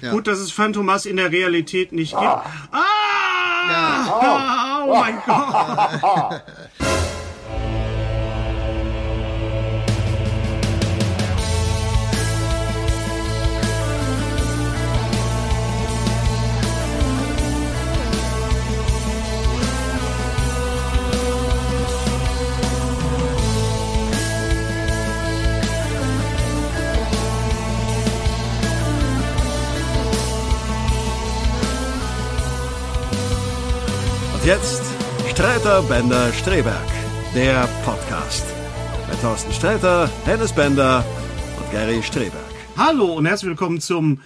Ja. Gut, dass es Phantomas in der Realität nicht gibt. Ah! ah! Ja. Oh, oh mein Gott! Und jetzt Streiter Bender Streberg, der Podcast. Mit Thorsten Streiter, Dennis Bender und Gary Streberg. Hallo und herzlich willkommen zum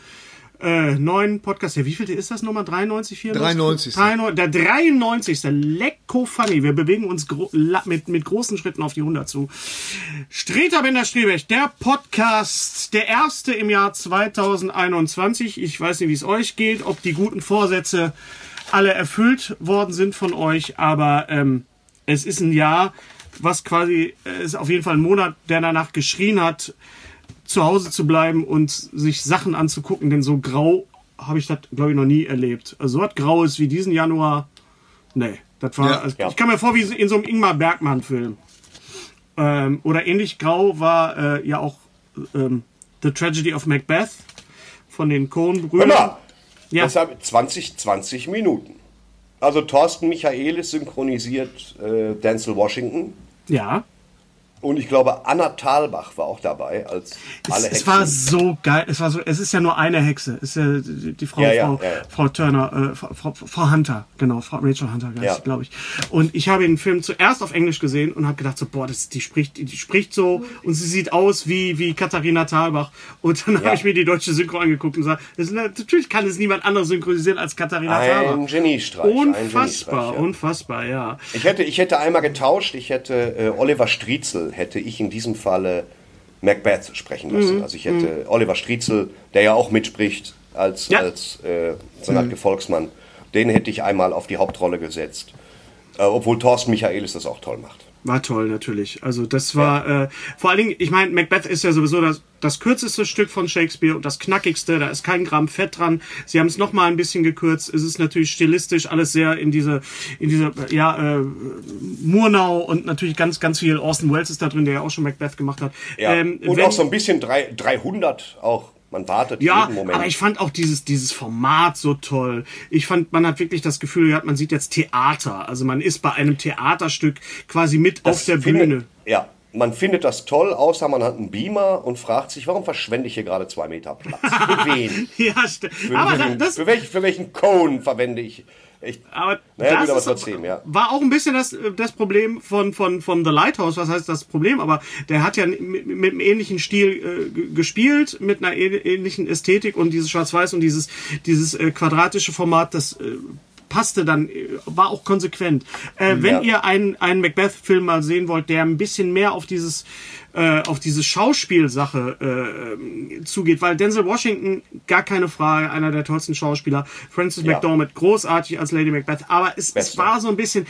äh, neuen Podcast. Ja, wie viel ist das nochmal? 93, 94? 93. Der 93. Lecko funny. Wir bewegen uns mit, mit großen Schritten auf die 100 zu. Streter Bender Streberg, der Podcast, der erste im Jahr 2021. Ich weiß nicht, wie es euch geht, ob die guten Vorsätze alle erfüllt worden sind von euch, aber ähm, es ist ein Jahr, was quasi, äh, ist auf jeden Fall ein Monat, der danach geschrien hat, zu Hause zu bleiben und sich Sachen anzugucken, denn so grau habe ich das, glaube ich, noch nie erlebt. Also so was Graues wie diesen Januar, nee, das war, ja, also, ja. ich kann mir vor, wie in so einem Ingmar Bergmann-Film. Ähm, oder ähnlich grau war äh, ja auch ähm, The Tragedy of Macbeth von den Coen-Brüdern. Ja. Deshalb 20, 20 Minuten. Also Thorsten Michaelis synchronisiert äh, Denzel Washington. Ja. Und ich glaube, Anna Thalbach war auch dabei als alle es, Hexen. Es war so geil. Es war so. Es ist ja nur eine Hexe. Es ist ja die, Frau, ja, Frau, ja, ja. Frau Turner, äh, Frau, Frau, Hunter, genau, Frau Rachel Hunter, glaube ich. Und ich habe den Film zuerst auf Englisch gesehen und habe gedacht so, boah, das, die spricht, die spricht so und sie sieht aus wie wie Katharina Thalbach. Und dann habe ich mir die deutsche Synchro angeguckt und gesagt, das, natürlich kann es niemand anderes synchronisieren als Katharina ein Thalbach. Geniestreich. Unfassbar, ein Geniestreich, unfassbar, ja. Ich hätte, ich hätte einmal getauscht. Ich hätte äh, Oliver Striezel hätte ich in diesem Falle Macbeth sprechen lassen. Mhm. Also ich hätte mhm. Oliver Striezel, der ja auch mitspricht als, ja. als äh, mhm. Volksmann, den hätte ich einmal auf die Hauptrolle gesetzt. Äh, obwohl Thorsten Michaelis das auch toll macht. War toll, natürlich. Also das war, ja. äh, vor allen Dingen, ich meine, Macbeth ist ja sowieso das, das kürzeste Stück von Shakespeare und das knackigste, da ist kein Gramm Fett dran. Sie haben es nochmal ein bisschen gekürzt. Es ist natürlich stilistisch alles sehr in diese, in diese, ja, äh, Murnau und natürlich ganz, ganz viel Orson Welles ist da drin, der ja auch schon Macbeth gemacht hat. Ja. Ähm, und auch so ein bisschen drei, 300 auch. Man wartet ja, jeden Moment. aber ich fand auch dieses, dieses Format so toll. Ich fand, man hat wirklich das Gefühl gehabt, man sieht jetzt Theater. Also man ist bei einem Theaterstück quasi mit das auf der findet, Bühne. Ja, man findet das toll, außer man hat einen Beamer und fragt sich, warum verschwende ich hier gerade zwei Meter Platz? Für wen? ja. Für, aber für, das, für, welch, für welchen Cone verwende ich Echt? Aber naja, das gut, aber trotzdem, ja. war auch ein bisschen das, das Problem von, von, von The Lighthouse. Was heißt das Problem? Aber der hat ja mit, mit einem ähnlichen Stil äh, gespielt, mit einer ähnlichen Ästhetik und dieses Schwarz-Weiß und dieses, dieses äh, quadratische Format, das äh, passte dann, war auch konsequent. Äh, ja. Wenn ihr einen, einen Macbeth-Film mal sehen wollt, der ein bisschen mehr auf dieses äh, auf diese Schauspielsache äh, zugeht, weil Denzel Washington, gar keine Frage, einer der tollsten Schauspieler, Francis ja. McDormand, großartig als Lady Macbeth, aber es, es war so ein bisschen,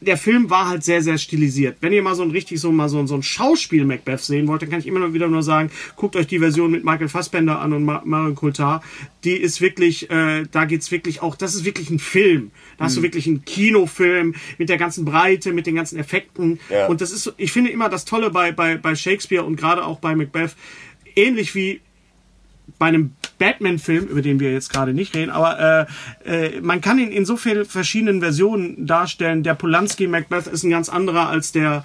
der Film war halt sehr, sehr stilisiert. Wenn ihr mal so ein richtig so mal so, so ein Schauspiel Macbeth sehen wollt, dann kann ich immer noch wieder nur sagen, guckt euch die Version mit Michael Fassbender an und Ma Marion Coulthard. Die ist wirklich, äh, da geht's wirklich auch, das ist wirklich ein Film. Da hast du wirklich einen Kinofilm mit der ganzen Breite, mit den ganzen Effekten. Ja. Und das ist, ich finde immer das Tolle bei, bei, bei Shakespeare und gerade auch bei Macbeth, ähnlich wie bei einem Batman-Film, über den wir jetzt gerade nicht reden, aber äh, äh, man kann ihn in so vielen verschiedenen Versionen darstellen. Der Polanski Macbeth ist ein ganz anderer als der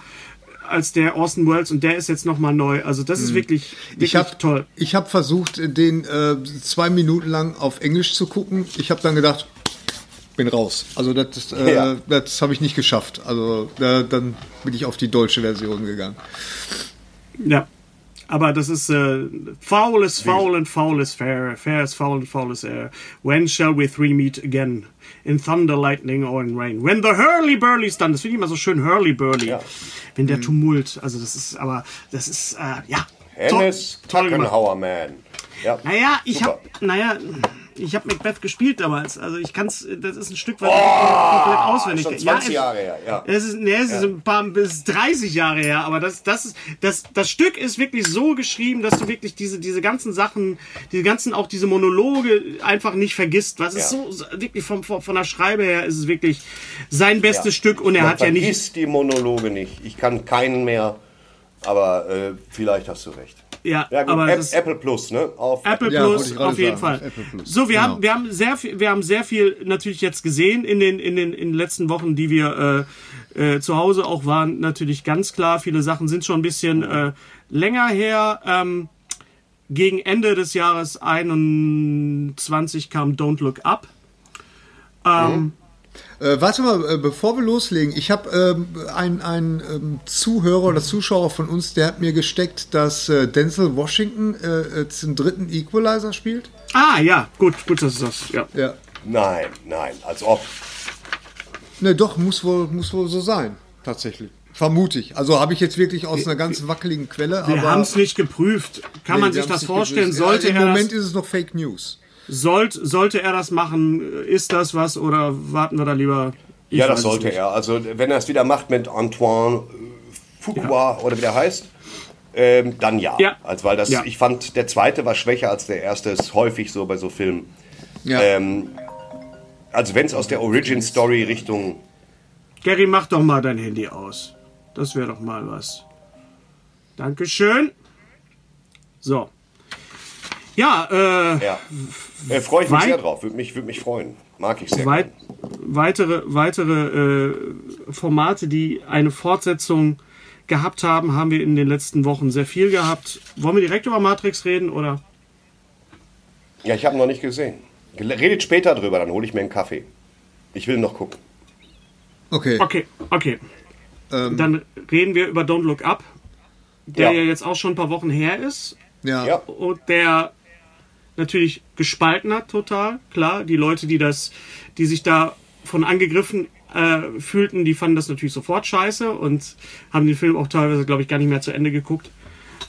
als der Orson Welles und der ist jetzt noch mal neu. Also das ist wirklich, wirklich Mhm. Ich habe toll. Ich habe versucht, den äh, zwei Minuten lang auf Englisch zu gucken. Ich habe dann gedacht, bin raus. Also das, äh, Ja. das habe ich nicht geschafft. Also da, dann bin ich auf die deutsche Version gegangen. Ja. Aber das ist äh, foul is foul and foul is fair, fair is foul and foul is air. When shall we three meet again? In thunder, lightning or in rain? When the hurly-burly's done. Das finde ich immer so schön, hurly-burly. Ja. Wenn der Tumult, also das ist, aber das ist, äh, ja. Hennes. Tackenhauer Man. Ja. Naja, ich Super. hab, naja, ich hab Macbeth gespielt damals. Also ich kann's, das ist ein Stück weit komplett auswendig. Oh, Schon Ja, 20 es- Jahre her, ja. Es ist, nee, es ist ein paar, bis 30 Jahre her, aber das, das ist, das, das Stück ist wirklich so geschrieben, dass du wirklich diese, diese ganzen Sachen, diese ganzen, auch diese Monologe einfach nicht vergisst. Was ist Ja. so, wirklich vom, vom, von der Schreibe her ist es wirklich sein bestes Ja. Stück und er Man hat ja nicht, vergisst die Monologe nicht. Ich kann keinen mehr, aber äh, vielleicht hast du recht. Ja, Ja, gut, aber App, Apple Plus, ne? Auf Apple Ja, Plus auf jeden sagen, Fall. So, wir genau. haben wir haben sehr viel wir haben sehr viel natürlich jetzt gesehen in den in den in den letzten Wochen, die wir äh, äh, zu Hause auch waren. Natürlich ganz klar, viele Sachen sind schon ein bisschen äh, länger her. Ähm, gegen Ende des Jahres 21 kam Don't Look Up. Ähm, Äh, warte mal, äh, bevor wir loslegen, ich habe ähm, einen ein, ähm, Zuhörer oder Zuschauer von uns, der hat mir gesteckt, dass äh, Denzel Washington äh, äh, zum dritten Equalizer spielt. Ah ja, gut, gut, das ist das. Ja. Ja. Nein, nein, als ob. Ne, doch, muss wohl, muss wohl so sein, tatsächlich. Vermute ich. Also habe ich jetzt wirklich aus einer ganz wackeligen Quelle. Wir aber haben es nicht geprüft. Kann Nee, man sich das vorstellen? Sollte ja, Im Moment das, ist es noch Fake News. Sollte, sollte er das machen? Ist das was oder warten wir da lieber? Ich ja, das sollte er. Also, wenn er es wieder macht mit Antoine äh, Fuqua oder wie der heißt, ähm, dann ja. Ja. Also, weil das, Ja. ich fand, der zweite war schwächer als der erste. Ist häufig so bei so Filmen. Ja. Ähm, also, wenn es aus der Origin Story Richtung. Gary, mach doch mal dein Handy aus. Das wäre doch mal was. Dankeschön. So. Ja, äh, Ja. Äh, Freue ich mich sehr drauf. Würde mich, würd mich freuen. Mag ich sehr. weit, gern. weitere, weitere äh, Formate, die eine Fortsetzung gehabt haben, haben wir in den letzten Wochen sehr viel gehabt. Wollen wir direkt über Matrix reden oder? Ja, ich habe ihn noch nicht gesehen. Redet später drüber, dann hole ich mir einen Kaffee. Ich will noch gucken. Okay. Okay, okay. Dann reden wir über Don't Look Up, der ja. Ja. jetzt auch schon ein paar Wochen her ist. Ja. Ja. und der natürlich gespalten hat total klar die Leute die das die sich da von angegriffen äh, fühlten die fanden das natürlich sofort scheiße und haben den Film auch teilweise glaube ich gar nicht mehr zu Ende geguckt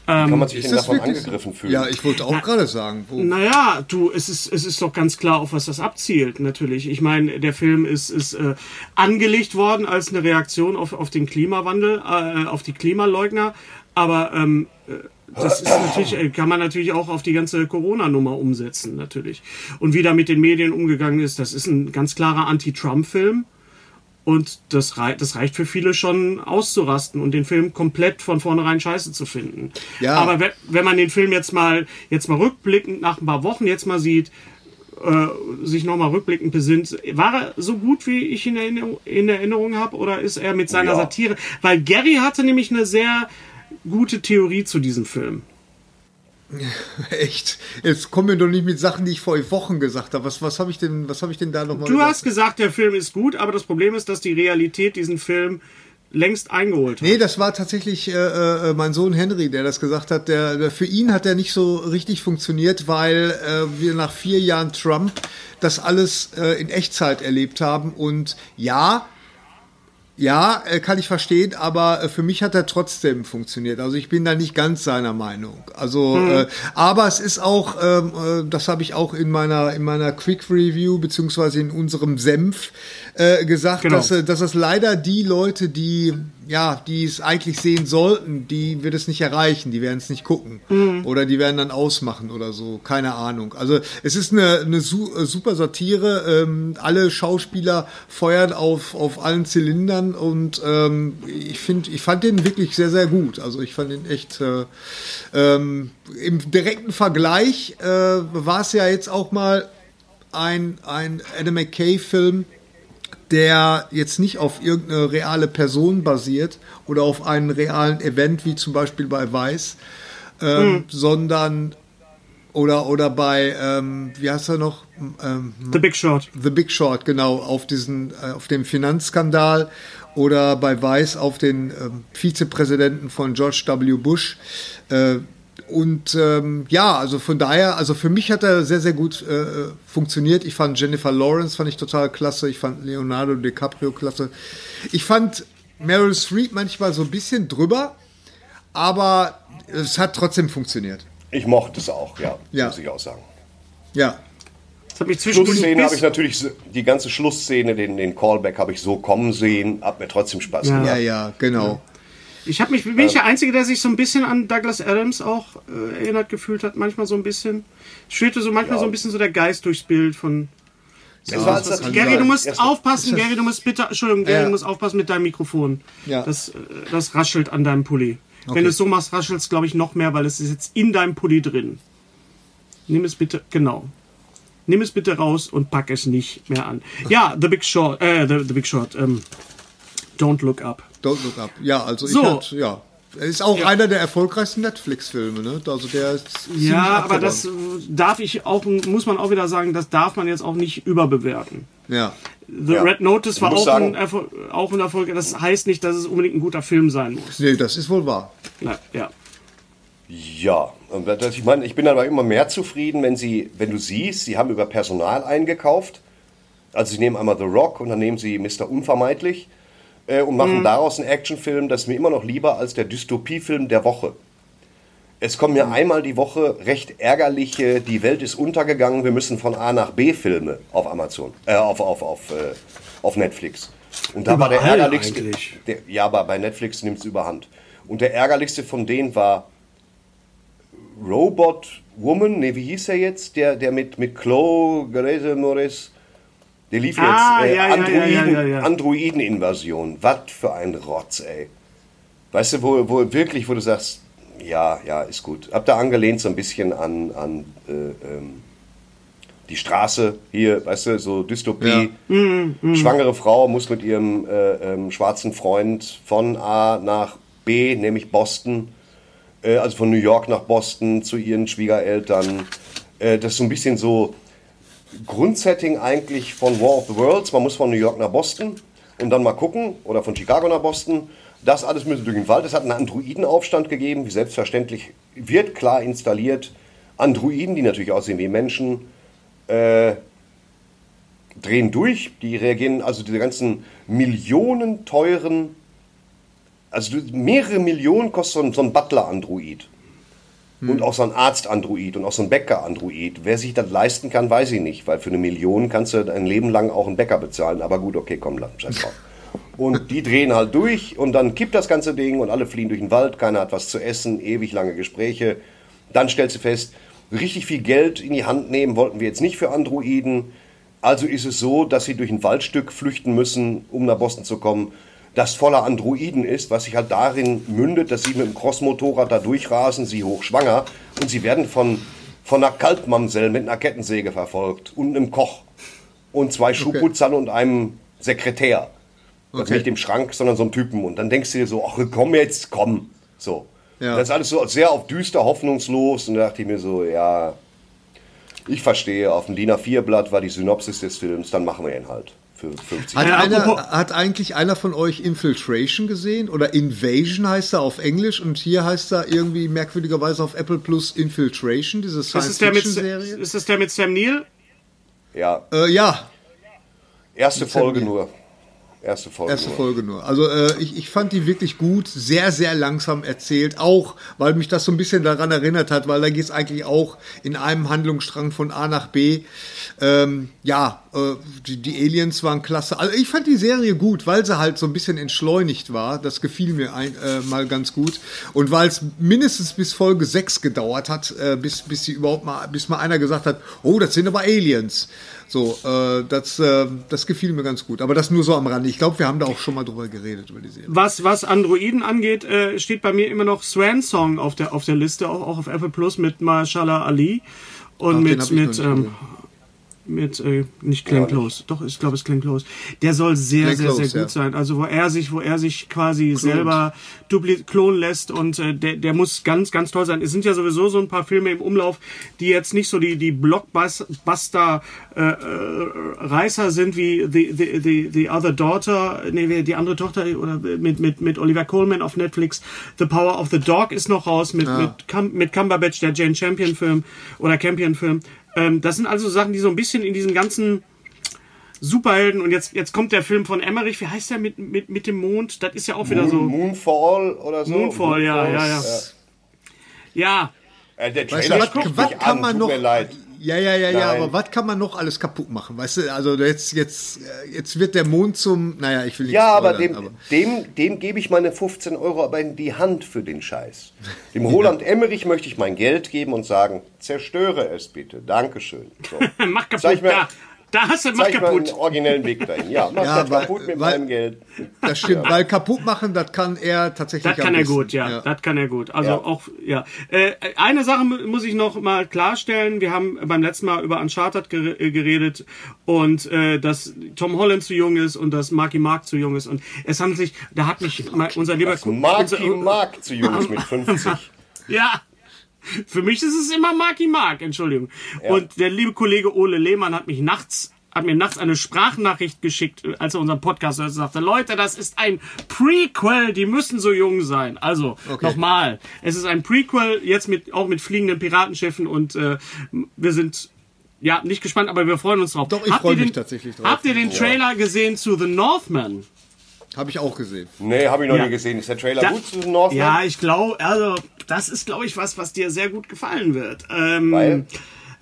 Kann man sich Ist denn davon wirklich angegriffen fühlen? Ja, ich wollte auch gerade sagen. Wo, naja, du, es ist, es ist doch ganz klar, auf was das abzielt, natürlich. Ich meine, der Film ist, ist äh, angelegt worden als eine Reaktion auf, auf den Klimawandel, äh, auf die Klimaleugner, aber ähm, äh, das ist natürlich, äh, kann man natürlich auch auf die ganze Corona-Nummer umsetzen, natürlich. Und wie da mit den Medien umgegangen ist, das ist ein ganz klarer Anti-Trump-Film. Und das, rei das reicht für viele schon auszurasten und den Film komplett von vornherein scheiße zu finden. Ja. Aber wenn, wenn man den Film jetzt mal, jetzt mal rückblickend nach ein paar Wochen jetzt mal sieht, äh, sich nochmal rückblickend besinnt, war er so gut, wie ich ihn in Erinnerung, in Erinnerung habe, oder ist er mit seiner Ja. Satire? Weil Gary hatte nämlich eine sehr gute Theorie zu diesem Film. Echt. Jetzt kommen wir doch nicht mit Sachen, die ich vor Wochen gesagt habe. Was, was habe ich denn, was habe ich denn da nochmal Du hast gesagt, der Film ist gut, aber das Problem ist, dass die Realität diesen Film längst eingeholt hat. Nee, das war tatsächlich äh, äh, mein Sohn Henry, der das gesagt hat. Der, der, für ihn hat er nicht so richtig funktioniert, weil äh, wir nach vier Jahren Trump das alles äh, in Echtzeit erlebt haben. Und ja, Ja, äh, kann ich verstehen, aber äh, für mich hat er trotzdem funktioniert. Also ich bin da nicht ganz seiner Meinung. Also, Hm. äh, aber es ist auch, ähm, äh, das habe ich auch in meiner in meiner Quick Review beziehungsweise in unserem Senf äh, gesagt, Genau. dass, äh, dass es leider die Leute, die ja, die es eigentlich sehen sollten, die wird es nicht erreichen, die werden es nicht gucken Hm. oder die werden dann ausmachen oder so, keine Ahnung. Also es ist eine, eine äh, super Satire. Ähm, alle Schauspieler feuern auf auf allen Zylindern und ähm, ich finde, ich fand den wirklich sehr sehr gut. Also ich fand den echt äh, ähm, im direkten Vergleich äh, war es ja jetzt auch mal ein ein Adam McKay Film der jetzt nicht auf irgendeine reale Person basiert oder auf einen realen Event, wie zum Beispiel bei Weiß, ähm, sondern oder, oder bei, ähm, wie heißt er noch? Ähm, The Big Short. The Big Short, genau, auf diesen, äh, auf dem Finanzskandal oder bei Weiß auf den ähm, Vizepräsidenten von George W. Bush. Äh, und ähm, ja, also von daher, also für mich hat er sehr, sehr gut äh, funktioniert. Ich fand Jennifer Lawrence fand ich total klasse. Ich fand Leonardo DiCaprio klasse. Ich fand Meryl Streep manchmal so ein bisschen drüber, aber es hat trotzdem funktioniert. Ich mochte es auch, ja, Ja. muss ich auch sagen. Ja, Das hat mich Schlussszene habe ich natürlich, die ganze Schlussszene, den, den Callback habe ich so kommen sehen, hat mir trotzdem Spaß Ja. gemacht. ja, ja, genau. Ich habe mich, bin ich der Einzige, der sich so ein bisschen an Douglas Adams auch äh, erinnert gefühlt hat, manchmal so ein bisschen. Schwirrte so manchmal Ja. so ein bisschen so der Geist durchs Bild von. Es war als Satire. Gary, du musst aufpassen, Gary, du musst bitte, Entschuldigung, Gary, Ja. du musst aufpassen mit deinem Mikrofon. Ja. Das, äh, das raschelt an deinem Pulli. Okay. Wenn du es so machst, raschelt es, glaube ich, noch mehr, weil es ist jetzt in deinem Pulli drin. Nimm es bitte, genau. Nimm es bitte raus und pack es nicht mehr an. Ja, The Big Short, äh, The, the Big Short, ähm, Don't Look Up. Don't Look Up. Ja, also So. ich hatte, ja. Er ist auch einer der erfolgreichsten Netflix-Filme, ne? Also der Ja, aber das äh, darf ich auch, muss man auch wieder sagen, das darf man jetzt auch nicht überbewerten. Ja. The Ja. Red Notice Ich war auch sagen- ein, Erfol auch ein Erfolg. Das heißt nicht, dass es unbedingt ein guter Film sein muss. Nee, das ist wohl wahr. Na, ja. Ja, und das, ich meine, ich bin aber immer mehr zufrieden, wenn sie, wenn du siehst, sie haben über Personal eingekauft. Also sie nehmen einmal The Rock und dann nehmen sie Mr. Unvermeidlich äh, und machen daraus einen Actionfilm. Das ist mir immer noch lieber als der Dystopiefilm der Woche. Es kommen ja einmal die Woche recht ärgerliche, die Welt ist untergegangen, wir müssen von A nach B Filme auf Amazon, äh, auf, auf, auf, äh, auf Netflix. Und da war der Überall ärgerlichste. Der, ja, aber bei Netflix nimmt es überhand. Und der ärgerlichste von denen war Robot Woman, nee, wie hieß er jetzt? Der, der mit, mit Chloe Grace Morris. Der lief jetzt. Ah, äh, ja, ja, Androiden, ja, ja, ja. Androiden-Invasion. Was für ein Rotz, ey. Weißt du, wo, wo wirklich, wo du sagst, ja, ja, ist gut. Hab da angelehnt so ein bisschen an, an äh, ähm, die Straße hier, weißt du, so Dystopie. Schwangere Frau muss mit ihrem äh, ähm, schwarzen Freund von A nach B, nämlich Boston, äh, also von New York nach Boston zu ihren Schwiegereltern. Äh, das ist so ein bisschen so Grundsetting eigentlich von War of the Worlds. Man muss von New York nach Boston und dann mal gucken, oder von Chicago nach Boston. Das alles müssen durch den Wald. Es hat einen Androidenaufstand gegeben, wie selbstverständlich wird klar installiert. Androiden, die natürlich aussehen wie Menschen, äh, drehen durch. Die reagieren, also diese ganzen Millionen teuren, also mehrere Millionen kostet so ein, so ein Butler-Android. Und auch so ein Arzt-Android und auch so ein Bäcker-Android. Wer sich das leisten kann, weiß ich nicht, weil für eine Million kannst du ein Leben lang auch einen Bäcker bezahlen. Aber gut, okay, komm, lass scheiß drauf. Und die drehen halt durch und dann kippt das ganze Ding und alle fliehen durch den Wald, keiner hat was zu essen, ewig lange Gespräche. Dann stellst du fest, richtig viel Geld in die Hand nehmen wollten wir jetzt nicht für Androiden. Also ist es so, dass sie durch ein Waldstück flüchten müssen, um nach Boston zu kommen, das voller Androiden ist, was sich halt darin mündet, dass sie mit dem Crossmotorrad da durchrasen, sie hochschwanger und sie werden von, von einer Kaltmamsell mit einer Kettensäge verfolgt und einem Koch und zwei Schuhputzern und einem Sekretär. Also Okay. nicht dem Schrank, sondern so einem Typen. Und dann denkst du dir so, ach komm jetzt, komm. So. Ja. Das ist alles so sehr auf düster, hoffnungslos. Und da dachte ich mir so, ja, ich verstehe, auf dem DIN A4-Blatt war die Synopsis des Films, dann machen wir ihn halt für 50 Hat, Ja, einer, hat eigentlich einer von euch Infiltration gesehen? Oder Invasion heißt er auf Englisch und hier heißt er irgendwie merkwürdigerweise auf Apple Plus Infiltration, diese Ist es, der mit, Science-Fiction-Serie? ist es der mit Sam Neill? Ja, Äh, ja, erste Sam Folge nur. Erste Folge. Erste nur. Folge nur. Also äh, ich, ich fand die wirklich gut, sehr, sehr langsam erzählt. Auch, weil mich das so ein bisschen daran erinnert hat, weil da geht es eigentlich auch in einem Handlungsstrang von A nach B. Ähm, ja, äh, die, die Aliens waren klasse. Also ich fand die Serie gut, weil sie halt so ein bisschen entschleunigt war. Das gefiel mir ein, äh, mal ganz gut. Und weil es mindestens bis Folge 6 gedauert hat, äh, bis, bis sie überhaupt mal, bis mal einer gesagt hat, oh, das sind aber Aliens. So, äh, das, äh, das gefiel mir ganz gut. Aber das nur so am Rande. Ich glaube, wir haben da auch schon mal drüber geredet, über die Serie. Was, was Androiden angeht, äh, steht bei mir immer noch Swan Song auf der, auf der Liste, auch, auch auf Apple Plus mit Mashallah Ali und Ach, mit, mit, ähm. Mit äh, nicht Glenn Close. Doch, ich glaube, es ist Glenn Close. Der soll sehr, Glenn sehr, Close, sehr gut ja. sein. Also wo er sich, wo er sich quasi selber dupli klonen lässt und äh, der, der muss ganz, ganz toll sein. Es sind ja sowieso so ein paar Filme im Umlauf, die jetzt nicht so die, die Blockbuster äh, äh, Reißer sind wie the, the, the, the Other Daughter, nee, wie die andere Tochter oder mit, mit, mit Oliver Coleman auf Netflix. The Power of the Dog ist noch raus mit, mit, Cum mit Cumberbatch, der Jane Champion Film oder Campion Film. Ähm, das sind also Sachen, die so ein bisschen in diesen ganzen Superhelden und jetzt, jetzt kommt der Film von Emmerich, wie heißt der mit, mit, mit dem Mond? Das ist ja auch wieder Moon, so. Moonfall oder so. Moonfall, ja, ja, ja. Ja, Äh, der Weißt Trailer du, spricht was, was mich kann an, man tut noch. mir leid. Ja, ja, ja, ja, Nein. aber was kann man noch alles kaputt machen? Weißt du, also jetzt, jetzt, jetzt wird der Mond zum. Naja, ich will nicht Ja, aber spoilern, dem, dem, dem gebe ich meine 15 Euro aber in die Hand für den Scheiß. Dem Roland Emmerich möchte ich mein Geld geben und sagen, zerstöre es bitte. Dankeschön. So. mach kaputt. Zeig mir- da, da hast du, mach Zeig mal einen kaputt. originellen Weg dahin. Ja, mach Ja, das weil- kaputt mit weil- meinem Geld. Das stimmt, weil kaputt machen, das kann er tatsächlich. Das kann er gut, ja. Das kann er gut. Also Ja. auch, ja. Äh, eine Sache mu- muss ich noch mal klarstellen. Wir haben beim letzten Mal über Uncharted äh, geredet und äh, dass Tom Holland zu jung ist und dass Marky Mark zu jung ist. Und es handelt sich, da hat mich mal unser lieber Marky unser, Mark zu Jungs mit 50. Ja. Für mich ist es immer Marky Mark, Entschuldigung. Und der liebe Kollege Ole Lehmann hat mich nachts hat mir nachts eine Sprachnachricht geschickt, äh, als er unseren Podcast hörte, sagte, Leute, das ist ein Prequel, die müssen so jung sein. Also, nochmal, es ist ein Prequel, jetzt mit, auch mit fliegenden Piratenschiffen und äh, wir sind ja nicht gespannt, aber wir freuen uns drauf. Doch, ich Habt freu ihr mich den- tatsächlich drauf. Habt ihr den Trailer gesehen zu The Northman? Habe ich auch gesehen. Nee, habe ich noch Ja. nie gesehen. Ist der Trailer Da- gut zu den Northman? Ja, ich glaube, also das ist, glaube ich, was, was dir sehr gut gefallen wird. Ähm, Weil?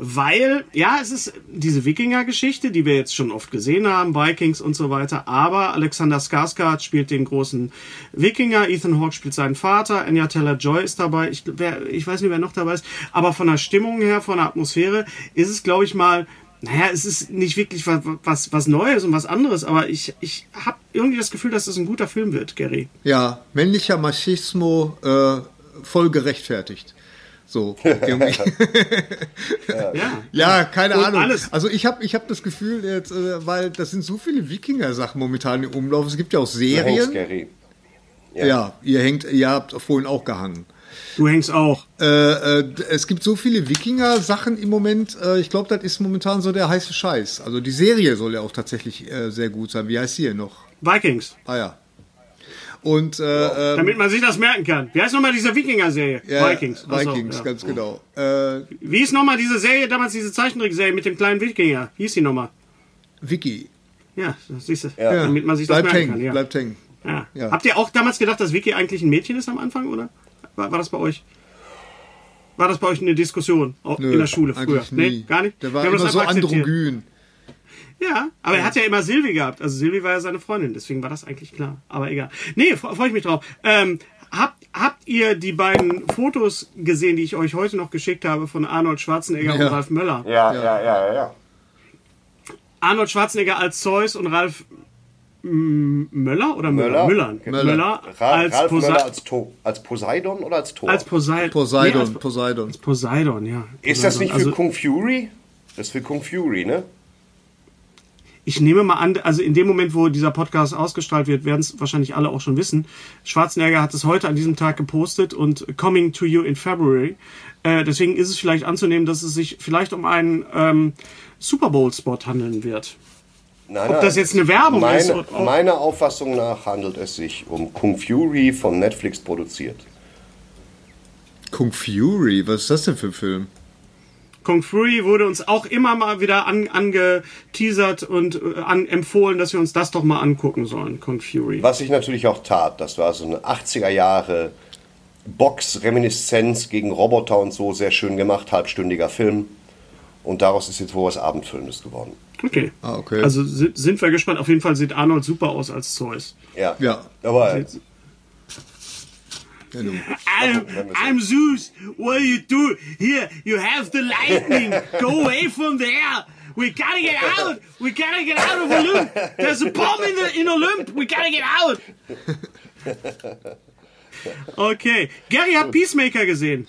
Weil, ja, es ist diese Wikinger-Geschichte, die wir jetzt schon oft gesehen haben, Vikings und so weiter, aber Alexander Skarsgård spielt den großen Wikinger, Ethan Hawke spielt seinen Vater, Anya Taylor-Joy ist dabei, ich, wer, ich weiß nicht, wer noch dabei ist, aber von der Stimmung her, von der Atmosphäre ist es, glaube ich mal, naja, es ist nicht wirklich was, was, was Neues und was anderes, aber ich, ich habe irgendwie das Gefühl, dass das ein guter Film wird, Gary. Ja, männlicher Machismo äh, voll gerechtfertigt. So, irgendwie. Ja. ja, keine Und Ahnung. alles. Also ich habe ich hab das Gefühl jetzt, äh, weil das sind so viele Wikinger-Sachen momentan im Umlauf. Es gibt ja auch Serien. Gary. Ja. ihr hängt, ihr habt vorhin auch gehangen. Du hängst auch. Äh, äh, es gibt so viele Wikinger-Sachen im Moment. Äh, ich glaube, das ist momentan so der heiße Scheiß. Also die Serie soll ja auch tatsächlich äh, sehr gut sein. Wie heißt die denn noch? Vikings. Ah ja. Und äh, ähm, Damit man sich das merken kann. Wie heißt nochmal diese Wikinger-Serie? ja, Vikings. Ach so, Vikings, ja. ganz genau. Äh, Wie hieß nochmal diese Serie, damals diese Zeichentrickserie mit dem kleinen Wikinger? Wie hieß die nochmal? Wiki. Ja, das siehst du. Ja. Damit man sich das Bleibt merken hängen, kann. Ja. bleibt hängen. Ja. Ja. Habt ihr auch damals gedacht, dass Vicky eigentlich ein Mädchen ist am Anfang, oder? War, war das bei euch? War das bei euch eine Diskussion auch Nö, in der Schule früher? nie. Nee, gar nicht? Der war immer so androgyn. Ja, aber er hat ja immer Silvi gehabt. Also Silvi war ja seine Freundin, deswegen war das eigentlich klar. Aber egal. Nee, fre- freue ich mich drauf. Ähm, habt, habt ihr die beiden Fotos gesehen, die ich euch heute noch geschickt habe von Arnold Schwarzenegger Ja. und Ralf Möller? Ja, ja, ja, ja, ja. Arnold Schwarzenegger als Zeus und Ralf Möller oder Möller? Möller. Möller, Möller. Ra als, Ralf Posa Möller als, to als Poseidon oder als Thor? als Poseidon. Poseidon, Nee, als Poseidon. Poseidon, ja. ist das Poseidon. nicht für also, Kung Fury? Das ist für Kung Fury, ne? Ich nehme mal an, also in dem Moment, wo dieser Podcast ausgestrahlt wird, werden es wahrscheinlich alle auch schon wissen. Schwarzenegger hat es heute an diesem Tag gepostet und Coming to You in February. Äh, deswegen ist es vielleicht anzunehmen, dass es sich vielleicht um einen ähm, Super Bowl-Spot handeln wird. Nein, Ob das jetzt eine Werbung meine, ist oder- Meiner Auffassung nach handelt es sich um Kung Fury von Netflix produziert. Kung Fury, was ist das denn für ein Film? Kong Fury wurde uns auch immer mal wieder an, angeteasert und äh, an, empfohlen, dass wir uns das doch mal angucken sollen, Kong Fury. Was ich natürlich auch tat, das war so eine 80er Jahre Box-Reminiszenz gegen Roboter und so, sehr schön gemacht, halbstündiger Film. Und daraus ist jetzt wohl was Abendfilmes geworden. Okay. Ah, okay. Also sind, sind wir gespannt. Auf jeden Fall sieht Arnold super aus als Zeus. Ja. Ja. Aber Sieht-. I'm, I'm Zeus. What do you do? Here, you have the lightning. Go away from there. We gotta get out. We gotta get out of Olymp. There's a bomb in, the, in Olymp. We gotta get out. Okay. Gary hat Peacemaker gesehen.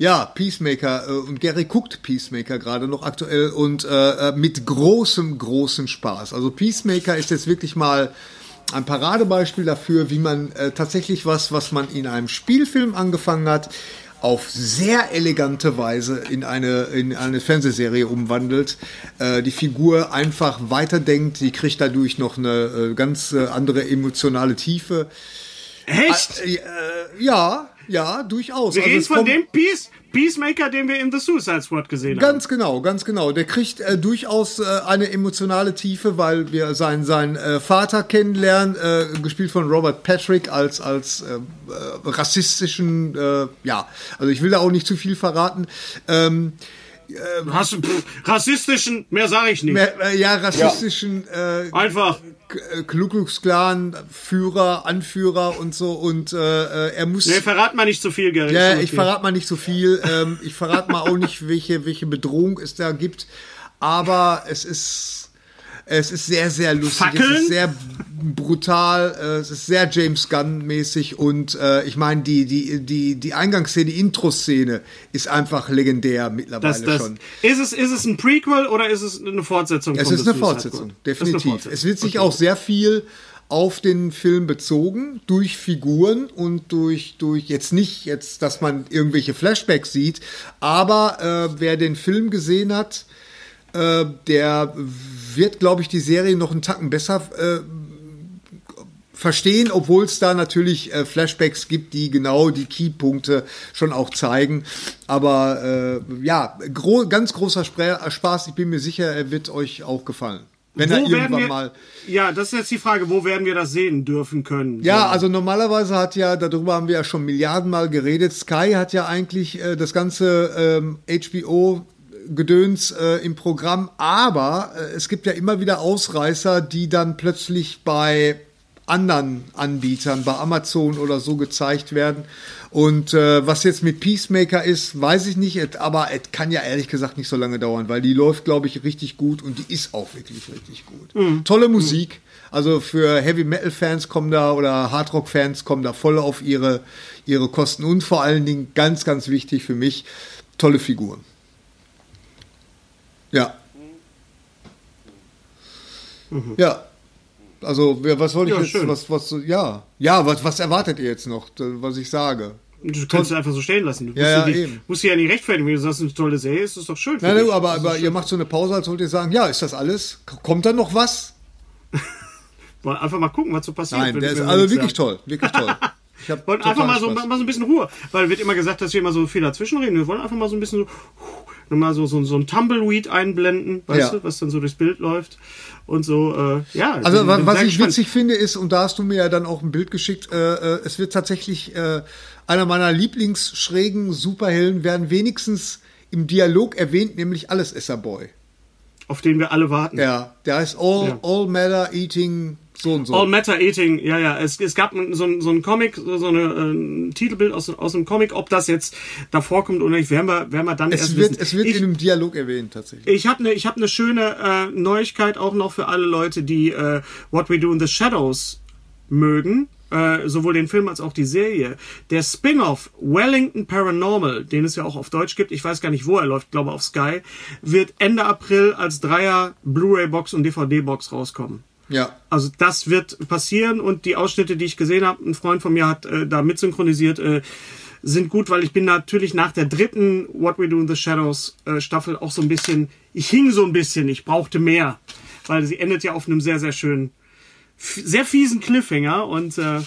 Ja, Peacemaker äh, und Gary guckt Peacemaker gerade noch aktuell und äh, äh, mit großem, großem Spaß. Also Peacemaker ist jetzt wirklich mal ein Paradebeispiel dafür, wie man äh, tatsächlich was, was man in einem Spielfilm angefangen hat, auf sehr elegante Weise in eine, in eine Fernsehserie umwandelt. Äh, die Figur einfach weiterdenkt, die kriegt dadurch noch eine äh, ganz äh, andere emotionale Tiefe. Echt? Äh, ja, ja, durchaus. Wir Also reden von dem Peace, Peacemaker, den wir in The Suicide Squad gesehen haben. Ganz genau, ganz genau. Der kriegt äh, durchaus äh, eine emotionale Tiefe, weil wir seinen, seinen äh, Vater kennenlernen, äh, gespielt von Robert Patrick als, als äh, äh, rassistischen, ja, also ich will da auch nicht zu viel verraten. Ähm, Du pff, rassistischen, mehr sage ich nicht. mehr, äh, ja, rassistischen äh, Einfach. K- Ku Klux Klan Führer, Anführer und so und äh, äh, er muss Nee, verrat mal nicht zu viel, Gary. Ja, ich okay. verrate mal nicht so viel. Ähm, ich verrate mal auch nicht, welche, welche Bedrohung es da gibt. Aber es ist, es ist sehr, sehr lustig. Fackeln? Es ist sehr brutal. Äh, es ist sehr James Gunn-mäßig. Und äh, ich meine, die, die, die, die Eingangsszene, die Intro-Szene ist einfach legendär mittlerweile Das, das, schon. ist, es, ist es ein Prequel oder ist es eine Fortsetzung? Es ist eine Fortsetzung, ist eine definitiv. Fortsetzung. Es wird sich Okay. auch sehr viel auf den Film bezogen, durch Figuren und durch, durch jetzt nicht, jetzt, dass man irgendwelche Flashbacks sieht, aber äh, wer den Film gesehen hat, äh, der wird, glaube ich, die Serie noch einen Tacken besser äh, verstehen, obwohl es da natürlich äh, Flashbacks gibt, die genau die Keypunkte schon auch zeigen. Aber äh, ja, gro ganz großer Spre Spaß. Ich bin mir sicher, er wird euch auch gefallen. Wenn er Wo werden irgendwann wir, mal. Ja, das ist jetzt die Frage, wo werden wir das sehen dürfen können? Ja, also normalerweise hat ja, darüber haben wir ja schon Milliardenmal geredet, Sky hat ja eigentlich äh, das ganze ähm, HBO Gedöns äh, im Programm, aber äh, es gibt ja immer wieder Ausreißer, die dann plötzlich bei anderen Anbietern, bei Amazon oder so gezeigt werden. Und äh, was jetzt mit Peacemaker ist, weiß ich nicht, aber es kann ja ehrlich gesagt nicht so lange dauern, weil die läuft, glaube ich, richtig gut und die ist auch wirklich richtig gut. Tolle Musik. Also für Heavy Metal Fans kommen da oder Hard Rock Fans kommen da voll auf ihre, ihre Kosten und vor allen Dingen ganz, ganz wichtig für mich, tolle Figuren. Ja. Ja. Also, was soll ich Ja, jetzt, schön. was, was, ja. Ja, was, was erwartet ihr jetzt noch, was ich sage? Du kannst es einfach so stehen lassen. Du Ja, musst, ja, dich, eben. musst dich ja nicht rechtfertigen. Wenn du sagst, eine tolle Serie ist, ist doch schön. Nein, dich. nein, aber, aber schön. ihr macht so eine Pause, als wollt ihr sagen, ja, ist das alles? Kommt da noch was? Wollen einfach mal gucken, was so passiert. Nein, der ist also wirklich sagen. toll, wirklich toll. Ich hab wollen einfach mal so, mal so ein bisschen Ruhe. Weil wird immer gesagt, dass wir immer so viel dazwischen reden. Wir wollen einfach mal so ein bisschen so, nochmal so, so, so ein Tumbleweed einblenden, weißt Ja. du, was dann so durchs Bild läuft. Und so, äh, ja. Also bin- bin was ich witzig finde ist, und da hast du mir ja dann auch ein Bild geschickt, äh, äh, es wird tatsächlich äh, einer meiner Lieblingsschrägen Superhelden werden wenigstens im Dialog erwähnt, nämlich alles Boy. Auf den wir alle warten. Ja, der heißt All, Ja. All Matter Eating so und so. All Matter Eating, ja, ja. Es, es gab so ein, so ein Comic, so so eine, ein Titelbild aus, aus einem Comic. Ob das jetzt davor kommt oder nicht, werden wir, werden wir dann es erst wird, wissen. es wird ich, in einem Dialog erwähnt tatsächlich. ich habe eine ich hab ne schöne äh, Neuigkeit auch noch für alle Leute, die äh, What We Do in the Shadows mögen. Äh, sowohl den Film als auch die Serie. Der Spin-off Wellington Paranormal, den es ja auch auf Deutsch gibt, ich weiß gar nicht, wo er läuft, glaube auf Sky, wird Ende April als Dreier Blu-ray-Box und DVD-Box rauskommen. Ja. Also das wird passieren und die Ausschnitte, die ich gesehen habe, ein Freund von mir hat äh, da mitsynchronisiert, äh, sind gut, weil ich bin natürlich nach der dritten What We Do in the Shadows äh, Staffel auch so ein bisschen, ich hing so ein bisschen, ich brauchte mehr, weil sie endet ja auf einem sehr, sehr schönen, sehr fiesen Cliffhanger und äh,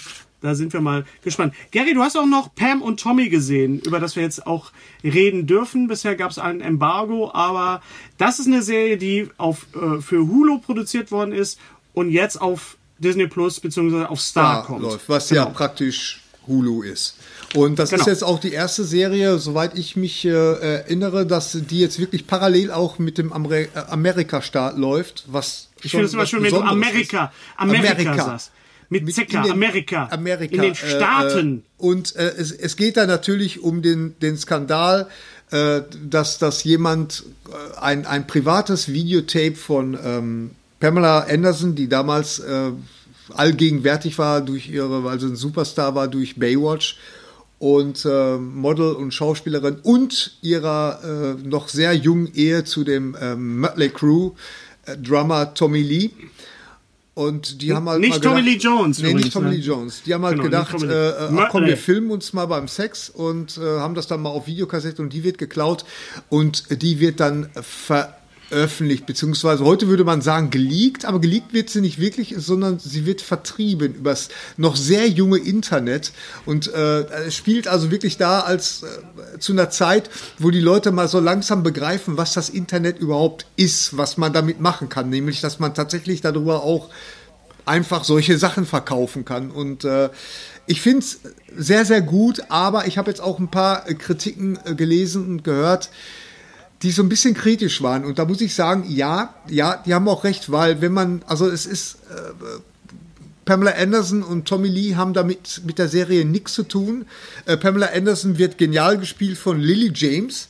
da sind wir mal gespannt. Gary, du hast auch noch Pam und Tommy gesehen, über das wir jetzt auch reden dürfen. Bisher gab es ein Embargo, aber das ist eine Serie, die auf, äh, für Hulu produziert worden ist und jetzt auf Disney Plus bzw. auf Star da kommt. läuft, was ja Genau. praktisch Hulu ist. Und das Genau. ist jetzt auch die erste Serie, soweit ich mich äh, erinnere, dass die jetzt wirklich parallel auch mit dem Amer äh, Amerika-Start läuft, was Ich finde es immer schön, wenn du Amerika, ist. Amerika, sagst. Mit, Mit Zecker, Amerika. Amerika. In den äh, Staaten. Äh, und äh, es, es geht da natürlich um den, den Skandal, äh, dass, dass jemand äh, ein, ein privates Videotape von ähm, Pamela Anderson, die damals äh, allgegenwärtig war durch ihre, also ein Superstar war durch Baywatch und äh, Model und Schauspielerin und ihrer äh, noch sehr jungen Ehe zu dem ähm, Mötley Crew äh, Drummer Tommy Lee. Und die haben halt Nicht mal Tommy gedacht, Lee Jones Nee, übrigens, nicht Tommy ne? Lee Jones. Die haben halt Genau, gedacht, äh, äh, ach komm, wir filmen uns mal beim Sex und äh, haben das dann mal auf Videokassette und die wird geklaut und die wird dann veröffentlicht, beziehungsweise heute würde man sagen geleakt, aber geleakt wird sie nicht wirklich, sondern sie wird vertrieben übers noch sehr junge Internet und äh, spielt also wirklich da als äh, zu einer Zeit, wo die Leute mal so langsam begreifen, was das Internet überhaupt ist, was man damit machen kann, nämlich dass man tatsächlich darüber auch einfach solche Sachen verkaufen kann. Und äh, ich finde es sehr, sehr gut, aber ich habe jetzt auch ein paar äh, Kritiken äh, gelesen und gehört, die so ein bisschen kritisch waren. Und da muss ich sagen, ja, ja, die haben auch recht, weil wenn man, also es ist, äh, Pamela Anderson und Tommy Lee haben damit mit der Serie nichts zu tun. Äh, Pamela Anderson wird genial gespielt von Lily James.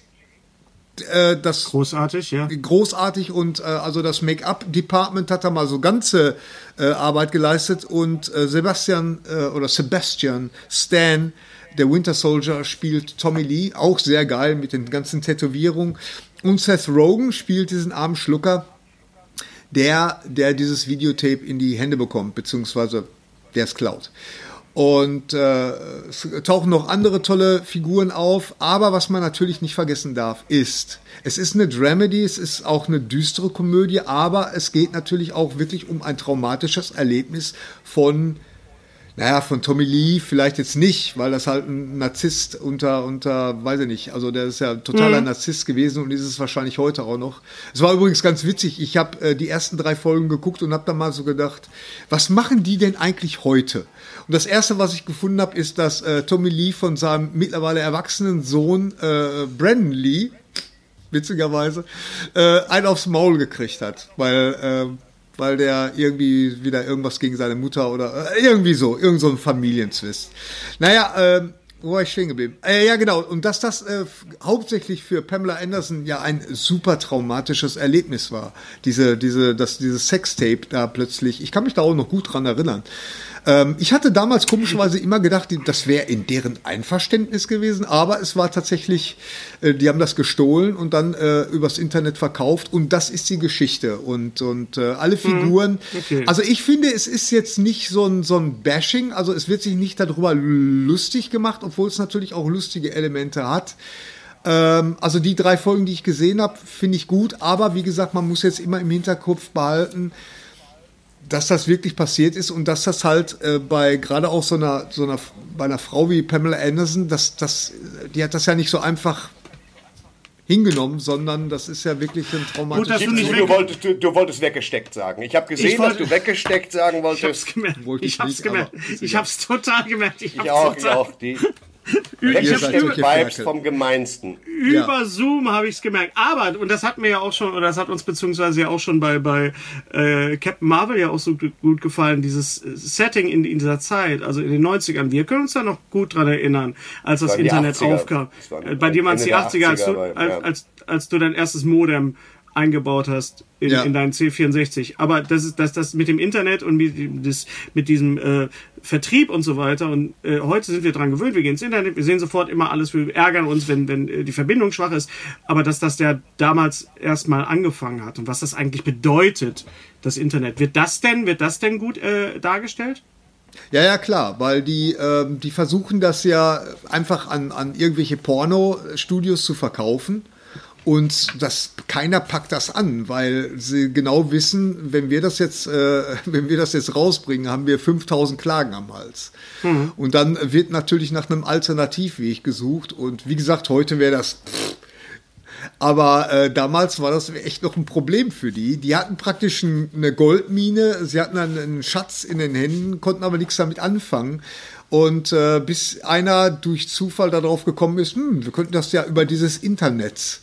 Äh, das Großartig, ja. großartig und äh, also das Make-up-Department hat da mal so ganze äh, Arbeit geleistet und äh, Sebastian oder Sebastian Stan, der Winter Soldier, spielt Tommy Lee, auch sehr geil mit den ganzen Tätowierungen und Seth Rogen spielt diesen armen Schlucker, der, der dieses Videotape in die Hände bekommt, beziehungsweise der es klaut. Und äh, es tauchen noch andere tolle Figuren auf, aber was man natürlich nicht vergessen darf, ist, es ist eine Dramedy, es ist auch eine düstere Komödie, aber es geht natürlich auch wirklich um ein traumatisches Erlebnis von naja, von Tommy Lee vielleicht jetzt nicht, weil das halt ein Narzisst unter, unter, weiß ich nicht, also der ist ja totaler Narzisst gewesen und ist es wahrscheinlich heute auch noch. Es war übrigens ganz witzig, ich habe äh, die ersten drei Folgen geguckt und habe dann mal so gedacht, was machen die denn eigentlich heute? Und das erste, was ich gefunden habe, ist, dass äh, Tommy Lee von seinem mittlerweile erwachsenen Sohn äh, Brandon Lee, witzigerweise, äh, einen aufs Maul gekriegt hat, weil, äh, weil der irgendwie wieder irgendwas gegen seine Mutter oder äh, irgendwie so, irgend so ein Familienzwist. Naja, äh, wo war ich stehen geblieben? Äh, ja, genau. Und dass das äh, hauptsächlich für Pamela Anderson ja ein super traumatisches Erlebnis war. Diese, diese, das, dieses Sextape da plötzlich. Ich kann mich da auch noch gut dran erinnern. Ähm, ich hatte damals komischerweise immer gedacht, das wäre in deren Einverständnis gewesen, aber es war tatsächlich, äh, die haben das gestohlen und dann äh, übers Internet verkauft und das ist die Geschichte und, und äh, alle Figuren. okay. Also ich finde, es ist jetzt nicht so ein, so ein Bashing, also es wird sich nicht darüber lustig gemacht, obwohl es natürlich auch lustige Elemente hat. Ähm, also die drei Folgen, die ich gesehen habe, finde ich gut, aber wie gesagt, man muss jetzt immer im Hinterkopf behalten, dass das wirklich passiert ist und dass das halt äh, bei gerade auch so einer, so einer bei einer Frau wie Pamela Anderson, dass das, die hat das ja nicht so einfach hingenommen, sondern das ist ja wirklich ein Gut, dass traumatisches du nicht Du, du, wolltest, du, du wolltest weggesteckt sagen. Ich habe gesehen, Ich wollte- dass du weggesteckt sagen Ich hab's wolltest. gemerkt. Ich ich hab's nicht, gemerkt. Ich hab's total gemerkt. Ich hab's Ich auch, ich total. auch. Die Seid weggeschickt solche Vibes Ferkel. vom Gemeinsten. Über Zoom habe ich es gemerkt. Aber, und das hat mir ja auch schon, oder das hat uns beziehungsweise ja auch schon bei, bei äh, Captain Marvel ja auch so gut- gefallen, dieses äh, Setting in, in dieser Zeit, also in den 90ern. Wir können uns da noch gut dran erinnern, als das die Internet 80er. aufkam. Das Bei dir waren es die Ende 80er, der als du, 80er, als, ja. als, als du dein erstes Modem eingebaut hast in, Ja. in deinen C64. Aber das ist das, das mit dem Internet und mit, das, mit diesem äh, Vertrieb und so weiter. Und äh, heute sind wir dran gewöhnt, wir gehen ins Internet, wir sehen sofort immer alles, wir ärgern uns, wenn, wenn äh, die Verbindung schwach ist. Aber dass das der damals erstmal angefangen hat und was das eigentlich bedeutet, das Internet. Wird das denn, wird das denn gut äh, dargestellt? Ja, ja, klar, weil die, ähm, die versuchen das ja einfach an, an irgendwelche Porno-Studios zu verkaufen. Und das, keiner packt das an, weil sie genau wissen, wenn wir das jetzt, äh, wenn wir das jetzt rausbringen, haben wir 5000 Klagen am Hals. Mhm. Und dann wird natürlich nach einem Alternativweg gesucht. Und wie gesagt, heute wäre das. Pff, aber äh, damals war das echt noch ein Problem für die. Die hatten praktisch ein, eine Goldmine, sie hatten einen, einen Schatz in den Händen, konnten aber nichts damit anfangen. Und äh, bis einer durch Zufall darauf gekommen ist, hm, wir könnten das ja über dieses Internet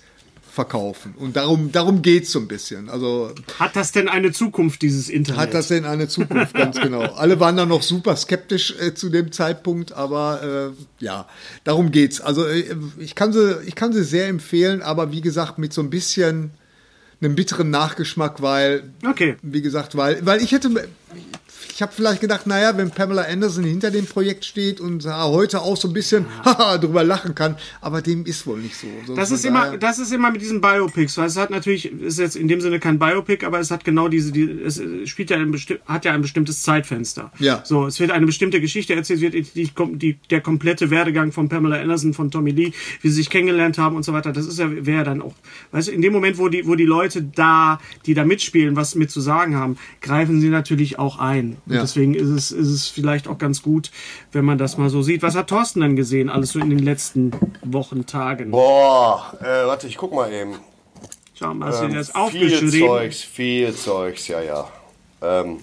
verkaufen. Und darum, darum geht es so ein bisschen. Also, hat das denn eine Zukunft, dieses Internet? Hat das denn eine Zukunft, ganz genau. Alle waren da noch super skeptisch äh, zu dem Zeitpunkt, aber äh, ja, darum geht's. Also äh, ich, kann sie, ich kann sie sehr empfehlen, aber wie gesagt, mit so ein bisschen einem bitteren Nachgeschmack, weil, okay. wie gesagt, weil, weil ich hätte, ich habe vielleicht gedacht, naja, wenn Pamela Anderson hinter dem Projekt steht und heute auch so ein bisschen haha, drüber lachen kann, aber dem ist wohl nicht so. so das, ist immer, das ist immer mit diesen Biopics, weil es hat natürlich, ist jetzt in dem Sinne kein Biopic, aber es hat genau diese, die, es spielt ja ein hat ja ein bestimmtes Zeitfenster. Ja. So, es wird eine bestimmte Geschichte erzählt, wird die, die, der komplette Werdegang von Pamela Anderson, von Tommy Lee, wie sie sich kennengelernt haben und so weiter. Das ist ja, wäre dann auch, weißt du, in dem Moment, wo die, wo die Leute da, die da mitspielen, was mit zu sagen haben, greifen sie natürlich auch ein. Und ja. deswegen ist es, ist es vielleicht auch ganz gut, wenn man das mal so sieht. Was hat Thorsten denn gesehen, alles so in den letzten Wochen, Tagen? Boah, äh, warte, ich guck mal eben. Schau mal, hast ähm, du jetzt aufgeschrieben? Viel Zeugs, viel Zeugs, ja, ja. Ähm,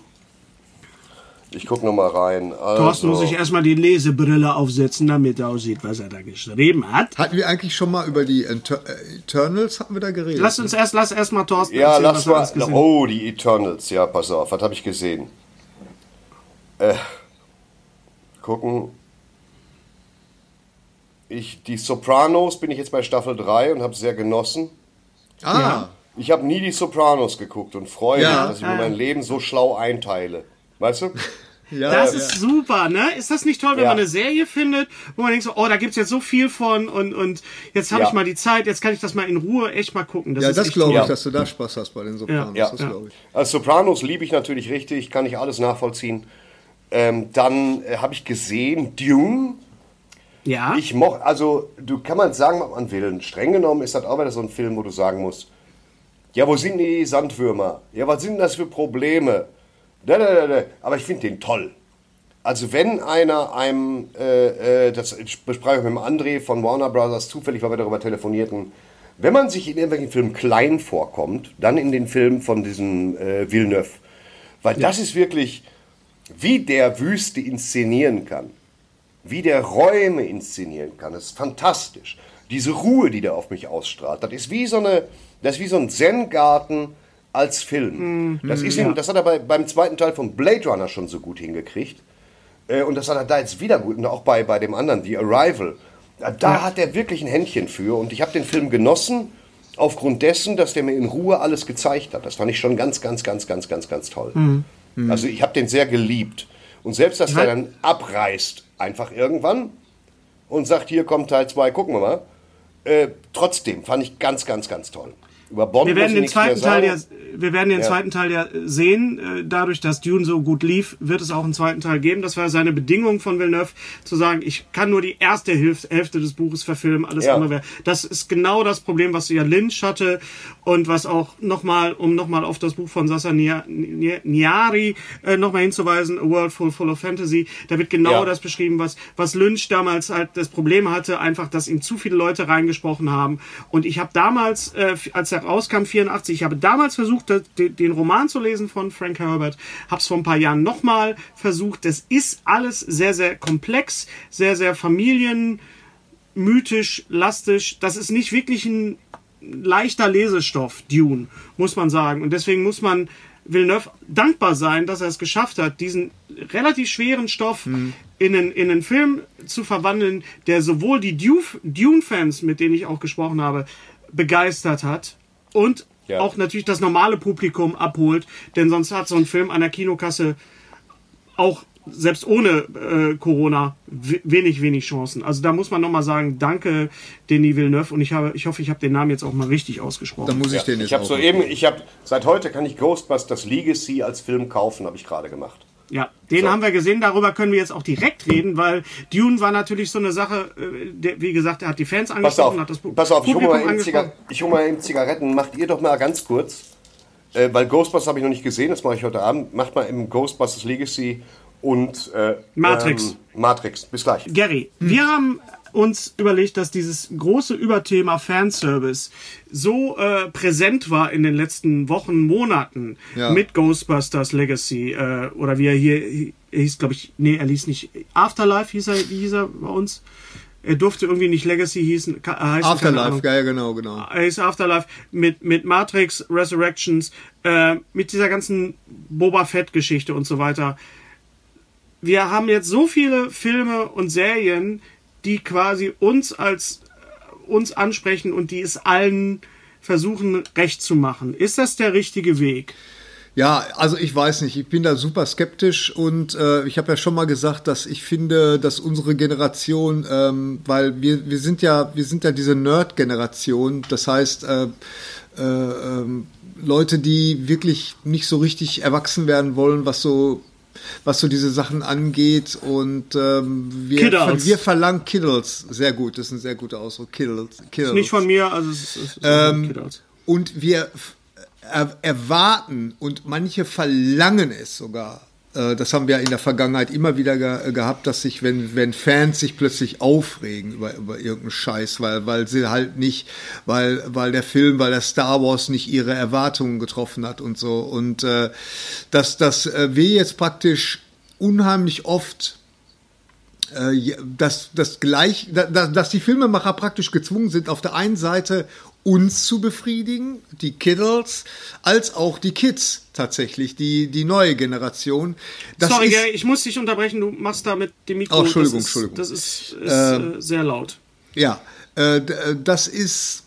ich guck noch mal rein. Also, Thorsten muss sich erstmal die Lesebrille aufsetzen, damit er aussieht, was er da geschrieben hat. Hatten wir eigentlich schon mal über die Inter Eternals hatten wir da geredet? Lass uns erst, lass erst mal Thorsten Ja, erzählen, lass mal. Oh, die Eternals, ja, pass auf, was habe ich gesehen? Äh, gucken. Ich, die Sopranos bin ich jetzt bei Staffel 3 und habe sehr genossen. Ah. Ja. Ich habe nie die Sopranos geguckt und freue ja. mich, dass ich mir mein Leben so schlau einteile. Weißt du? Ja, das ist ja. super, ne? Ist das nicht toll, wenn ja. man eine Serie findet, wo man denkt so, oh, da gibt's jetzt so viel von und, und jetzt habe ja. ich mal die Zeit, jetzt kann ich das mal in Ruhe echt mal gucken. Das ja, das glaube ich, dass du da Spaß hast bei den Sopranos. Ja. Das glaube ich. Also Sopranos liebe ich natürlich richtig, kann ich alles nachvollziehen. Ähm, dann äh, habe ich gesehen Dune. Ja. Ich mochte, also du kann man sagen, was man will. Streng genommen ist das auch wieder so ein Film, wo du sagen musst, ja, wo sind die Sandwürmer? Ja, was sind das für Probleme? Da, da, da, Aber ich finde den toll. Also wenn einer einem, äh, äh, das bespreche ich mit dem André von Warner Brothers zufällig, weil wir darüber telefonierten, wenn man sich in irgendwelchen Filmen klein vorkommt, dann in den Filmen von diesem äh, Villeneuve. Weil ja. das ist wirklich, wie der Wüste inszenieren kann, wie der Räume inszenieren kann, das ist fantastisch. Diese Ruhe, die der auf mich ausstrahlt, das ist wie so, eine, das ist wie so ein Zen-Garten als Film. Mm, das, ist ja. ihm, das hat er bei, beim zweiten Teil von Blade Runner schon so gut hingekriegt. Äh, und das hat er da jetzt wieder gut. Und auch bei, bei dem anderen, The Arrival. Da ja. hat er wirklich ein Händchen für. Und ich habe den Film genossen, aufgrund dessen, dass der mir in Ruhe alles gezeigt hat. Das fand ich schon ganz, ganz, ganz, ganz, ganz, ganz toll. Mm. Mhm. Also ich habe den sehr geliebt. Und selbst, dass ja. der dann abreißt, einfach irgendwann und sagt, hier kommt Teil 2, gucken wir mal. Äh, trotzdem fand ich ganz, ganz, ganz toll. Über Bond wir werden den zweiten Teil ja, wir werden den ja. zweiten Teil ja sehen. Äh, dadurch, dass Dune so gut lief, wird es auch einen zweiten Teil geben. Das war seine Bedingung von Villeneuve, zu sagen, ich kann nur die erste Hälfte des Buches verfilmen, alles ja. andere wäre. Das ist genau das Problem, was ja Lynch hatte und was auch nochmal, um nochmal auf das Buch von Sasa Niari äh, nochmal hinzuweisen, A World Full, Full of Fantasy, da wird genau ja. das beschrieben, was, was Lynch damals halt das Problem hatte, einfach, dass ihm zu viele Leute reingesprochen haben. Und ich habe damals, äh, als er er rauskam, 84. Ich habe damals versucht, den Roman zu lesen von Frank Herbert, habe es vor ein paar Jahren nochmal versucht. Das ist alles sehr, sehr komplex, sehr, sehr familienmythisch, lastig. Das ist nicht wirklich ein leichter Lesestoff, Dune, muss man sagen. Und deswegen muss man Villeneuve dankbar sein, dass er es geschafft hat, diesen relativ schweren Stoff mhm. in, einen, in einen Film zu verwandeln, der sowohl die Dune-Fans, mit denen ich auch gesprochen habe, begeistert hat, und ja. auch natürlich das normale Publikum abholt, denn sonst hat so ein Film an der Kinokasse auch selbst ohne äh, Corona wenig, wenig Chancen. Also da muss man nochmal sagen, danke Denis Villeneuve und ich habe, ich hoffe, ich habe den Namen jetzt auch mal richtig ausgesprochen. Dann muss ich ja, den jetzt Ich habe soeben, ich habe, seit heute kann ich Ghostbusters Legacy als Film kaufen, habe ich gerade gemacht. Ja, den So. haben wir gesehen, darüber können wir jetzt auch direkt reden, weil Dune war natürlich so eine Sache, äh, der, wie gesagt, er hat die Fans Pass angesprochen, auf, hat das Pu- pass auf, ich hole Publikum mal, Ziga- hol mal eben Zigaretten. Macht ihr doch mal ganz kurz, äh, weil Ghostbusters habe ich noch nicht gesehen, das mache ich heute Abend. Macht mal eben Ghostbusters Legacy und äh, Matrix. Ähm, Matrix. Bis gleich. Gary, wir haben uns überlegt, dass dieses große Überthema Fanservice so äh, präsent war in den letzten Wochen, Monaten Ja. mit Ghostbusters Legacy äh, oder wie er hier hi- hieß, glaube ich, nee, er hieß nicht Afterlife, hieß er, wie hieß er bei uns? Er durfte irgendwie nicht Legacy hießen, äh, heißen, Afterlife, ja, genau, genau. Er hieß Afterlife mit, mit Matrix Resurrections, äh, mit dieser ganzen Boba Fett-Geschichte und so weiter. Wir haben jetzt so viele Filme und Serien, die quasi uns als äh, uns ansprechen und die es allen versuchen recht zu machen. Ist das der richtige Weg? Ja, also ich weiß nicht, ich bin da super skeptisch und äh, ich habe ja schon mal gesagt, dass ich finde, dass unsere Generation, ähm, weil wir, wir sind ja, wir sind ja diese Nerd-Generation, das heißt, äh, äh, ähm, Leute, die wirklich nicht so richtig erwachsen werden wollen, was so was so diese Sachen angeht und ähm, wir, wir verlangen Kiddles, sehr gut, das ist ein sehr guter Ausdruck, Kiddles. Kiddles. Ist nicht von mir, also es ist, es ist Ähm, Kiddles. Und wir er, erwarten und manche verlangen es sogar. Äh, Das haben wir in der Vergangenheit immer wieder ge gehabt, dass sich, wenn, wenn Fans sich plötzlich aufregen über, über irgendeinen Scheiß, weil, weil sie halt nicht, weil, weil der Film, weil der Star Wars nicht ihre Erwartungen getroffen hat und so. Und äh, dass, dass äh, wir jetzt praktisch unheimlich oft äh, dass, dass, gleich, da- da- dass die Filmemacher praktisch gezwungen sind, auf der einen Seite uns zu befriedigen, die Kiddles, als auch die Kids tatsächlich, die, die neue Generation. Das Sorry, ist, Gary, ich muss dich unterbrechen. Du machst da mit dem Mikro. Oh, Entschuldigung, das ist, Entschuldigung. Das ist, ist äh, sehr laut. Ja, äh, äh, das ist,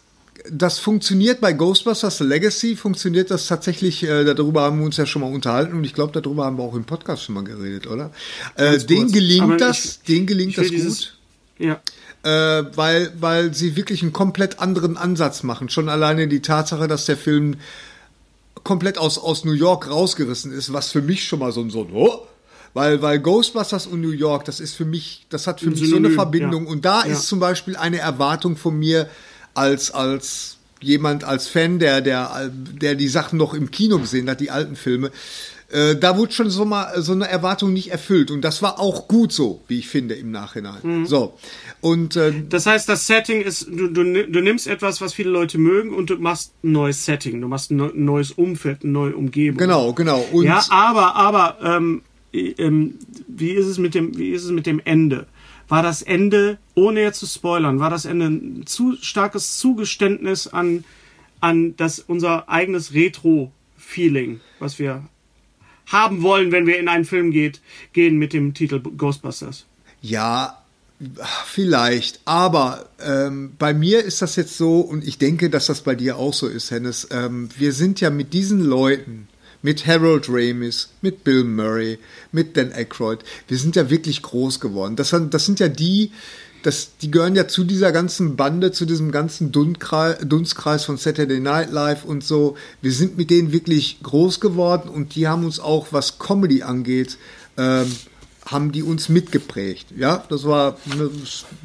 das funktioniert bei Ghostbusters Legacy, funktioniert das tatsächlich, äh, darüber haben wir uns ja schon mal unterhalten und ich glaube, darüber haben wir auch im Podcast schon mal geredet, oder? Äh, kurz. gelingt Aber das, denen gelingt das dieses, gut. Ja. Äh, weil, weil sie wirklich einen komplett anderen Ansatz machen. Schon alleine die Tatsache, dass der Film komplett aus, aus New York rausgerissen ist, was für mich schon mal so ein, so oh, weil, weil Ghostbusters und New York, das ist für mich, das hat für mich so eine Verbindung. ja. Und da Ja. ist zum Beispiel eine Erwartung von mir als, als jemand, als Fan, der, der, der die Sachen noch im Kino gesehen hat, die alten Filme. Äh, da wurde schon so mal so eine Erwartung nicht erfüllt. Und das war auch gut so, wie ich finde, im Nachhinein. Mhm. So. Und äh, Das heißt, das Setting ist, du, du, du nimmst etwas, was viele Leute mögen und du machst ein neues Setting, du machst ein neues Umfeld, eine neue Umgebung. Genau, genau. Und ja, aber, aber, ähm, ähm, wie ist es mit dem, wie ist es mit dem Ende? War das Ende, ohne jetzt zu spoilern, war das Ende ein zu starkes Zugeständnis an, an das, unser eigenes Retro-Feeling, was wir haben wollen, wenn wir in einen Film geht, gehen mit dem Titel Ghostbusters? ja, vielleicht. Aber ähm, bei mir ist das jetzt so, und ich denke, dass das bei dir auch so ist, Hennes. Ähm, wir sind ja mit diesen Leuten, mit Harold Ramis, mit Bill Murray, mit Dan Aykroyd, wir sind ja wirklich groß geworden. Das, das sind ja die, das, die gehören ja zu dieser ganzen Bande, zu diesem ganzen Dunstkreis, von Saturday Night Live und so. Wir sind mit denen wirklich groß geworden und die haben uns auch, was Comedy angeht, ähm, haben die uns mitgeprägt. Ja, das war ne,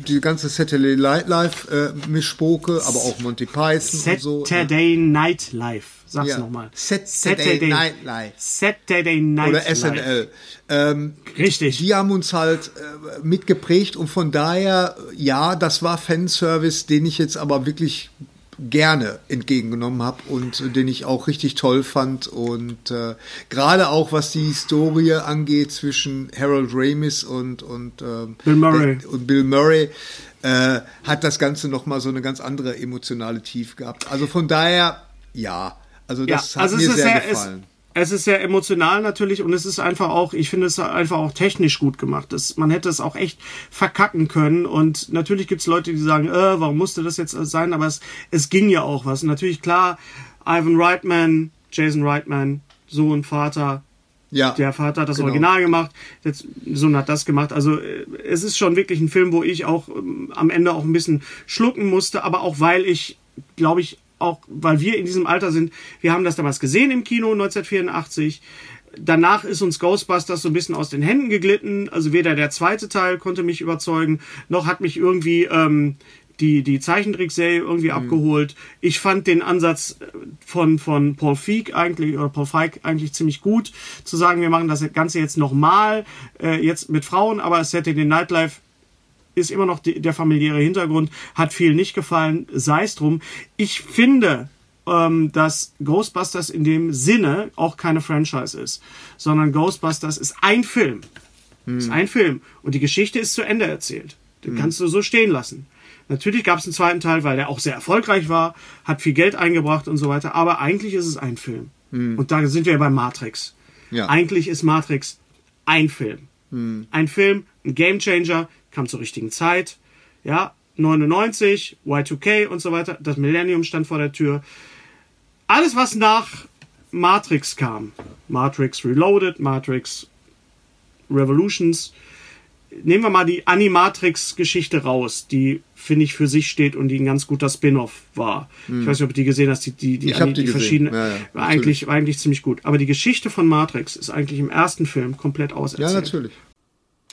die ganze Saturday Night Live äh, Mischpoke, aber auch Monty Python und so. ne? Saturday Night Live. Sag's Ja. nochmal. Saturday Night Live. Saturday Night Oder. SNL. Ähm, Richtig. die haben uns halt äh, mitgeprägt und von daher, ja, das war Fanservice, den ich jetzt aber wirklich gerne entgegengenommen habe und den ich auch richtig toll fand und äh, gerade auch was die Historie angeht zwischen Harold Ramis und und ähm, Bill Murray. der- und Bill Murray äh, hat das Ganze noch mal so eine ganz andere emotionale Tiefe gehabt. Also von daher ja, also das hat mir es ist sehr es, gefallen. Es ist sehr emotional natürlich und es ist einfach auch, ich finde es einfach auch technisch gut gemacht. Das, man hätte es auch echt verkacken können und natürlich gibt es Leute, die sagen, äh, warum musste das jetzt sein, aber es, es ging ja auch was. Natürlich klar, Ivan Reitman, Jason Reitman, Sohn, Vater, ja, der Vater hat das Genau. Original gemacht, der Sohn hat das gemacht. Also äh, es ist schon wirklich ein Film, wo ich auch ähm, am Ende auch ein bisschen schlucken musste, aber auch weil ich, glaube ich, auch weil wir in diesem Alter sind, wir haben das damals gesehen im Kino 1984. danach ist uns Ghostbusters so ein bisschen aus den Händen geglitten. Also weder der zweite Teil konnte mich überzeugen, noch hat mich irgendwie ähm, die, die Zeichentrickserie irgendwie abgeholt. Ich fand den Ansatz von, von Paul Feig eigentlich, oder Paul Feig eigentlich ziemlich gut, zu sagen, wir machen das Ganze jetzt nochmal, äh, jetzt mit Frauen, aber Saturday Night Live ist immer noch die, der familiäre Hintergrund, hat viel nicht gefallen, sei es drum. Ich finde, ähm, dass Ghostbusters in dem Sinne auch keine Franchise ist, sondern Ghostbusters ist ein Film. Ist ein Film. Und die Geschichte ist zu Ende erzählt. Den kannst du so stehen lassen. Natürlich gab es einen zweiten Teil, weil der auch sehr erfolgreich war, hat viel Geld eingebracht und so weiter. Aber eigentlich ist es ein Film. Und da sind wir bei Matrix. Ja. Eigentlich ist Matrix ein Film. Ein Film, ein Gamechanger, kam zur richtigen Zeit. Ja, 99, Y2K und so weiter. Das Millennium stand vor der Tür. Alles, was nach Matrix kam, Matrix Reloaded, Matrix Revolutions, nehmen wir mal die Animatrix-Geschichte raus, die finde ich für sich steht und die ein ganz guter Spin-off war. Ich weiß nicht, ob du die gesehen hast, die, die, die, Hm. Die, die verschiedenen, Ja, ja, war eigentlich, war eigentlich ziemlich gut. Aber die Geschichte von Matrix ist eigentlich im ersten Film komplett Ja, auserzählt. natürlich.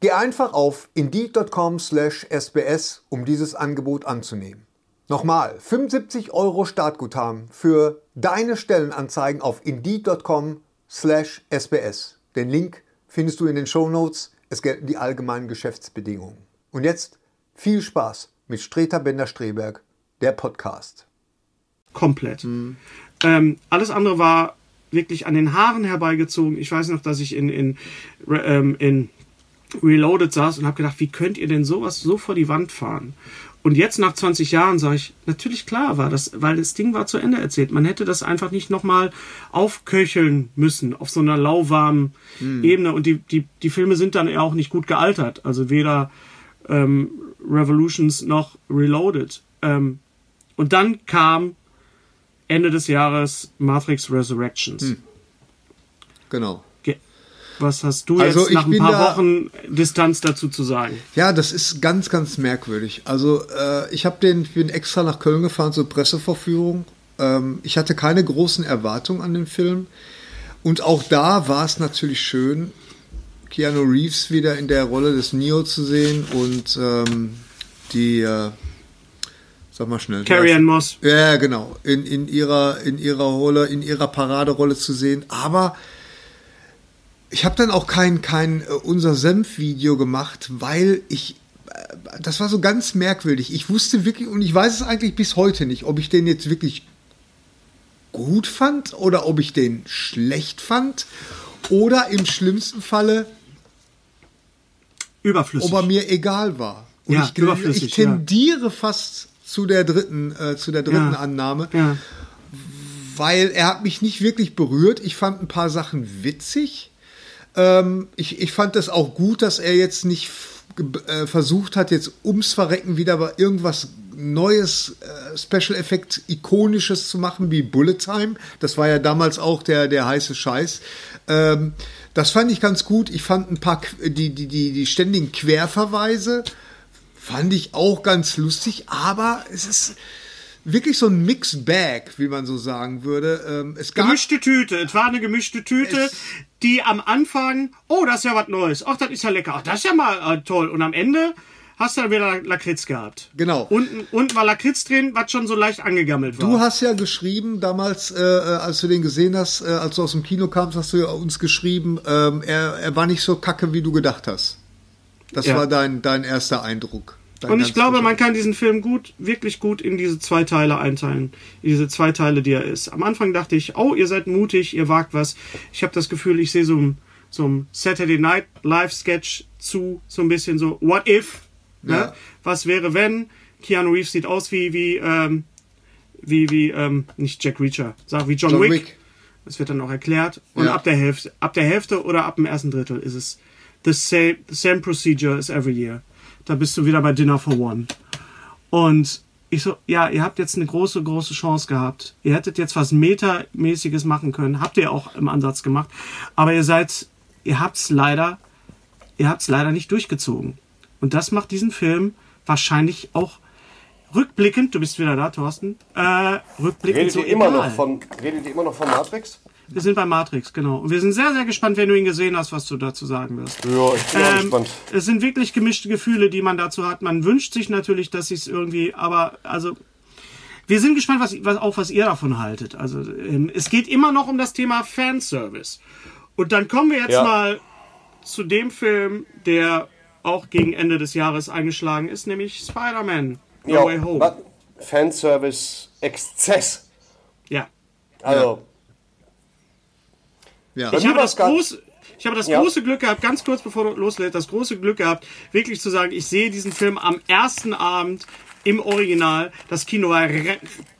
Geh einfach auf indeed.com/sbs, um dieses Angebot anzunehmen. Nochmal, 75 Euro Startguthaben für deine Stellenanzeigen auf indeed.com/sbs. Den Link findest du in den Shownotes. Es gelten die allgemeinen Geschäftsbedingungen. Und jetzt viel Spaß mit Streter Bender-Streberg, der Podcast. Komplett. Mhm. Ähm, alles andere war wirklich an den Haaren herbeigezogen. Ich weiß noch, dass ich in, in, ähm, in Reloaded saß und habe gedacht, wie könnt ihr denn sowas so vor die Wand fahren? Und jetzt nach 20 Jahren sage ich, natürlich klar war das, weil das Ding war zu Ende erzählt. Man hätte das einfach nicht nochmal aufköcheln müssen auf so einer lauwarmen Ebene. Und die, die, die Filme sind dann ja auch nicht gut gealtert. Also weder ähm, Revolutions noch Reloaded. Ähm, und dann kam Ende des Jahres Matrix Resurrections. Genau. Was hast du Also jetzt ich nach ein paar da- Wochen Distanz dazu zu sagen? Ja, das ist ganz, ganz merkwürdig. Also äh, ich habe den, ich bin extra nach Köln gefahren zur Presseverführung. Ähm, ich hatte keine großen Erwartungen an den Film. Und auch da war es natürlich schön, Keanu Reeves wieder in der Rolle des Neo zu sehen und ähm, die, äh, sag mal schnell. Carrie Ann Moss. Ja, genau. In, in ihrer, in ihrer Rolle, in ihrer Paraderolle zu sehen. Aber ich habe dann auch kein, kein äh, unser Senf-Video gemacht, weil ich, äh, das war so ganz merkwürdig. Ich wusste wirklich, und ich weiß es eigentlich bis heute nicht, ob ich den jetzt wirklich gut fand oder ob ich den schlecht fand oder im schlimmsten Falle, Überflüssig. ob er mir egal war. Und Ja, ich, überflüssig, ich tendiere fast zu der dritten, äh, zu der dritten Ja. Annahme, ja. weil er hat mich nicht wirklich berührt. Ich fand ein paar Sachen witzig. Ähm, ich, ich fand das auch gut, dass er jetzt nicht äh, versucht hat, jetzt ums Verrecken wieder irgendwas Neues, äh, Special Effect Ikonisches zu machen, wie Bullet Time. Das war ja damals auch der, der heiße Scheiß. Ähm, das fand ich ganz gut. Ich fand ein paar, die, die, die, die ständigen Querverweise fand ich auch ganz lustig, aber es ist wirklich so ein Mixed Bag, wie man so sagen würde. Ähm, es gab Gemischte Tüte. Es war eine gemischte Tüte, die am Anfang, oh, das ist ja was Neues. Ach, das ist ja lecker. Ach, das ist ja mal äh, toll. Und am Ende hast du dann wieder Lakritz gehabt. Genau. Unten, unten war Lakritz drin, was schon so leicht angegammelt war. Du hast ja geschrieben, damals, äh, äh, als du den gesehen hast, äh, als du aus dem Kino kamst, hast du ja uns geschrieben, ähm, er, er war nicht so kacke, wie du gedacht hast. Das Ja. war dein, dein erster Eindruck. Und ich glaube, man kann diesen Film gut, wirklich gut in diese zwei Teile einteilen. In diese zwei Teile, die er ist. Am Anfang dachte ich, oh, ihr seid mutig, ihr wagt was. Ich habe das Gefühl, ich sehe so ein, so ein Saturday Night Live Sketch zu, so ein bisschen so, what if? Ne? Ja. Was wäre, wenn? Keanu Reeves sieht aus wie, wie, ähm, wie, wie, ähm, nicht Jack Reacher, sag wie John, John Wick. Wick. Das wird dann auch erklärt. Und Ja. ab der Hälfte, ab der Hälfte oder ab dem ersten Drittel ist es the same, the same procedure as every year. Da bist du wieder bei Dinner for One. Und ich so, ja, ihr habt jetzt eine große, große Chance gehabt. Ihr hättet jetzt was Metamäßiges machen können. Habt ihr auch im Ansatz gemacht. Aber ihr seid, ihr habt's leider, ihr habt's leider nicht durchgezogen. Und das macht diesen Film wahrscheinlich auch rückblickend, du bist wieder da, Thorsten, äh, rückblickend Redet so ihr immer egal. noch von, redet ihr immer noch von Matrix? Wir sind bei Matrix, genau. Und wir sind sehr, sehr gespannt, wenn du ihn gesehen hast, was du dazu sagen wirst. Ja, ich bin auch Ähm, gespannt. es sind wirklich gemischte Gefühle, die man dazu hat. Man wünscht sich natürlich, dass sie es irgendwie, aber also wir sind gespannt, was, was auch was ihr davon haltet. Also ähm, es geht immer noch um das Thema Fanservice. Und dann kommen wir jetzt Ja. mal zu dem Film, der auch gegen Ende des Jahres eingeschlagen ist, nämlich Spider-Man No Ja, Way Home. wa- Fanservice-Exzess. Ja. Also, Ja. Ich habe das große, ich habe das Ja. große Glück gehabt, ganz kurz bevor du loslässt, das große Glück gehabt, wirklich zu sagen, ich sehe diesen Film am ersten Abend im Original. Das Kino war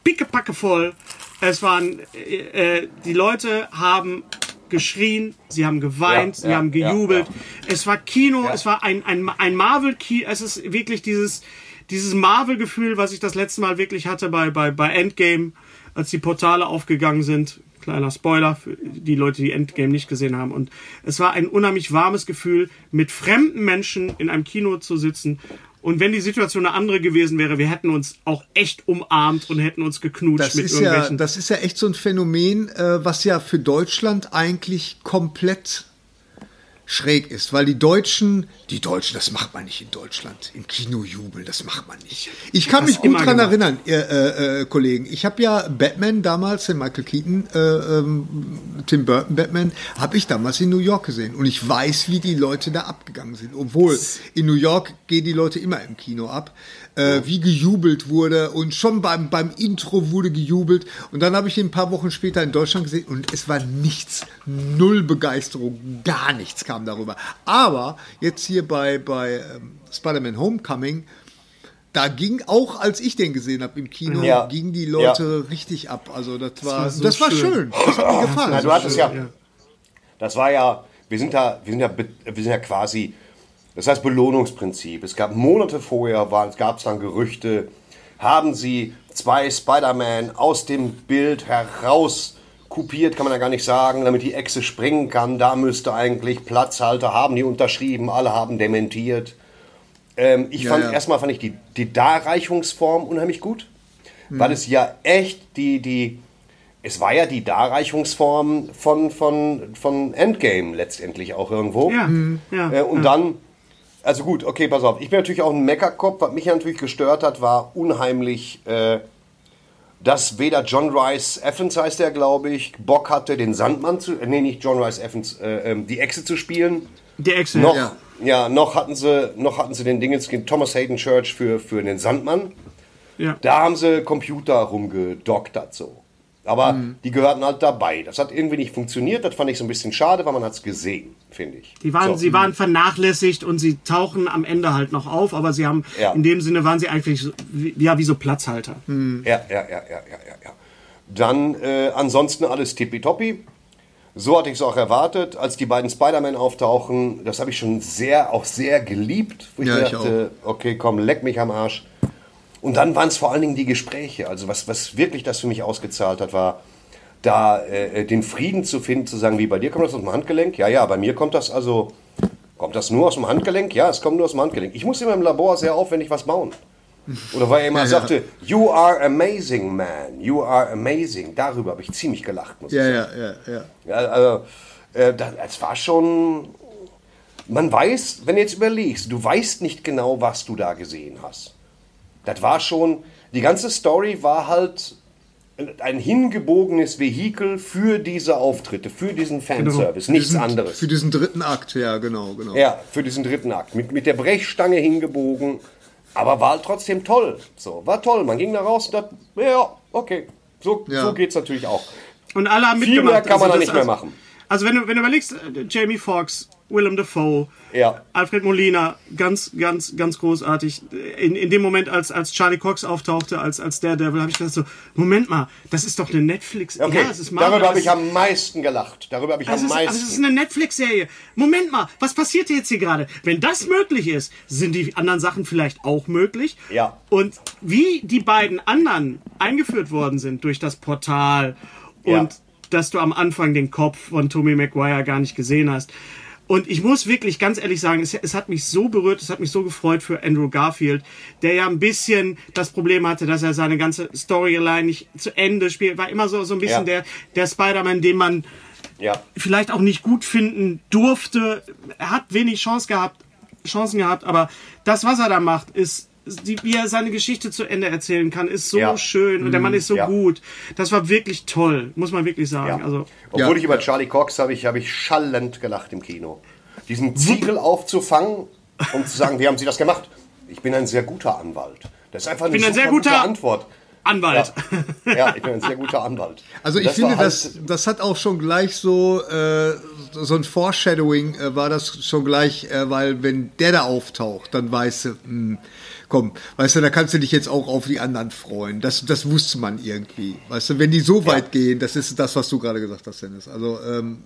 pickepacke voll. Es waren, äh, äh, die Leute haben geschrien, sie haben geweint, Ja, sie ja, haben gejubelt. ja, Es war Kino, Ja. es war ein, ein, ein Marvel-Kino, es ist wirklich dieses, dieses Marvel-Gefühl, was ich das letzte Mal wirklich hatte bei, bei, bei Endgame, als die Portale aufgegangen sind. Kleiner Spoiler für die Leute, die Endgame nicht gesehen haben. Und es war ein unheimlich warmes Gefühl, mit fremden Menschen in einem Kino zu sitzen. Und wenn die Situation eine andere gewesen wäre, wir hätten uns auch echt umarmt und hätten uns geknutscht Das mit ist, ja, irgendwelchen. das ist ja echt so ein Phänomen, äh, was ja für Deutschland eigentlich komplett schräg ist, weil die Deutschen, die Deutschen, das macht man nicht in Deutschland, im Kino jubeln, das macht man nicht. Ich kann mich gut dran gemacht. erinnern, äh, äh, äh, Kollegen. Ich habe ja Batman damals, den Michael Keaton, äh, ähm, Tim Burton Batman, habe ich damals in New York gesehen und ich weiß, wie die Leute da abgegangen sind. Obwohl in New York gehen die Leute immer im Kino ab. Äh, wie gejubelt wurde und schon beim, beim Intro wurde gejubelt und dann habe ich ihn ein paar Wochen später in Deutschland gesehen und es war nichts, null Begeisterung, gar nichts kam darüber. Aber jetzt hier bei, bei ähm, Spider-Man Homecoming, da ging auch, als ich den gesehen habe im Kino, Ja. gingen die Leute richtig ab. Also das war, war das so war, schön. schön. Das hat mir gefallen. Na, du hattest ja, ja. das war ja, wir sind ja, wir sind ja, be- wir sind ja quasi, das heißt Belohnungsprinzip. Es gab Monate vorher, gab es dann Gerüchte, haben sie zwei Spider-Man aus dem Bild heraus kopiert, kann man ja gar nicht sagen, damit die Echse springen kann. Da müsste eigentlich Platzhalter, haben die unterschrieben, alle haben dementiert. Ähm, ich Ja, fand, ja. erstmal fand ich die, die Darreichungsform unheimlich gut, weil es ja echt die, die, es war ja die Darreichungsform von, von, von Endgame letztendlich auch irgendwo. Ja, ja, Äh, und ja. dann, also gut, okay, pass auf. Ich bin natürlich auch ein Meckerkopf. Was mich natürlich gestört hat, war unheimlich, äh, dass weder John Rice Evans heißt der, glaube ich, Bock hatte, den Sandmann zu, äh, nee, nicht John Rice Evans, äh, ähm, die Echse zu spielen. Excel. Noch, Ja. ja. noch hatten sie, noch hatten sie den Dingens, Thomas Hayden Church für, für den Sandmann. Ja. Da haben sie Computer rumgedoktert so. Aber Mhm. die gehörten halt dabei. Das hat irgendwie nicht funktioniert. Das fand ich so ein bisschen schade, weil man hat es gesehen, finde ich. Die waren, so. sie waren vernachlässigt und sie tauchen am Ende halt noch auf, aber sie haben, Ja. in dem Sinne waren sie eigentlich so, wie, ja, wie so Platzhalter. Ja, ja, ja, ja, ja, ja, ja. Dann äh, ansonsten alles tippitoppi. So hatte ich es auch erwartet, als die beiden Spider-Man auftauchen. Das habe ich schon sehr, auch sehr geliebt. Wo Ja, mir ich dachte, okay, komm, leck mich am Arsch. Und dann waren es vor allen Dingen die Gespräche. Also was, was wirklich das für mich ausgezahlt hat, war da äh, den Frieden zu finden, zu sagen, wie bei dir kommt das aus dem Handgelenk? Ja, ja, bei mir kommt das also, kommt das nur aus dem Handgelenk? Ja, es kommt nur aus dem Handgelenk. Ich muss immer im Labor sehr aufwendig was bauen. Oder weil er immer Ja, ja. sagte, you are amazing, man, you are amazing. Darüber habe ich ziemlich gelacht, muss ich Ja, sagen. ja, ja, ja. Ja, also, äh, das war schon. Man weiß, wenn du jetzt überlegst, du weißt nicht genau, was du da gesehen hast. Das war schon. Die ganze Story war halt ein hingebogenes Vehikel für diese Auftritte, für diesen Fanservice, nichts diesen, anderes. Für diesen dritten Akt, ja, genau, genau. Ja, für diesen dritten Akt. Mit, mit der Brechstange hingebogen. Aber war halt trotzdem toll. So, war toll. Man ging da raus und dachte, ja, okay. So, Ja. so geht's natürlich auch. Und alle haben Viel mitgemacht. mehr kann man da das- nicht mehr also, machen. Also wenn du, wenn du überlegst, äh, Jamie Foxx, Willem Dafoe, Ja. Alfred Molina, ganz, ganz, ganz großartig. In, in dem Moment, als, als Charlie Cox auftauchte, als, als Daredevil, habe ich gedacht so, Moment mal, das ist doch eine Netflix... Okay, ja, es ist Marvel, darüber habe ich am meisten gelacht. Darüber habe ich Also am es, ist, also es ist meisten. eine Netflix-Serie. Moment mal, was passiert jetzt hier gerade? Wenn das möglich ist, sind die anderen Sachen vielleicht auch möglich? Ja. Und wie die beiden anderen eingeführt worden sind durch das Portal und Ja. dass du am Anfang den Kopf von Tommy Maguire gar nicht gesehen hast. Und ich muss wirklich ganz ehrlich sagen, es, es hat mich so berührt, es hat mich so gefreut für Andrew Garfield, der ja ein bisschen das Problem hatte, dass er seine ganze Storyline nicht zu Ende spielt. War immer so, so ein bisschen Ja. der, der Spider-Man, den man Ja. vielleicht auch nicht gut finden durfte. Er hat wenig Chance gehabt, Chancen gehabt, aber das, was er da macht, ist, die, wie er seine Geschichte zu Ende erzählen kann, ist so Ja. schön und der Mann ist so Ja. gut. Das war wirklich toll, muss man wirklich sagen. Ja. Also, Obwohl Ja. ich über Charlie Cox habe ich, habe ich schallend gelacht im Kino. Diesen Ziegel aufzufangen und zu sagen, wie haben Sie das gemacht? Ich bin ein sehr guter Anwalt. Das ist einfach eine bin ein super sehr guter- gute Antwort. Anwalt. Ja. ja, ich bin ein sehr guter Anwalt. Also ich finde, war halt- das, das hat auch schon gleich so, äh, so ein Foreshadowing äh, war das schon gleich, äh, weil wenn der da auftaucht, dann weißt du, hm, komm, weißt du, da kannst du dich jetzt auch auf die anderen freuen. Das, das wusste man irgendwie. Weißt du, wenn die so weit gehen, das ist das, was du gerade gesagt hast, Dennis. Also, ähm,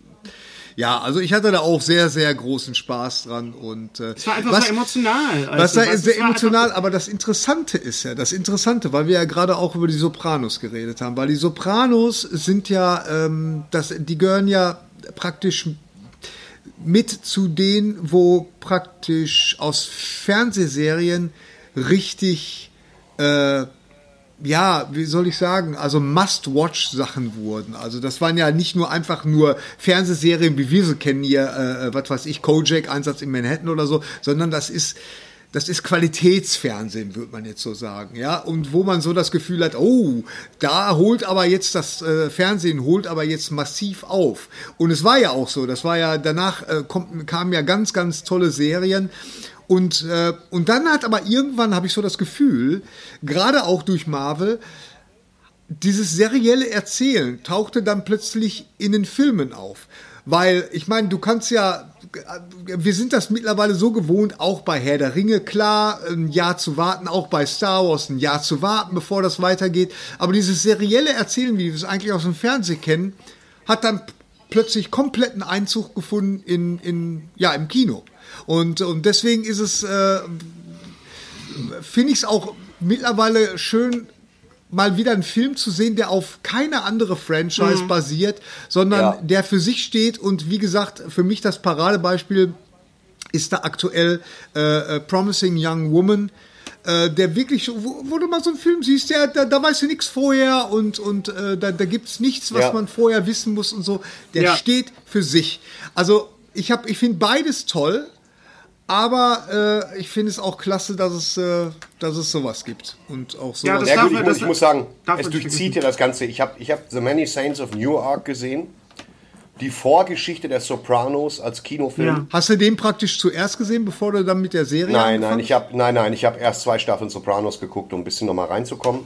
ja, also ich hatte da auch sehr, sehr großen Spaß dran und äh, Es war einfach was- so emotional. was Also, da weißt du, sehr emotional, aber das Interessante ist ja, das Interessante, weil wir ja gerade auch über die Sopranos geredet haben, weil die Sopranos sind ja, ähm, das, die gehören ja praktisch mit zu denen, wo praktisch aus Fernsehserien richtig äh, ja, wie soll ich sagen, also Must-Watch-Sachen wurden. Also das waren ja nicht nur einfach nur Fernsehserien, wie wir sie kennen hier, äh, was weiß ich, Kojak, Einsatz in Manhattan oder so, sondern das ist das ist Qualitätsfernsehen, würde man jetzt so sagen, ja, und wo man so das Gefühl hat, oh, da holt aber jetzt das äh, Fernsehen holt aber jetzt massiv auf. Und es war ja auch so, das war ja danach äh, kommt, kamen ja ganz ganz tolle Serien und, äh, und dann hat aber irgendwann, habe ich so das Gefühl, gerade auch durch Marvel, dieses serielle Erzählen tauchte dann plötzlich in den Filmen auf. Weil, ich meine, du kannst ja, wir sind das mittlerweile so gewohnt, auch bei Herr der Ringe, klar, ein Jahr zu warten, auch bei Star Wars ein Jahr zu warten, bevor das weitergeht. Aber dieses serielle Erzählen, wie wir es eigentlich aus dem Fernsehen kennen, hat dann plötzlich kompletten Einzug gefunden in, in, ja, im Kino. Und, und deswegen ist es, äh, finde ich es auch mittlerweile schön, mal wieder einen Film zu sehen, der auf keine andere Franchise basiert, sondern Ja. der für sich steht. Und wie gesagt, für mich das Paradebeispiel ist da aktuell äh, äh, Promising Young Woman. Äh, der wirklich, wo, wo du mal so einen Film siehst, der, da, da weißt du nichts vorher und, und äh, da, da gibt es nichts, was Ja. man vorher wissen muss und so. Der Ja. steht für sich. Also ich, hab- ich finde beides toll, aber äh, ich finde es auch klasse, dass es, äh, dass es sowas gibt. Und auch sowas. Ja, das Ja, gut, ich, man- muss, das- ich muss sagen, es durchzieht ja das Ganze. Ich habe ich hab The Many Saints of Newark gesehen. Die Vorgeschichte der Sopranos als Kinofilm. Ja. Hast du den praktisch zuerst gesehen, bevor du dann mit der Serie Nein, nein, ich habe nein, nein, ich habe erst zwei Staffeln Sopranos geguckt, um ein bisschen nochmal reinzukommen.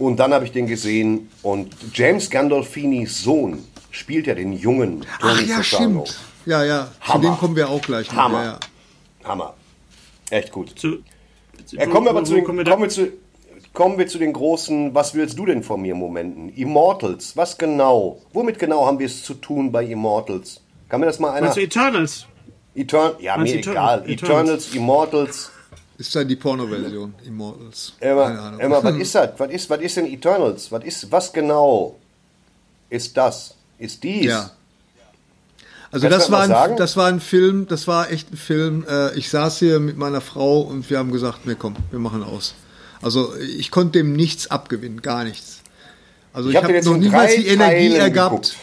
Und dann habe ich den gesehen und James Gandolfinis Sohn spielt ja den jungen Ach Tony ja, Soprano. stimmt. Ja, ja. Zu Hammer. dem kommen wir auch gleich. Hammer. Ja, ja. Hammer. Echt gut. Zu, Ja, kommen wir aber wo- zu den, kommen wir kommen wir zu, kommen wir zu den großen, was willst du denn von mir Momenten? Immortals, was genau? Womit genau haben wir es zu tun bei Immortals? Kann mir das mal einer... Du Eternals? Etern ja, mir Meinst du Eternal- egal. Eternals? Eternals, Immortals. Ist dann die Porno-Version, Immortals. Keine Emma, Ahnung. Emma, was ist das? Was ist, was ist denn Eternals? Was ist, was genau ist das? Ist dies? Ja. Also Kannst das war, ein, das war ein Film, das war echt ein Film. Äh, ich saß hier mit meiner Frau und wir haben gesagt, nee, komm, wir machen aus. Also ich konnte dem nichts abgewinnen, gar nichts. Also Ich ich, hab habe jetzt noch niemals die Energie geguckt.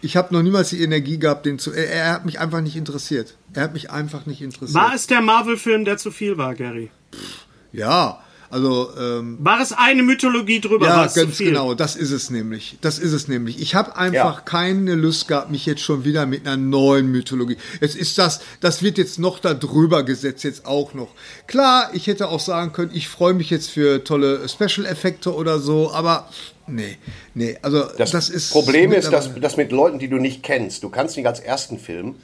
Ich habe noch niemals die Energie gehabt, den zu. Er, er hat mich einfach nicht interessiert. Er hat mich einfach nicht interessiert. War es der Marvel-Film, der zu viel war, Gary? Ja, Also ähm, War es eine Mythologie drüber? ja, war es zu ganz viel? genau. Das ist es nämlich. Das ist es nämlich. Ich habe einfach Ja. keine Lust gehabt, mich jetzt schon wieder mit einer neuen Mythologie. Jetzt ist das, das wird jetzt noch da drüber gesetzt, jetzt auch noch. Klar, ich hätte auch sagen können, ich freue mich jetzt für tolle Special-Effekte oder so, aber nee, nee. Also das, Das, ist Problem ist, dass, dass mit Leuten, die du nicht kennst, du kannst nicht als ersten Film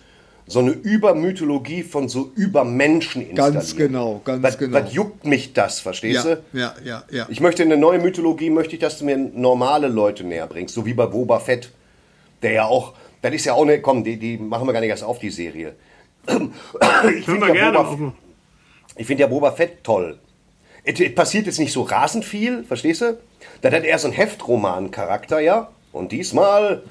so eine Übermythologie von so Übermenschen installieren. Ganz genau, ganz was, genau. Was juckt mich das, verstehst ja, du? ja, ja, ja. Ich möchte eine neue Mythologie, möchte ich, dass du mir normale Leute näher bringst, so wie bei Boba Fett, der ja auch, das ist ja auch eine, komm, die, die machen wir gar nicht erst auf, die Serie. Ich finde ja, gerne Boba, ich find ja Boba Fett toll. Es, es passiert jetzt nicht so rasend viel, verstehst du? Das hat eher so einen Heftroman-Charakter, ja? Und diesmal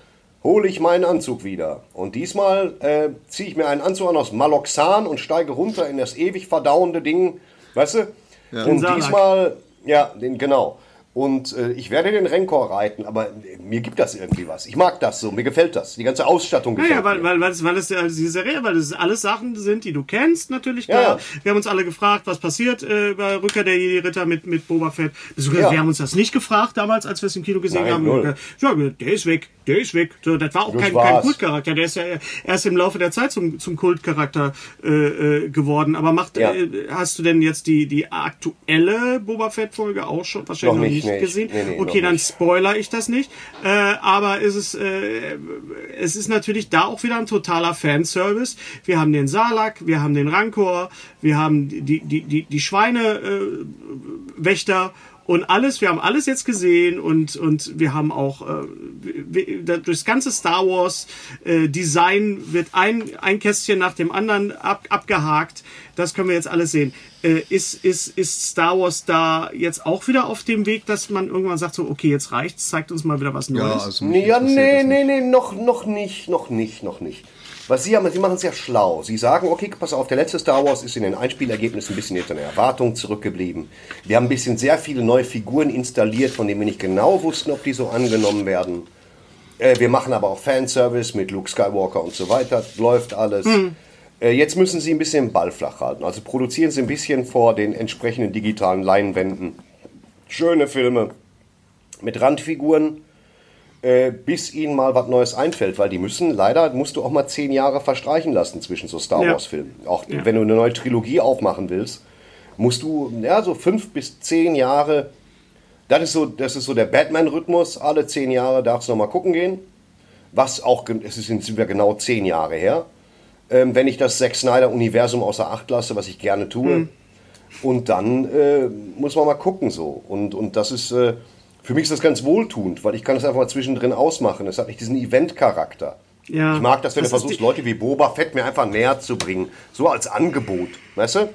hole ich meinen Anzug wieder. Und diesmal äh, ziehe ich mir einen Anzug an aus Maloxan und steige runter in das ewig verdauende Ding, weißt du? Den Und diesmal, ja, den, genau. Und äh, ich werde den Renkor reiten, aber äh, mir gibt das irgendwie was. Ich mag das so, mir gefällt das. Die ganze Ausstattung gefällt Naja, weil, mir. weil, weil, es, weil es Serie, weil es alles Sachen sind, die du kennst, natürlich Ja, klar. ja. Wir haben uns alle gefragt, was passiert äh, bei Rückkehr der Jedi-Ritter mit, mit Boba Fett. Beziehungsweise Ja. wir haben uns das nicht gefragt damals, als wir es im Kino gesehen Nein, haben. null. Ja, der ist weg, der ist weg. So, das war auch Das kein, war's. kein Kultcharakter. Der ist ja erst im Laufe der Zeit zum, zum Kultcharakter äh, äh, geworden. Aber macht, äh, hast du denn jetzt die, die aktuelle Boba Fett-Folge auch schon wahrscheinlich noch nicht, nicht, nee, gesehen? nee, nee, noch okay, dann spoiler ich das nicht. Äh, aber ist es, äh, es ist natürlich da auch wieder ein totaler Fanservice. Wir haben den Salak, wir haben den Rancor, wir haben die, die, die, die Schweinewächter äh, Wächter und alles, wir haben alles jetzt gesehen und, und wir haben auch äh, durchs ganze Star Wars äh, Design wird ein, ein Kästchen nach dem anderen ab, abgehakt. Das können wir jetzt alles sehen. Äh, ist, ist, ist Star Wars da jetzt auch wieder auf dem Weg, dass man irgendwann sagt, so, okay, jetzt reicht's, zeigt uns mal wieder was Neues? ja, also mich Nee, ja, nee, nee, nicht. nee, noch, noch nicht, noch nicht, noch nicht. Was sie haben, sie machen es ja schlau. Sie sagen, okay, pass auf, der letzte Star Wars ist in den Einspielergebnissen ein bisschen hinter der Erwartung zurückgeblieben. Wir haben ein bisschen sehr viele neue Figuren installiert, von denen wir nicht genau wussten, ob die so angenommen werden. Äh, wir machen aber auch Fanservice mit Luke Skywalker und so weiter. Läuft alles. Äh, jetzt müssen sie ein bisschen den Ball flach halten. Also produzieren sie ein bisschen vor den entsprechenden digitalen Leinwänden. Schöne Filme mit Randfiguren äh, bis ihnen mal was Neues einfällt, weil die müssen, leider musst du auch mal zehn Jahre verstreichen lassen zwischen so Star Ja. Wars Filmen. Auch Ja. wenn du eine neue Trilogie aufmachen willst, musst du, ja, so fünf bis zehn Jahre, das ist so, das ist so der Batman-Rhythmus, alle zehn Jahre darfst du nochmal gucken gehen. Was auch, es sind wir genau zehn Jahre her. Ähm, wenn ich das Zack Snyder-Universum außer Acht lasse, was ich gerne tue. Und dann äh, muss man mal gucken so. Und, und das ist, äh, für mich ist das ganz wohltuend, weil ich kann das einfach mal zwischendrin ausmachen. Es hat nicht diesen Event-Charakter. Ja. Ich mag das, wenn Das du versuchst, Leute wie Boba Fett mir einfach näher zu bringen. So als Angebot, weißt du?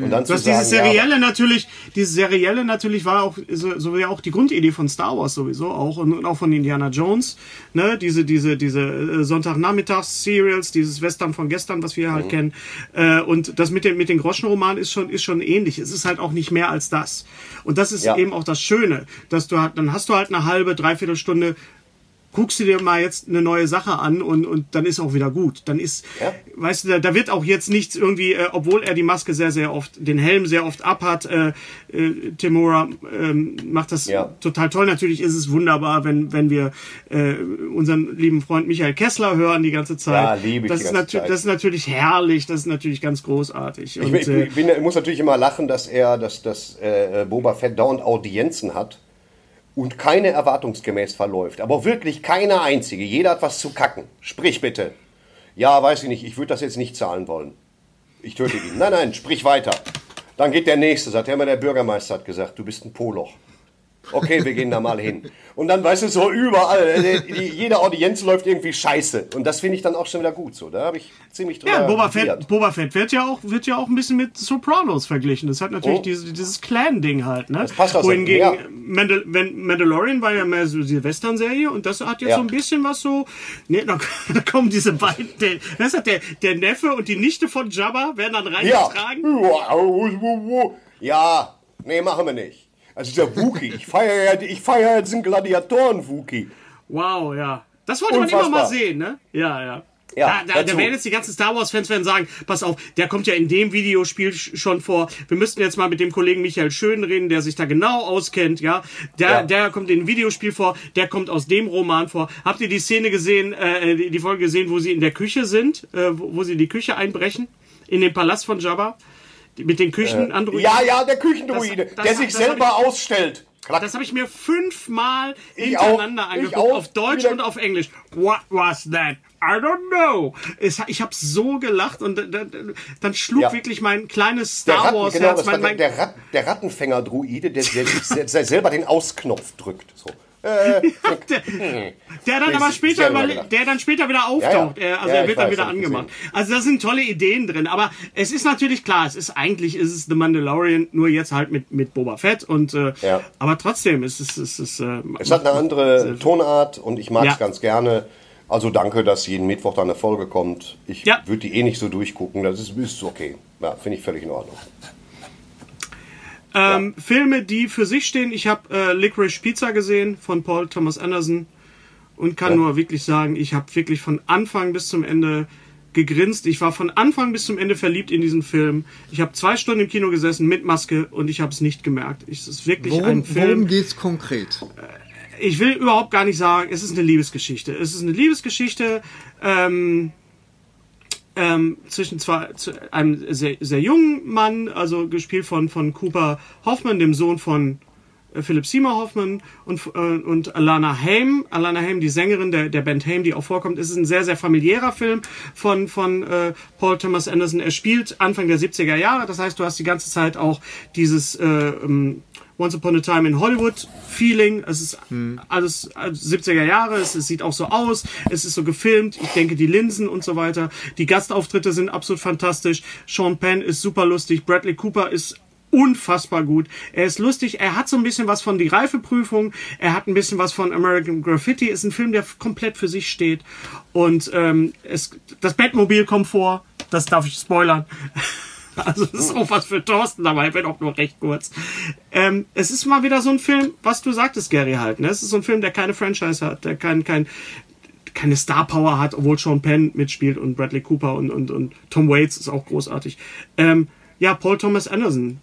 Und dann Du zu hast sagen, dieses ja, Serielle natürlich, dieses Serielle natürlich war auch so, so wie auch die Grundidee von Star Wars sowieso auch und, und auch von Indiana Jones, ne, diese diese diese äh, Sonntagnachmittags Serials, dieses Western von gestern, was wir Mhm. halt kennen, äh, und das mit den mit den Groschenromanen ist schon ist schon ähnlich. Es ist halt auch nicht mehr als das. Und das ist Ja. eben auch das Schöne, dass du halt, dann hast du halt eine halbe dreiviertel Stunde guckst du dir mal jetzt eine neue Sache an und, und dann ist auch wieder gut. Dann ist, Ja. weißt du, da, da wird auch jetzt nichts irgendwie, äh, obwohl er die Maske sehr, sehr oft, den Helm sehr oft abhat, äh, äh, Timura ähm, macht das Ja. total toll. Natürlich ist es wunderbar, wenn, wenn wir äh, unseren lieben Freund Michael Kessler hören die ganze Zeit. Ja, liebe ich das die ist Zeit. Das ist natürlich herrlich, das ist natürlich ganz großartig. Ich, Und, bin, ich, äh, bin, ich, bin, ich muss natürlich immer lachen, dass er, dass, dass äh, Boba Fett dauernd Audienzen hat und keine erwartungsgemäß verläuft. Aber wirklich keine einzige. Jeder hat was zu kacken. Sprich bitte. Ja, weiß ich nicht, ich würde das jetzt nicht zahlen wollen. Ich töte ihn. Nein, nein, sprich weiter. Dann geht der Nächste, sagt er immer, der Bürgermeister hat gesagt, du bist ein Poloch. Okay, wir gehen da mal hin. Und dann, weißt du, so überall, äh, die, jede Audienz läuft irgendwie scheiße. Und das finde ich dann auch schon wieder gut so. Da habe ich ziemlich drüber Ja, Boba. Fett, Boba Fett wird ja auch wird ja auch ein bisschen mit Sopranos verglichen. Das hat natürlich Oh. diese, dieses Clan-Ding halt, ne? Das passt auch Wohingegen ja. Mandal wenn Mandalorian war ja mehr so die Western-Serie und das hat jetzt Ja. so ein bisschen was so. Ne, da, kommen diese beiden, der, das hat der, der Neffe und die Nichte von Jabba werden dann Ja. reingetragen. Ja, nee, machen wir nicht. Also dieser Wookie, ich feiere ja, ich feiere ja diesen Gladiatoren-Wookie. Wow, ja. Das wollte man immer Unfassbar. mal sehen, ne? Ja, ja. Ja, da, da, da werden jetzt die ganzen Star Wars-Fans werden sagen, pass auf, der kommt ja in dem Videospiel sch- schon vor. Wir müssten jetzt mal mit dem Kollegen Michael Schön reden, der sich da genau auskennt, ja. Der, Ja. der kommt in dem Videospiel vor, der kommt aus dem Roman vor. Habt ihr die Szene gesehen, äh, die, die Folge gesehen, wo sie in der Küche sind, äh, wo, wo sie in die Küche einbrechen? In den Palast von Jabba? Mit den Küchenandroiden? Ja, ja, der Küchendruide, Das- das- der sich selber ausstellt. Klack. Das habe ich mir fünfmal Ich hintereinander auch, ich angeguckt, auch. auf Deutsch und auf Englisch. What was that? I don't know. Es, ich habe so gelacht und dann, dann schlug Ja. wirklich mein kleines Star Ratten, Wars genau, Herz. Mein, der, mein, der, Rat, der Rattenfänger-Druide, der, der, der, der selber den Ausknopf drückt. So. Äh, der, der dann aber später der dann später wieder auftaucht. Ja, ja. Er- Also Ja, er wird dann weiß, wieder angemacht. Also da sind tolle Ideen drin. Aber es ist natürlich klar, es ist eigentlich ist es The Mandalorian, nur jetzt halt mit, mit Boba Fett. Und äh, aber trotzdem ist es ist, es, äh, es hat eine andere Tonart und ich mag es ganz gerne. Also danke, dass jeden Mittwoch da eine Folge kommt. Ich würde die eh nicht so durchgucken. Das ist, ist okay. Ja, finde ich völlig in Ordnung. Ähm, Filme, die für sich stehen. Ich habe äh, Licorice Pizza gesehen von Paul Thomas Anderson und kann nur wirklich sagen, ich habe wirklich von Anfang bis zum Ende gegrinst. Ich war von Anfang bis zum Ende verliebt in diesen Film. Ich habe zwei Stunden im Kino gesessen mit Maske und ich habe es nicht gemerkt. Es ist wirklich ein Worum, Film. worum geht's konkret? ich will überhaupt gar nicht sagen, es ist eine Liebesgeschichte. Es ist eine Liebesgeschichte ähm, ähm, zwischen zwei, zu einem sehr, sehr jungen Mann, also gespielt von, von Cooper Hoffman, dem Sohn von äh, Philip Seymour Hoffman und, äh, und Alana Haim. Alana Haim, die Sängerin der, der Band Haim, die auch vorkommt. Es ist ein sehr, sehr familiärer Film von, von äh, Paul Thomas Anderson. Er spielt Anfang der 70er Jahre. Das heißt, du hast die ganze Zeit auch dieses äh, ähm, Once Upon a Time in Hollywood Feeling. Es ist alles also 70er Jahre. Es, es sieht auch so aus. Es ist so gefilmt. Ich denke, die Linsen und so weiter. Die Gastauftritte sind absolut fantastisch. Sean Penn ist super lustig. Bradley Cooper ist unfassbar gut. Er ist lustig. Er hat so ein bisschen was von die Reifeprüfung. Er hat ein bisschen was von American Graffiti. Ist ein Film, der komplett für sich steht. Und ähm, es, das Batmobil kommt vor. Das darf ich spoilern. Also das ist auch was für Thorsten dabei, wenn auch nur recht kurz. Ähm, es ist mal wieder so ein Film, was du sagtest, Gary, halt. Ne? Es ist so ein Film, der keine Franchise hat, der kein, kein, keine Star Power hat, obwohl Sean Penn mitspielt und Bradley Cooper und, und, und Tom Waits ist auch großartig. Ähm, ja, Paul Thomas Anderson.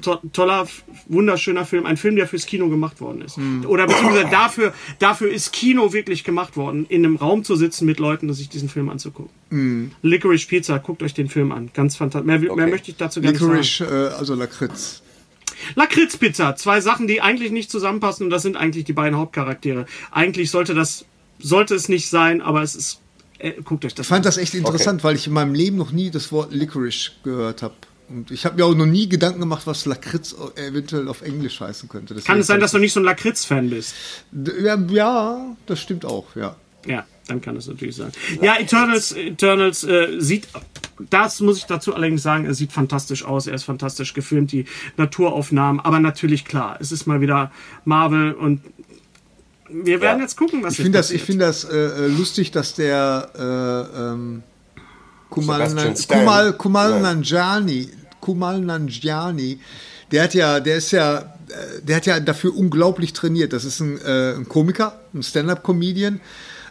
To toller, wunderschöner Film. Ein Film, der fürs Kino gemacht worden ist. Oder beziehungsweise dafür, dafür ist Kino wirklich gemacht worden, in einem Raum zu sitzen mit Leuten und sich diesen Film anzugucken. Licorice Pizza, guckt euch den Film an. Ganz fantastisch. Mehr, mehr Okay. möchte ich dazu gar nicht sagen. Licorice, äh, also Lakritz. Lakritzpizza, zwei Sachen, die eigentlich nicht zusammenpassen und das sind eigentlich die beiden Hauptcharaktere. Eigentlich sollte das, sollte es nicht sein, aber es ist, äh, guckt euch das Ich fand an. das echt interessant, weil ich in meinem Leben noch nie das Wort Licorice gehört habe. Und ich habe mir auch noch nie Gedanken gemacht, was Lakritz eventuell auf Englisch heißen könnte. Deswegen Kann es sein, dass du nicht so ein Lakritz-Fan bist? ja, ja, das stimmt auch, ja. Ja, dann kann es natürlich sein. Ja, Eternals, Eternals äh, sieht, das muss ich dazu allerdings sagen, er sieht fantastisch aus, er ist fantastisch gefilmt, die Naturaufnahmen, aber natürlich klar, es ist mal wieder Marvel und wir werden Ja. jetzt gucken, was Ich finde das, ich finde das äh, äh, lustig, dass der äh, ähm, Kumal, Stan. Kumal, Kumal Nein. Kumal Nanjiani, der hat ja, der ist ja, äh, der hat ja dafür unglaublich trainiert. Das ist ein, äh, ein Komiker, ein Stand-up-Comedian.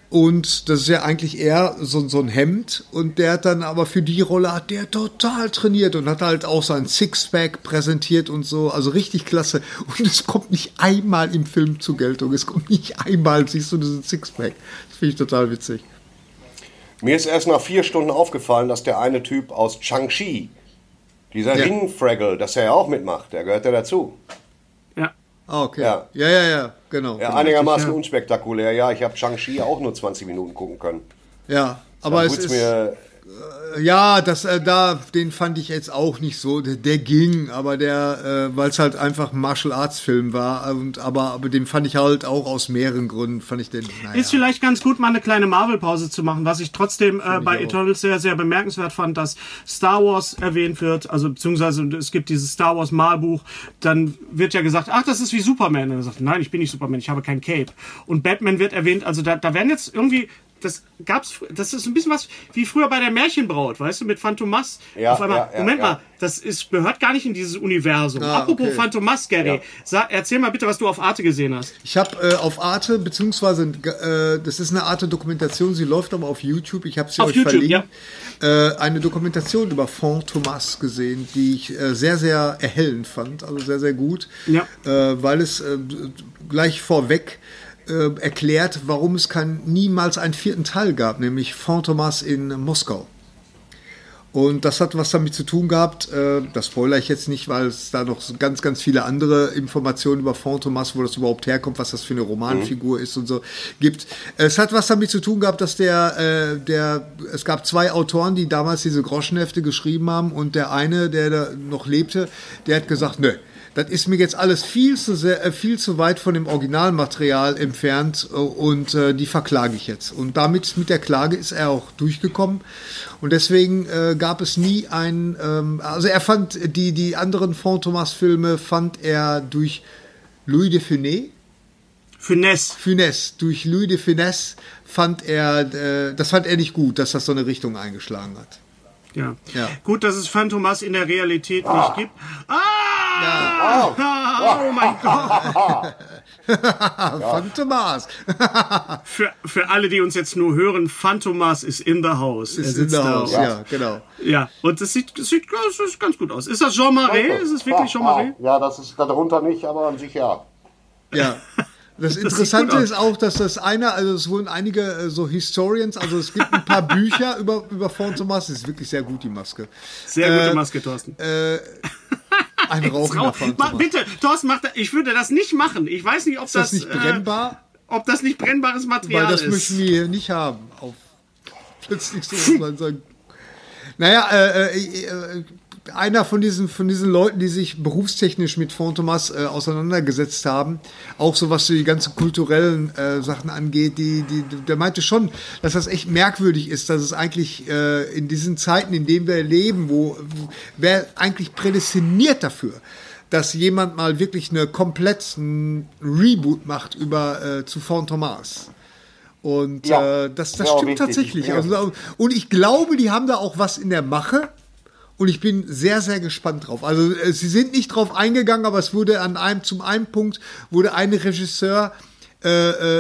Und das ist ja eigentlich eher so, so ein Hemd. Und der hat dann aber für die Rolle hat der total trainiert und hat halt auch sein Sixpack präsentiert und so. Also richtig klasse. Und es kommt nicht einmal im Film zur Geltung. Es kommt nicht einmal, siehst du diesen Sixpack. Das finde ich total witzig. Mir ist erst nach vier Stunden aufgefallen, dass der eine Typ aus Changchi, dieser Ja. Ringfraggle, dass er ja auch mitmacht. Der gehört ja dazu. Ja. Ah, okay. Ja. Ja, ja, ja, genau. Ja, genau. einigermaßen ja. unspektakulär. Ja, ich habe Changchi auch nur 20 Minuten gucken können. Ja, aber Dann es ist. mir Ja, das, äh, da, den fand ich jetzt auch nicht so. Der, der ging, aber der, äh, weil es halt einfach ein Martial Arts Film war. Und, aber, aber den fand ich halt auch aus mehreren Gründen, fand ich den, naja. Ist vielleicht ganz gut, mal eine kleine Marvel-Pause zu machen, was ich trotzdem äh, bei. Eternals sehr, sehr bemerkenswert fand, dass Star Wars erwähnt wird, also beziehungsweise es gibt dieses Star Wars Malbuch, dann wird ja gesagt, ach, das ist wie Superman. Und er sagt, nein, ich bin nicht Superman, ich habe kein Cape. Und Batman wird erwähnt, also da, da werden jetzt irgendwie das gab's, das ist ein bisschen was wie früher bei der Märchenbraut, weißt du, mit Phantomas. Ja, Auf einmal, ja, ja, Moment ja. mal, das ist, gehört gar nicht in dieses Universum. Ah, Apropos okay. Phantomas, Gary, Ja. sag, erzähl mal bitte, was du auf Arte gesehen hast. Ich habe äh, auf Arte, beziehungsweise äh, das ist eine Art Dokumentation, sie läuft aber auf YouTube, ich habe sie Auf euch YouTube, verlinkt, äh, eine Dokumentation über Font Thomas gesehen, die ich äh, sehr, sehr erhellend fand, also sehr, sehr gut, Ja. äh, weil es äh, gleich vorweg äh, erklärt, warum es kein, niemals einen vierten Teil gab, nämlich Font Thomas in Moskau. Und das hat was damit zu tun gehabt, äh, das spoilere ich jetzt nicht, weil es da noch ganz, ganz viele andere Informationen über Font Thomas, wo das überhaupt herkommt, was das für eine Romanfigur ist und so, gibt. Es hat was damit zu tun gehabt, dass der, äh, der, es gab zwei Autoren, die damals diese Groschenhefte geschrieben haben und der eine, der da noch lebte, der hat gesagt, nö, das ist mir jetzt alles viel zu sehr, äh, viel zu weit von dem Originalmaterial entfernt äh, und äh, die verklage ich jetzt. Und damit mit der Klage ist er auch durchgekommen und deswegen äh, gab es nie ein, ähm, also er fand die die anderen Font Thomas Filme fand er durch Louis de Funès Finesse. Funès durch Louis de Funès fand er äh, das fand er nicht gut, dass das so eine Richtung eingeschlagen hat. Ja. Ja. Gut, dass es Phantomas in der Realität nicht gibt. Ah! Oh mein Gott. Phantomas Für, für alle, die uns jetzt nur hören, Phantomas ist in the house. Er ist in sitzt der da. Haus, ja. genau. Ja, und das sieht, das sieht, das ganz gut aus. Ist das Jean Marais? Ist es wirklich Jean Marais? Ja, das ist darunter nicht, aber an sich ja. Ja. Das Interessante aus. ist auch, dass das einer, also es wurden einige äh, so Historians, also es gibt ein paar Bücher über, über Font Thomas, das ist wirklich sehr gut, die Maske. Sehr gute Äh, Maske, Thorsten. Ein rauchender Rauch, Font Ma, Thomas. bitte, Thorsten, mach das, ich würde das nicht machen. Ich weiß nicht, ob Ist das das, nicht brennbar? Äh, ob das nicht brennbares Material Weil das ist. möchten wir hier nicht haben. Auf plötzlich so muss man sagen. Naja, äh, äh, äh, einer von diesen, von diesen Leuten, die sich berufstechnisch mit Font Thomas äh, auseinandergesetzt haben, auch so was die ganzen kulturellen äh, Sachen angeht, die, die, der meinte schon, dass das echt merkwürdig ist, dass es eigentlich äh, in diesen Zeiten, in denen wir leben, wo, wer eigentlich prädestiniert dafür, dass jemand mal wirklich eine komplett ein Reboot macht über äh, zu Font Thomas. Und Ja. äh, das, das stimmt richtig. tatsächlich. Ja. Also, und ich glaube, die haben da auch was in der Mache. Und ich bin sehr, sehr gespannt drauf. Also äh, sie sind nicht drauf eingegangen, aber es wurde an einem, zum einen Punkt wurde ein Regisseur äh,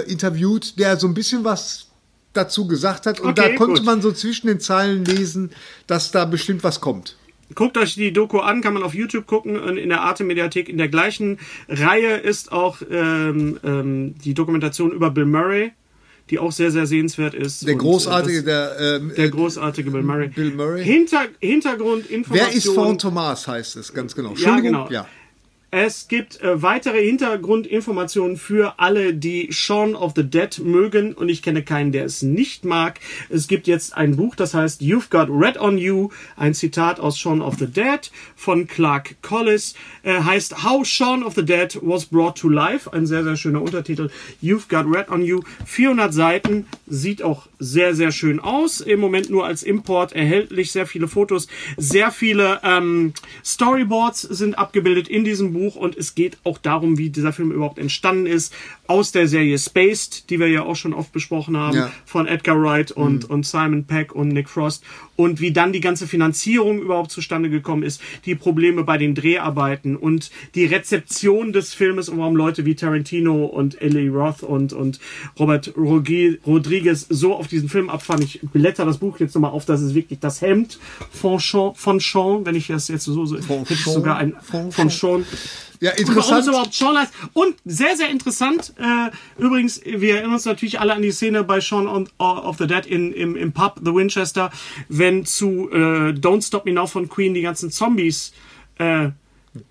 äh, interviewt, der so ein bisschen was dazu gesagt hat. Und Okay, da konnte gut. man so zwischen den Zeilen lesen, dass da bestimmt was kommt. Guckt euch die Doku an, kann man auf YouTube gucken und in der Arte Mediathek. In der gleichen Reihe ist auch ähm, ähm, die Dokumentation über Bill Murray, die auch sehr, sehr sehenswert ist. Der Und, großartige, äh, das, der, ähm, der großartige Bill Murray. Bill Murray. Hinter, Hintergrundinformationen. wer ist Font Thomas, heißt es, ganz genau. Ja, genau. ja. Es gibt äh, weitere Hintergrundinformationen für alle, die Shaun of the Dead mögen. Und ich kenne keinen, der es nicht mag. Es gibt jetzt ein Buch, das heißt You've Got Red on You, ein Zitat aus Shaun of the Dead von Clark Collis, äh, heißt How Shaun of the Dead Was Brought to Life, ein sehr, sehr schöner Untertitel. You've Got Red on You, 400 Seiten, sieht auch sehr, sehr schön aus. Im Moment nur als Import erhältlich, sehr viele Fotos, sehr viele ähm, Storyboards sind abgebildet in diesem Buch und es geht auch darum, wie dieser Film überhaupt entstanden ist. Aus der Serie Spaced, die wir ja auch schon oft besprochen haben, Ja. von Edgar Wright und, und Simon Peck und Nick Frost. Und wie dann die ganze Finanzierung überhaupt zustande gekommen ist, die Probleme bei den Dreharbeiten und die Rezeption des Filmes und warum Leute wie Tarantino und Eli Roth und, und Robert Rodriguez so auf diesen Film abfahren. Ich blätter das Buch jetzt nochmal auf, das ist wirklich das Hemd von Sean, von Sean wenn ich das jetzt so, so sogar ein, von von Sean. Ja, Und interessant. es überhaupt Sean heißt. Und sehr, sehr interessant, äh, übrigens, wir erinnern uns natürlich alle an die Szene bei Shaun on, of the Dead in, im, im Pub, The Winchester, wenn zu äh, Don't Stop Me Now von Queen die ganzen Zombies äh,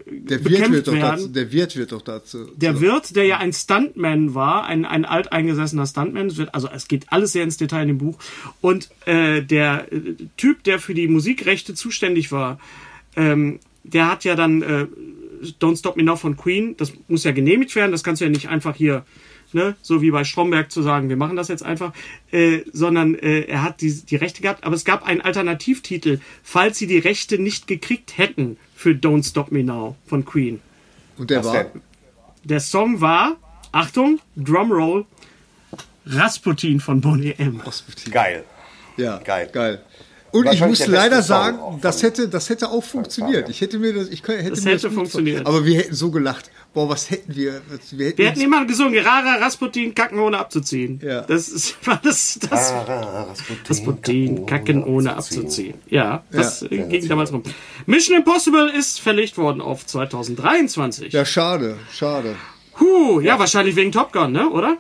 Der Wirt, wird doch dazu, der Wirt wird doch dazu. der Wirt, der ja ein Stuntman war, ein, ein alteingesessener Stuntman, also es geht alles sehr ins Detail in dem Buch. Und äh, der äh, Typ, der für die Musikrechte zuständig war, ähm, der hat ja dann äh, Don't Stop Me Now von Queen, das muss ja genehmigt werden, das kannst du ja nicht einfach hier, ne, so wie bei Stromberg zu sagen, wir machen das jetzt einfach, äh, sondern äh, er hat die, die Rechte gehabt, aber es gab einen Alternativtitel, falls sie die Rechte nicht gekriegt hätten für Don't Stop Me Now von Queen. Und der Was war. denn? Der Song war, Achtung, Drumroll, Rasputin von Bonnie M. Geil. Ja, Geil. geil. Und ich muss leider sagen, das hätte, das hätte auch funktioniert. Ich hätte mir das, ich könnte, hätte Das mir hätte das funktioniert. vor- Aber wir hätten so gelacht. Boah, was hätten wir? Wir hätten, Wir hätten immer gesungen, Rara Rasputin, kacken ohne abzuziehen. Ja. Das ist, war das, das Ah, Rasputin, kacken ohne abzuziehen. Ja, das Ja. äh, ging damals rum. Mission Impossible ist verlegt worden auf 2023. ja, schade, schade. Huh, ja, wahrscheinlich wegen Top Gun, ne, oder?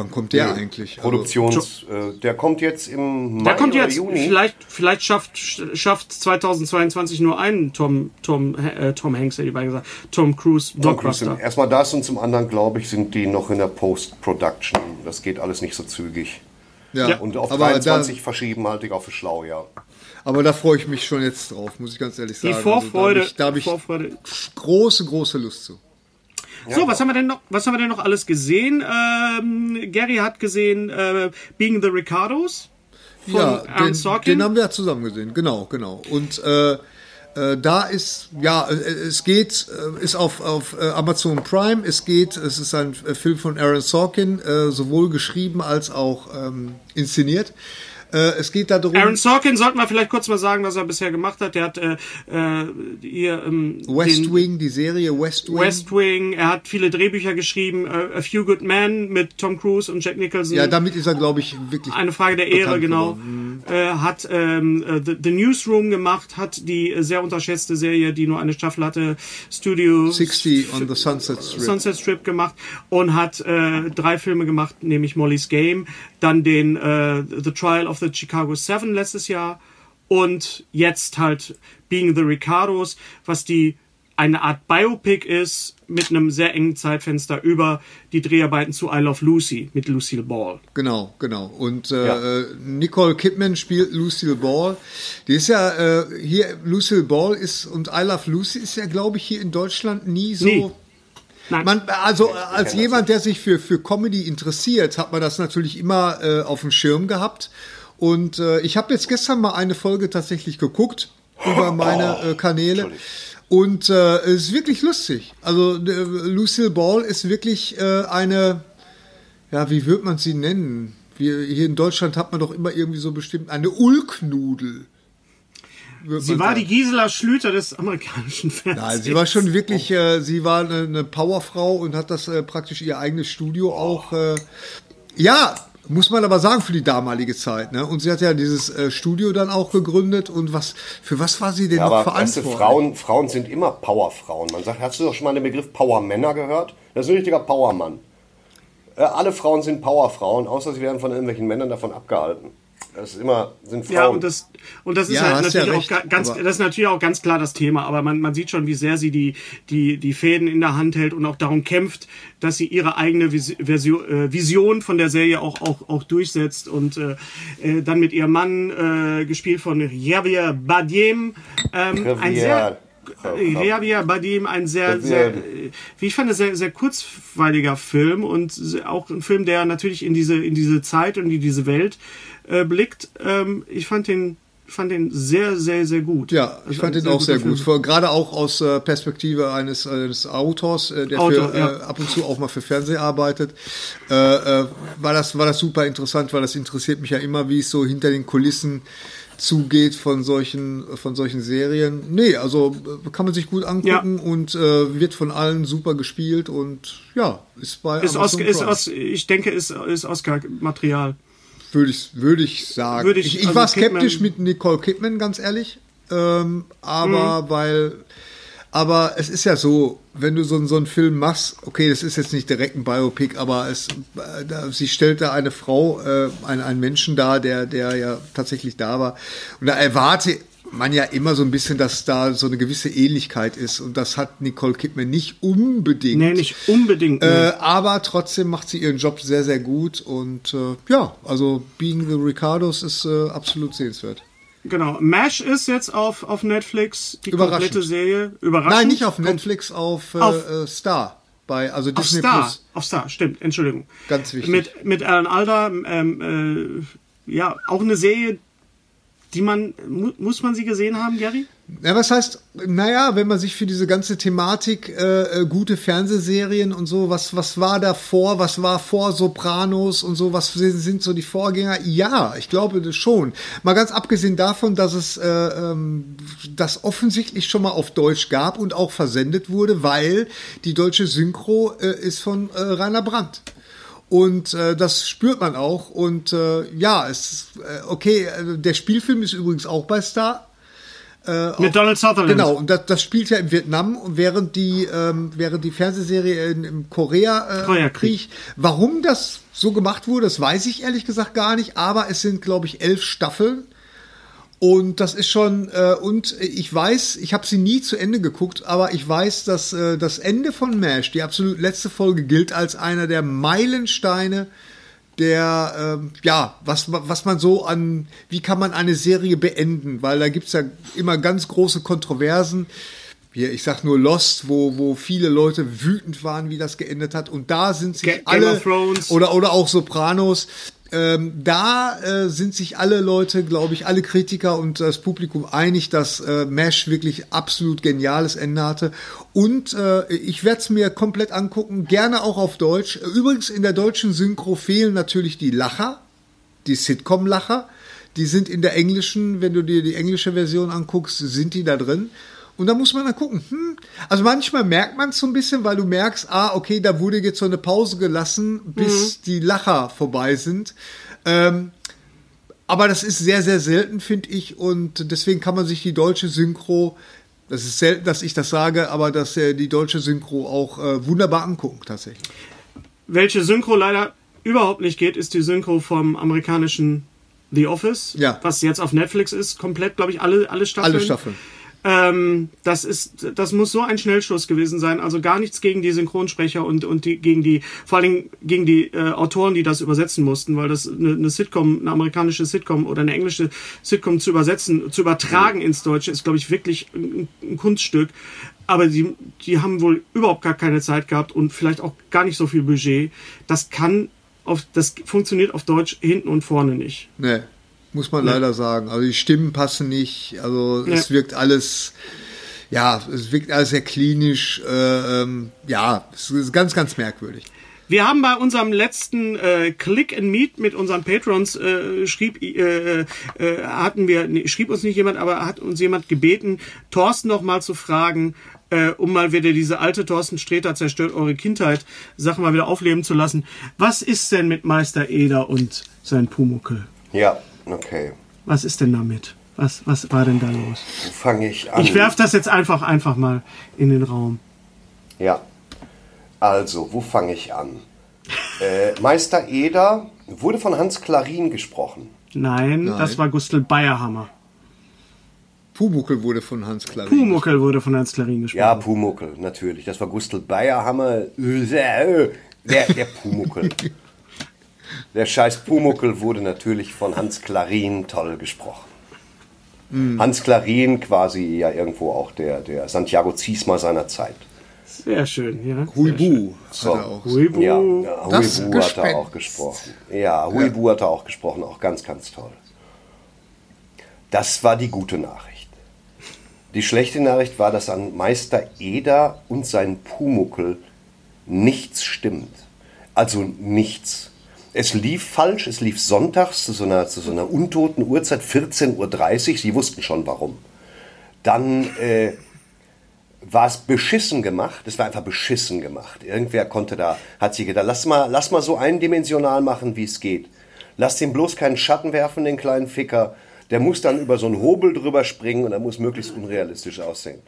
Wann kommt der eigentlich? Also, Produktions, äh, der kommt jetzt im Mai Der kommt oder jetzt, Juni. vielleicht, vielleicht schafft, schafft 2022 nur einen Tom, Tom, äh, Tom Hanks, hätte ich mal gesagt, Tom Cruise Tom Cruise Blockbuster. sind- Erstmal das und zum anderen, glaube ich, sind die noch in der Post-Production. Das geht alles nicht so zügig. ja, Ja. Und auf aber 23 verschieben halte ich auch für schlau, ja. Da, aber da freue ich mich schon jetzt drauf, muss ich ganz ehrlich Die sagen. Vorfreude, Also, da habe ich, da hab Vorfreude. ich große, große Lust zu. So, was haben wir denn noch? Was haben wir denn noch alles gesehen? Ähm, Gary hat gesehen äh, Being the Ricardos von ja, Aaron den, Sorkin. den haben wir ja zusammen gesehen, genau, genau. Und äh, äh, da ist, ja, äh, es geht, äh, ist auf, auf äh, Amazon Prime, es geht, es ist ein Film von Aaron Sorkin, sowohl geschrieben als auch ähm, inszeniert. Äh, es geht darum, Aaron Sorkin, sollten wir vielleicht kurz mal sagen, was er bisher gemacht hat. Der hat äh, äh, hier ähm, West Wing, die Serie West Wing. West Wing, er hat viele Drehbücher geschrieben, äh, A Few Good Men mit Tom Cruise und Jack Nicholson. ja, damit ist er, glaube ich, wirklich. Eine Frage der Ehre, genau. geworden. Äh, hat ähm, äh, The, The Newsroom gemacht, hat die äh, sehr unterschätzte Serie, die nur eine Staffel hatte, Studio 60 on the Sunset Strip. Sunset Strip gemacht und hat äh, drei Filme gemacht, nämlich Molly's Game, dann den äh, The Trial of the Chicago Seven letztes Jahr und jetzt halt Being the Ricardos, was die eine Art Biopic ist mit einem sehr engen Zeitfenster über die Dreharbeiten zu I Love Lucy mit Lucille Ball. Genau, genau. Und äh, Ja. Nicole Kidman spielt Lucille Ball. Die ist ja äh, hier, Lucille Ball ist und I Love Lucy ist ja, glaube ich, hier in Deutschland nie so. Nein. Man, also als jemand, der sich für, für Comedy interessiert, hat man das natürlich immer äh, auf dem Schirm gehabt. Und äh, ich habe jetzt gestern mal eine Folge tatsächlich geguckt über meine äh, Kanäle. Und äh, es ist wirklich lustig. Also äh, Lucille Ball ist wirklich äh, eine, ja, wie wird man sie nennen? Wir, hier in Deutschland hat man doch immer irgendwie so bestimmt eine Ulknudel. würde Sie war sagen. die Gisela Schlüter des amerikanischen Fernsehens. Nein, sie war schon wirklich, äh, sie war eine, eine Powerfrau und hat das äh, praktisch ihr eigenes Studio auch. Äh, ja, muss man aber sagen für die damalige Zeit. Ne? Und sie hat ja dieses äh, Studio dann auch gegründet. Und was für was war sie denn Ja, noch aber weißt du, verantwortlich? Frauen, Frauen sind immer Powerfrauen. Man sagt, hast du doch schon mal den Begriff Powermänner gehört? Das ist ein richtiger Powermann. Äh, alle Frauen sind Powerfrauen, außer sie werden von irgendwelchen Männern davon abgehalten. Das ist immer, sind Frauen. Ja, und das, und das ist Ja, halt ja natürlich auch recht, ga- ganz, das ist natürlich auch ganz klar das Thema, aber man, man sieht schon, wie sehr sie die, die, die Fäden in der Hand hält und auch darum kämpft, dass sie ihre eigene Vis Version, äh, Vision von der Serie auch, auch, auch durchsetzt und äh, äh, dann mit ihrem Mann, äh, gespielt von Javier Bardem, ähm, ein sehr, Javier. Bardem, ein sehr, sehr, äh, wie ich fand, sehr, sehr kurzweiliger Film und auch ein Film, der natürlich in diese, in diese Zeit und in diese Welt äh, blickt. Ähm, ich fand den, fand den sehr, sehr, sehr gut. Ja, ich Also fand den auch sehr gut. Vor- Gerade auch aus äh, Perspektive eines, eines Autors, äh, der Autor, für, ja. äh, ab und zu auch mal für Fernsehen arbeitet, äh, äh, war, das, war das super interessant, weil das interessiert mich ja immer, wie es so hinter den Kulissen zugeht von solchen, von solchen Serien. Nee, also äh, kann man sich gut angucken und äh, wird von allen super gespielt und ja, ist bei Ist Amazon Oscar, ist. Os, ich denke, ist, ist Oscar-Material. Würde ich, würde ich sagen. Würde ich- ich, ich also war Kidman- skeptisch mit Nicole Kidman, ganz ehrlich. Ähm, aber Mhm. weil, aber es ist ja so, wenn du so, einen- so einen Film machst, okay, das ist jetzt nicht direkt ein Biopic, aber es, äh, da, sie stellt da eine Frau, äh, einen, einen Menschen dar, der, der ja tatsächlich da war. Und da erwarte man ja immer so ein bisschen, dass da so eine gewisse Ähnlichkeit ist. Und das hat Nicole Kidman nicht unbedingt. Nee, nicht unbedingt. Äh, aber trotzdem macht sie ihren Job sehr, sehr gut. Und äh, ja, also Being the Ricardos ist äh, absolut sehenswert. genau. MASH ist jetzt auf, auf Netflix, die komplette Serie. Überraschend. Nein, nicht auf Netflix, auf, äh, Auf- äh, Star. Bei, also Auf Star. Plus. Auf Star, stimmt. Entschuldigung. Ganz wichtig. Mit, mit Alan Alda, ähm, äh, ja, auch eine Serie, die man, mu muss man sie gesehen haben, Gary? Ja, was heißt, naja, wenn man sich für diese ganze Thematik äh, äh, gute Fernsehserien und so, was, was war davor, was war vor Sopranos und so, was sind, so die Vorgänger? Ja, ich glaube das schon. Mal ganz abgesehen davon, dass es äh, ähm, das offensichtlich schon mal auf Deutsch gab und auch versendet wurde, weil die deutsche Synchro äh, ist von äh, Rainer Brandt. Und äh, das spürt man auch. Und äh, ja, es ist äh, okay. äh, Der Spielfilm ist übrigens auch bei Star. Äh, Mit Donald Sutherland. Genau, und das, das spielt ja in Vietnam, und während die, ähm, während die Fernsehserie in, im Korea-Krieg. Äh, Koreakrieg. Krieg. Warum das so gemacht wurde, das weiß ich ehrlich gesagt gar nicht, aber es sind, glaube ich, elf Staffeln. Und das ist schon, äh, und ich weiß, ich habe sie nie zu Ende geguckt, aber ich weiß, dass äh, das Ende von MASH, die absolut letzte Folge, gilt als einer der Meilensteine der, ähm, ja, was, was man so an, wie kann man eine Serie beenden, weil da gibt's ja immer ganz große Kontroversen. Hier, ich sag nur Lost, wo, wo viele Leute wütend waren, wie das geendet hat. Und da sind sich Ga- Game alle, oder, oder auch Sopranos, ähm, da äh, sind sich alle Leute, glaube ich, alle Kritiker und das Publikum einig, dass äh, MASH wirklich absolut geniales Ende hatte. Und äh, ich werde es mir komplett angucken, gerne auch auf Deutsch. Übrigens in der deutschen Synchro fehlen natürlich die Lacher, die Sitcom-Lacher. Die sind in der englischen, wenn du dir die englische Version anguckst, sind die da drin. Und da muss man dann gucken. Hm. Also manchmal merkt man es so ein bisschen, weil du merkst, ah, okay, da wurde jetzt so eine Pause gelassen, bis die Lacher vorbei sind. Ähm, aber das ist sehr, sehr selten, finde ich. Und deswegen kann man sich die deutsche Synchro, das ist selten, dass ich das sage, aber dass äh, die deutsche Synchro auch äh, wunderbar angucken, tatsächlich. Welche Synchro leider überhaupt nicht geht, ist die Synchro vom amerikanischen The Office, Ja. was jetzt auf Netflix ist, komplett, glaube ich, alle, alle Staffeln. Alle Staffeln. Ähm, das ist, das muss so ein Schnellschuss gewesen sein. Also gar nichts gegen die Synchronsprecher und und die gegen die, vor allen Dingen gegen die äh, Autoren, die das übersetzen mussten, weil das eine, eine Sitcom, eine amerikanische Sitcom oder eine englische Sitcom zu übersetzen, zu übertragen ins Deutsche, ist glaube ich wirklich ein, ein Kunststück. Aber die, die haben wohl überhaupt gar keine Zeit gehabt und vielleicht auch gar nicht so viel Budget. Das kann auf, das funktioniert auf Deutsch hinten und vorne nicht. Nee, muss man leider sagen. Also die Stimmen passen nicht. Also es Ja. wirkt alles, ja, es wirkt alles sehr klinisch. Äh, ähm, ja, es ist ganz, ganz merkwürdig. Wir haben bei unserem letzten äh, Click and Meet mit unseren Patrons äh, schrieb äh, äh, hatten wir nee, schrieb uns nicht jemand, aber hat uns jemand gebeten, Thorsten noch mal zu fragen, äh, um mal wieder diese alte Thorsten Sträter zerstört eure Kindheit Sache mal wieder aufleben zu lassen. Was ist denn mit Meister Eder und sein Pumuckel? Ja, okay. Was ist denn damit? Was was war denn da los? Wo fange ich an? Ich werf das jetzt einfach einfach mal in den Raum. Ja. Also, wo fange ich an? Äh, Meister Eder wurde von Hans Klarin gesprochen. Nein, das war Gustl Bayerhammer. Pumuckel wurde von Hans Klarin. Pumuckel wurde von Hans Klarin gesprochen. Ja, Pumuckel, natürlich. Das war Gustl Bayerhammer. Der, der Pumuckel. Der scheiß Pumuckel wurde natürlich von Hans Klarin toll gesprochen. Hans Klarin quasi ja irgendwo auch der, der Santiago Ziesma seiner Zeit. Sehr schön, ja. Huibu So. hat er auch. Huibu. Ja, ja Huibu hat er auch gesprochen. Ja, Huibu hat er auch gesprochen, auch ganz, ganz toll. Das war die gute Nachricht. Die schlechte Nachricht war, dass an Meister Eder und seinen Pumuckel nichts stimmt. Also nichts. Es lief falsch, es lief sonntags zu so einer, zu so einer untoten Uhrzeit, 14.30 Uhr. Sie wussten schon warum. Dann äh, war es beschissen gemacht. Es war einfach beschissen gemacht. Irgendwer konnte da, hat sich gedacht, lass mal, lass mal so eindimensional machen, wie es geht. Lass dem bloß keinen Schatten werfen, den kleinen Ficker. Der muss dann über so einen Hobel drüber springen und er muss möglichst unrealistisch aussehen.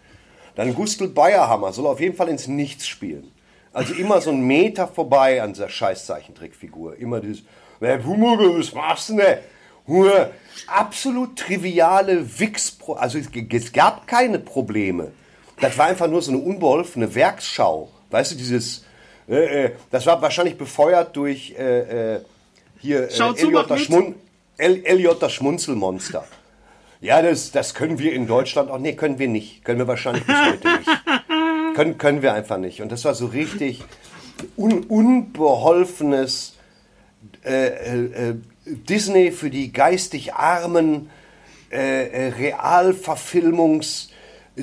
Dann Gustl Bayerhammer soll auf jeden Fall ins Nichts spielen. Also immer so einen Meter vorbei an dieser scheiß Zeichentrickfigur. Immer dieses, was machst du denn? Absolut triviale Wix, also es, gab keine Probleme. Das war einfach nur so eine unbeholfene Werksschau. Weißt du, dieses, äh, äh, das war wahrscheinlich befeuert durch äh, äh, hier äh, Schau zu, Elliot, das. Schmun El Elliot, das Schmunzelmonster. Ja, das, das können wir in Deutschland auch. Nee, können wir nicht. Können wir wahrscheinlich bis heute nicht. Können, können wir einfach nicht. Und das war so richtig un, unbeholfenes äh, äh, äh, Disney für die geistig Armen. äh, äh, Realverfilmungs,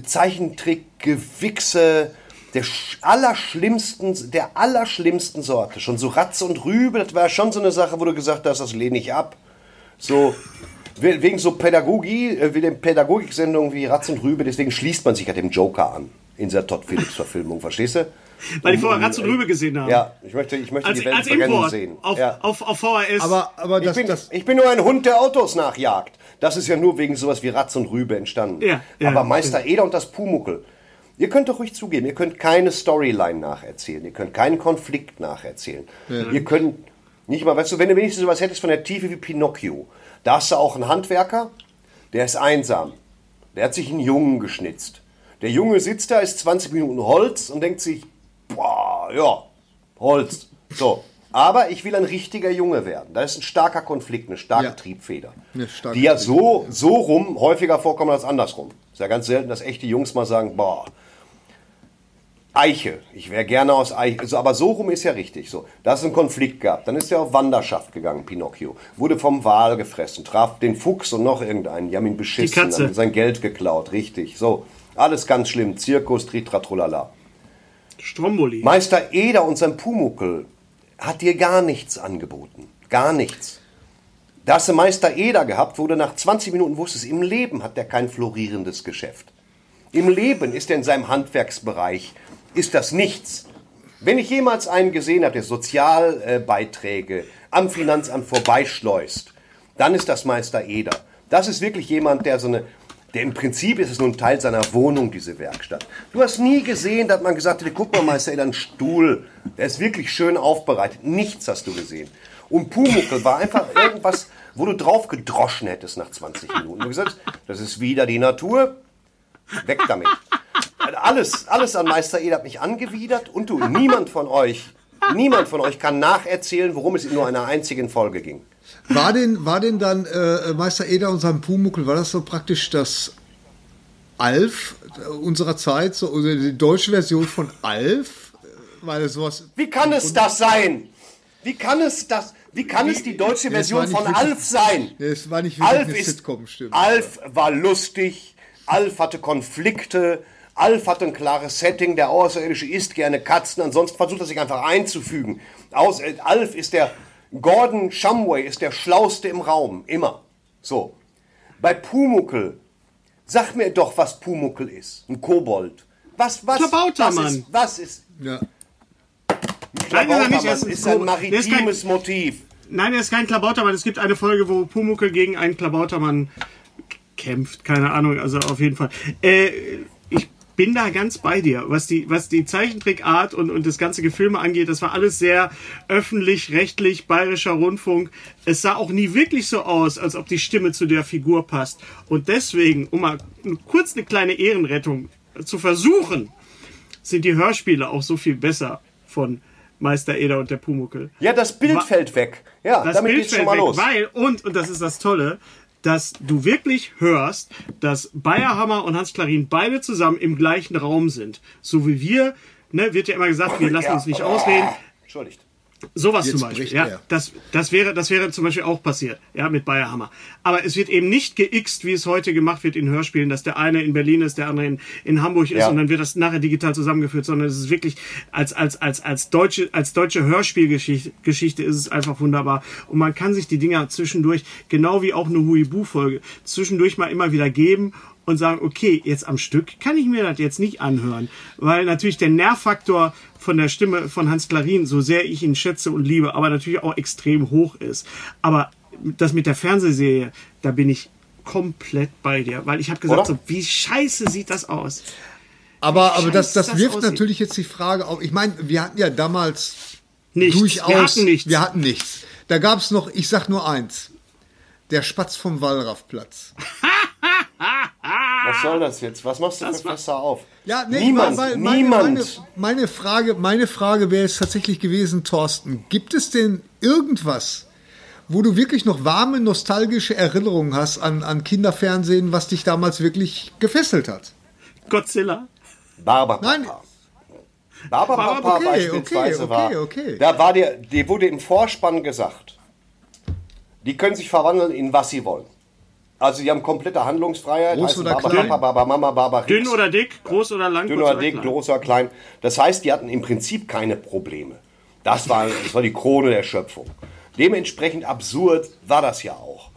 Zeichentrick-Gewichse der sch- allerschlimmsten, der allerschlimmsten Sorte. Schon so Ratz und Rübe, das war schon so eine Sache, wo du gesagt hast, das lehne ich ab. So, wegen so Pädagogie, äh, wegen Pädagogiksendungen wie Ratz und Rübe, deswegen schließt man sich ja dem Joker an. In dieser Todd Phillips-Verfilmung, verstehst du? Weil die vorher Ratz und Rübe gesehen haben. Ja, ich möchte, ich möchte Als, die Welt als Import sehen. auf, ja. auf, auf VHS. Aber, aber Ich das, bin, das, ich bin nur ein Hund, der Autos nachjagt. Das ist ja nur wegen sowas wie Ratz und Rübe entstanden. Ja, ja, Aber Meister Eder und das Pumuckel. Ihr könnt doch ruhig zugeben, ihr könnt keine Storyline nacherzählen, ihr könnt keinen Konflikt nacherzählen. Ihr könnt nicht mal, weißt du, wenn du wenigstens sowas hättest von der Tiefe wie Pinocchio, da hast du auch einen Handwerker, der ist einsam. Der hat sich einen Jungen geschnitzt. Der Junge sitzt da, ist 20 Minuten Holz und denkt sich, boah, ja, Holz. So. Aber ich will ein richtiger Junge werden. Da ist ein starker Konflikt, eine starke Ja. Triebfeder. Eine starke die ja so, so rum häufiger vorkommen als andersrum. Ist ja ganz selten, dass echte Jungs mal sagen, boah, Eiche. Ich wäre gerne aus Eiche. Also, aber so rum ist ja richtig. So, da ist ein Konflikt gehabt. Dann ist er auf Wanderschaft gegangen, Pinocchio. Wurde vom Wal gefressen, traf den Fuchs und noch irgendeinen. Die haben ihn beschissen, Die Katze. haben sein Geld geklaut. Richtig. So, alles ganz schlimm. Zirkus, Tritratrolala. Stromboli. Meister Eder und sein Pumuckel hat dir gar nichts angeboten. Gar nichts. Da hast du Meister Eder gehabt, wo du nach 20 Minuten wusstest, im Leben hat der kein florierendes Geschäft. Im Leben ist er in seinem Handwerksbereich, ist das nichts. Wenn ich jemals einen gesehen habe, der Sozialbeiträge am Finanzamt vorbeischleust, dann ist das Meister Eder. Das ist wirklich jemand, der so eine, der im Prinzip ist es nur ein Teil seiner Wohnung, diese Werkstatt. Du hast nie gesehen, dass man gesagt hätte, guck mal, Meister Eder, ein Stuhl, der ist wirklich schön aufbereitet. Nichts hast du gesehen. Und Pumuckel war einfach irgendwas, wo du drauf gedroschen hättest nach 20 Minuten. Du gesagt, das ist wieder die Natur, weg damit. Alles, alles an Meister Eder hat mich angewidert und du, niemand von euch, niemand von euch kann nacherzählen, worum es in nur einer einzigen Folge ging. war, denn, war denn dann äh, Meister Eder und sein Pumuckel, war das so praktisch das Alf unserer Zeit, so, oder die deutsche Version von Alf? Weil sowas. Wie kann es das sein? Wie kann es das? Wie kann es die deutsche Version von wirklich- Alf sein? Es war nicht wirklich Alf eine ist, Sitcom, stimmt. Alf war lustig, Alf hatte Konflikte, Alf hatte ein klares Setting, der Außerirdische isst gerne Katzen, ansonsten versucht er sich einfach einzufügen. Aus, äh, Alf ist der, Gordon Shumway ist der Schlauste im Raum, immer. So. Bei Pumuckel, sag mir doch, was Pumuckel ist. Ein Kobold. Was, was, Klabautermann. was ist, was ist, Ja. Nein, ist Klabautermann ist ein ist kein- maritimes Motiv. Nein, er ist kein Klabautermann. Es gibt eine Folge, wo Pumuckel gegen einen Klabautermann kämpft. Keine Ahnung, also auf jeden Fall. Äh, bin da ganz bei dir. Was die, was die Zeichentrickart und, und das ganze Gefilme angeht, das war alles sehr öffentlich, rechtlich, bayerischer Rundfunk. Es sah auch nie wirklich so aus, als ob die Stimme zu der Figur passt. Und deswegen, um mal kurz eine kleine Ehrenrettung zu versuchen, sind die Hörspiele auch so viel besser von Meister Eder und der Pumuckel. Ja, das Bild Wa- fällt weg. Ja, Das damit Bild geht's fällt schon mal weg, los. weil, und, und das ist das Tolle, dass du wirklich hörst, dass Bayerhammer und Hans Klarin beide zusammen im gleichen Raum sind. So wie wir, ne, wird ja immer gesagt, wir lassen uns nicht ausreden. Entschuldigt. Sowas Jetzt zum Beispiel. Ja, er. das, das, wäre, das wäre zum Beispiel auch passiert, ja, mit Bayerhammer. Aber es wird eben nicht geixt, wie es heute gemacht wird in Hörspielen, dass der eine in Berlin ist, der andere in, in Hamburg ist Ja. und dann wird das nachher digital zusammengeführt, sondern es ist wirklich als, als, als, als deutsche, als deutsche Hörspielgeschichte Geschichte ist es einfach wunderbar. Und man kann sich die Dinger zwischendurch, genau wie auch eine Huibu-Folge, zwischendurch mal immer wieder geben und sagen, okay, jetzt am Stück kann ich mir das jetzt nicht anhören, weil natürlich der Nervfaktor von der Stimme von Hans Klarin, so sehr ich ihn schätze und liebe, aber natürlich auch extrem hoch ist. Aber das mit der Fernsehserie, da bin ich komplett bei dir, weil ich habe gesagt, so, wie scheiße sieht das aus? Aber, aber das, das das wirft aussieht. natürlich jetzt die Frage auf. Ich meine, wir hatten ja damals Nichts. durchaus. Wir hatten nichts. Wir hatten nichts. Da gab es noch, ich sag nur eins: Der Spatz vom Wallraffplatz. Was soll das jetzt? Was machst du für Fässer auf? Ja, nee, niemand, weil, weil meine, niemand. Meine, meine Frage, meine Frage wäre jetzt tatsächlich gewesen, Thorsten. Gibt es denn irgendwas, wo du wirklich noch warme, nostalgische Erinnerungen hast an, an Kinderfernsehen, was dich damals wirklich gefesselt hat? Godzilla. Barbapapa. Nein. Barbapapa Okay, beispielsweise okay, war, okay, okay. da war dir, dir wurde im Vorspann gesagt, die können sich verwandeln in was sie wollen. Also die haben komplette Handlungsfreiheit. Groß heißen oder Baba, klein? Papa, Baba, Mama, Baba, Dünn oder dick, groß oder lang, Dünn oder dick, klein. groß oder klein. Das heißt, die hatten im Prinzip keine Probleme. Das war, das war die Krone der Schöpfung. Dementsprechend absurd war das ja auch.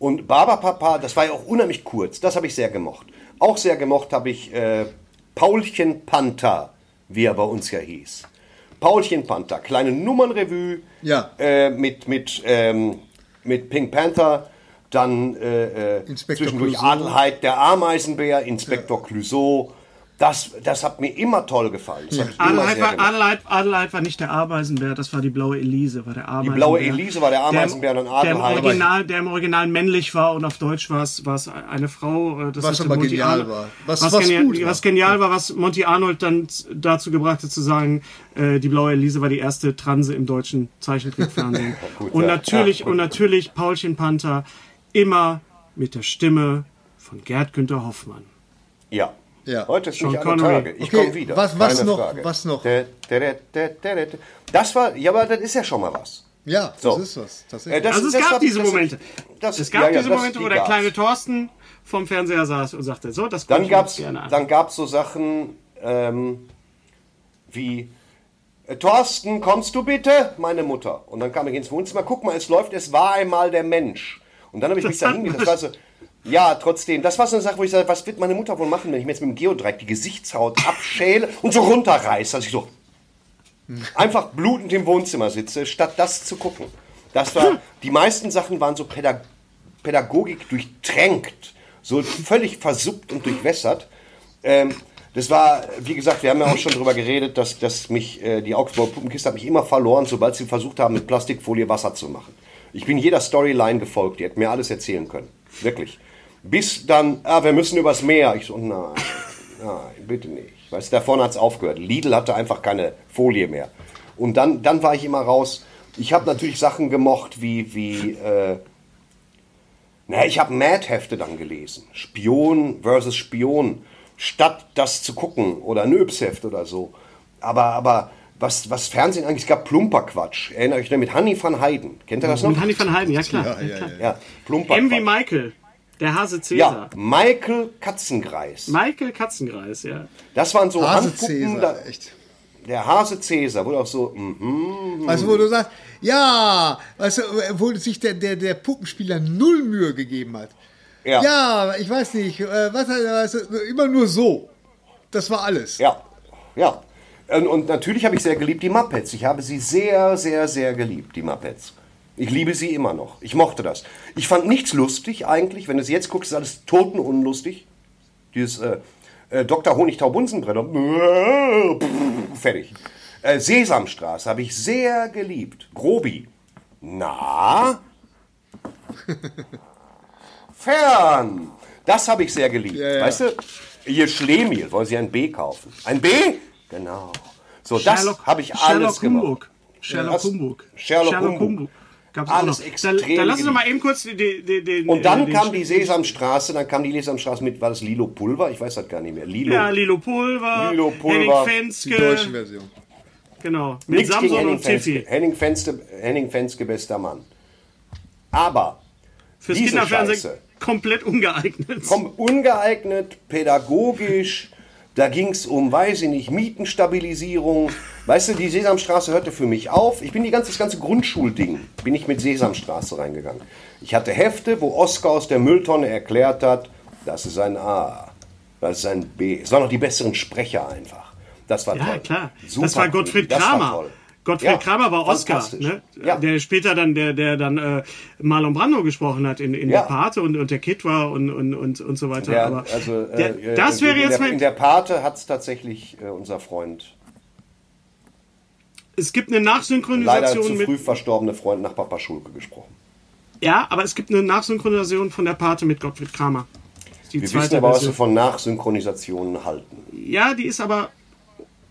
Und Baba Papa, das war ja auch unheimlich kurz. Das habe ich sehr gemocht. Auch sehr gemocht habe ich äh, Paulchen Panther, wie er bei uns ja hieß. Paulchen Panther, kleine Nummernrevue Ja. äh, mit, mit, ähm, mit Pink Panther, dann äh, äh, zwischendurch Clouseau. Adelheid, der Ameisenbär, Inspektor Clouseau. Das, das hat mir immer toll gefallen. Immer Adelheid war. Adelheid, Adelheid war nicht der Ameisenbär, das war die blaue Elise, war der Ameisenbär. blaue Elise war der Ameisenbär und der, Adelheid. der, im Original, der im Original männlich war und auf Deutsch war es, war es eine Frau. äh, Das Was aber Monty genial Arnold- war. Was- was, was genial, gut war. was genial war, was Monty Arnold dann dazu gebracht hat zu sagen, äh, die blaue Elise war die erste Transe im deutschen Zeichentrickfernsehen. Gut, und ja. natürlich, Ja, und natürlich Paulchen Panther immer mit der Stimme von Gerd Günther Hoffmann. Ja. Ja. Heute ist Sean nicht alle Connery. Tage. Ich Okay, komme wieder. was- was Keine noch, Frage. was noch? Das war, ja, aber das ist ja schon mal was. Ja, das So. ist was. Äh, Tatsächlich. das- Also es das gab hab- diese das- Momente. das- es gab ja, ja, diese das- Momente, wo der gab's. kleine Thorsten vom Fernseher saß und sagte, so, das Dann gab es jetzt gerne an. dann gab's so Sachen ähm, wie äh, Thorsten, kommst du bitte? Meine Mutter. Und dann kam ich ins Wohnzimmer, guck mal, es läuft, es war einmal der Mensch. Und dann habe ich mich da hingesetzt, das war so, ja, trotzdem, das war so eine Sache, wo ich sage, was wird meine Mutter wohl machen, wenn ich mir jetzt mit dem Geodreieck die Gesichtshaut abschäle und so runterreiße, dass ich so einfach blutend im Wohnzimmer sitze, statt das zu gucken. Das war, die meisten Sachen waren so Pädag Pädagogik durchtränkt, so völlig versuppt und durchwässert. Ähm, das war, wie gesagt, wir haben ja auch schon darüber geredet, dass, dass mich äh, die Augsburger Puppenkiste hat mich immer verloren, sobald sie versucht haben, mit Plastikfolie Wasser zu machen. Ich bin jeder Storyline gefolgt, die hätten mir alles erzählen können. Wirklich. Bis dann, ah, wir müssen übers Meer. Ich so, nein, nein, bitte nicht. Weißt du, da vorne hat es aufgehört. Lidl hatte einfach keine Folie mehr. Und dann, dann war ich immer raus. Ich habe natürlich Sachen gemocht, wie, wie äh, na, ich habe Mad-Hefte dann gelesen. Spion versus Spion. Statt das zu gucken. Oder ein Yps-Heft oder so. Aber, aber was, was Fernsehen eigentlich, es gab Plumperquatsch. Erinnert euch da mit Hanni van Heiden. Kennt ihr das noch? Mit Hanni van Heiden, ja klar. Ja, ja, klar. ja. Ja, Plumperquatsch. Michael, der Hase Ja, Cäsar. Michael Katzengreis. Michael Katzengreis, ja. Das waren so Hase Handpuppen. Da, Cäsar, echt. der Hase Cäsar wurde auch so, mhm. Weißt du, wo du sagst, ja, weißt du, wo sich der, der, der Puppenspieler null Mühe gegeben hat. Ja. Ja, ich weiß nicht, äh, was, weißt du, immer nur so. Das war alles. Ja, ja. Und, und natürlich habe ich sehr geliebt die Muppets. Ich habe sie sehr, sehr, sehr geliebt, die Muppets. Ich liebe sie immer noch. Ich mochte das. Ich fand nichts lustig eigentlich. Wenn du sie jetzt guckst, ist alles totenunlustig. Dieses äh, äh, Dr. Honigtau-Bunsenbrenner. Fertig. Äh, Sesamstraße habe ich sehr geliebt. Grobi. Na? Fern. Das habe ich sehr geliebt. Ja, ja. Weißt du? Hier Schlemiel. Wollen Sie ein B kaufen? Ein B? Genau. So, das habe ich alles Sherlock gemacht. Humbug. Sherlock Was? Humbug. Sherlock Humbug. Gab's auch Alles extrem Da, da lass uns mal eben kurz die, die, die, den, Und dann den kam die Sesamstraße, dann kam die Sesamstraße mit, war das Lilo Pulver? Ich weiß das gar nicht mehr. Lilo. Ja, Lilo Pulver, Lilo Pulver. Henning Die deutsche Fenske, Version. genau, mit Nichts Samson Henning und Tiffy. Fenske. Henning Fenske, Henning Fenske, bester Mann. Aber Fürs Diese Kinderfernsehen Scheiße. komplett ungeeignet. komm, ungeeignet, pädagogisch, da ging es um, weiß ich nicht, Mietenstabilisierung. Weißt du, die Sesamstraße hörte für mich auf. Ich bin die ganze, das ganze Grundschulding, bin ich mit Sesamstraße reingegangen. Ich hatte Hefte, wo Oskar aus der Mülltonne erklärt hat, das ist ein A, das ist ein B. Es waren noch die besseren Sprecher einfach. Das war Ja, toll. klar. Super das war Gottfried das war Kramer. toll. Gottfried Ja, Kramer war Oscar, ne? Ja. der später dann, der, der dann äh, Marlon Brando gesprochen hat in, in Ja. der Pate und, und der Kid war und, und, und, und so weiter. Ja, Aber also, der, äh, das in, wäre in jetzt der, mal. In der Pate hat es tatsächlich äh, unser Freund, es gibt eine leider Nachsynchronisation zu mit. früh verstorbene Freund nach Papa Schulke gesprochen. Ja, aber es gibt eine Nachsynchronisation von der Pate mit Gottfried Kramer. Die Wir wissen aber, was wir von Nachsynchronisationen halten. Ja, die ist aber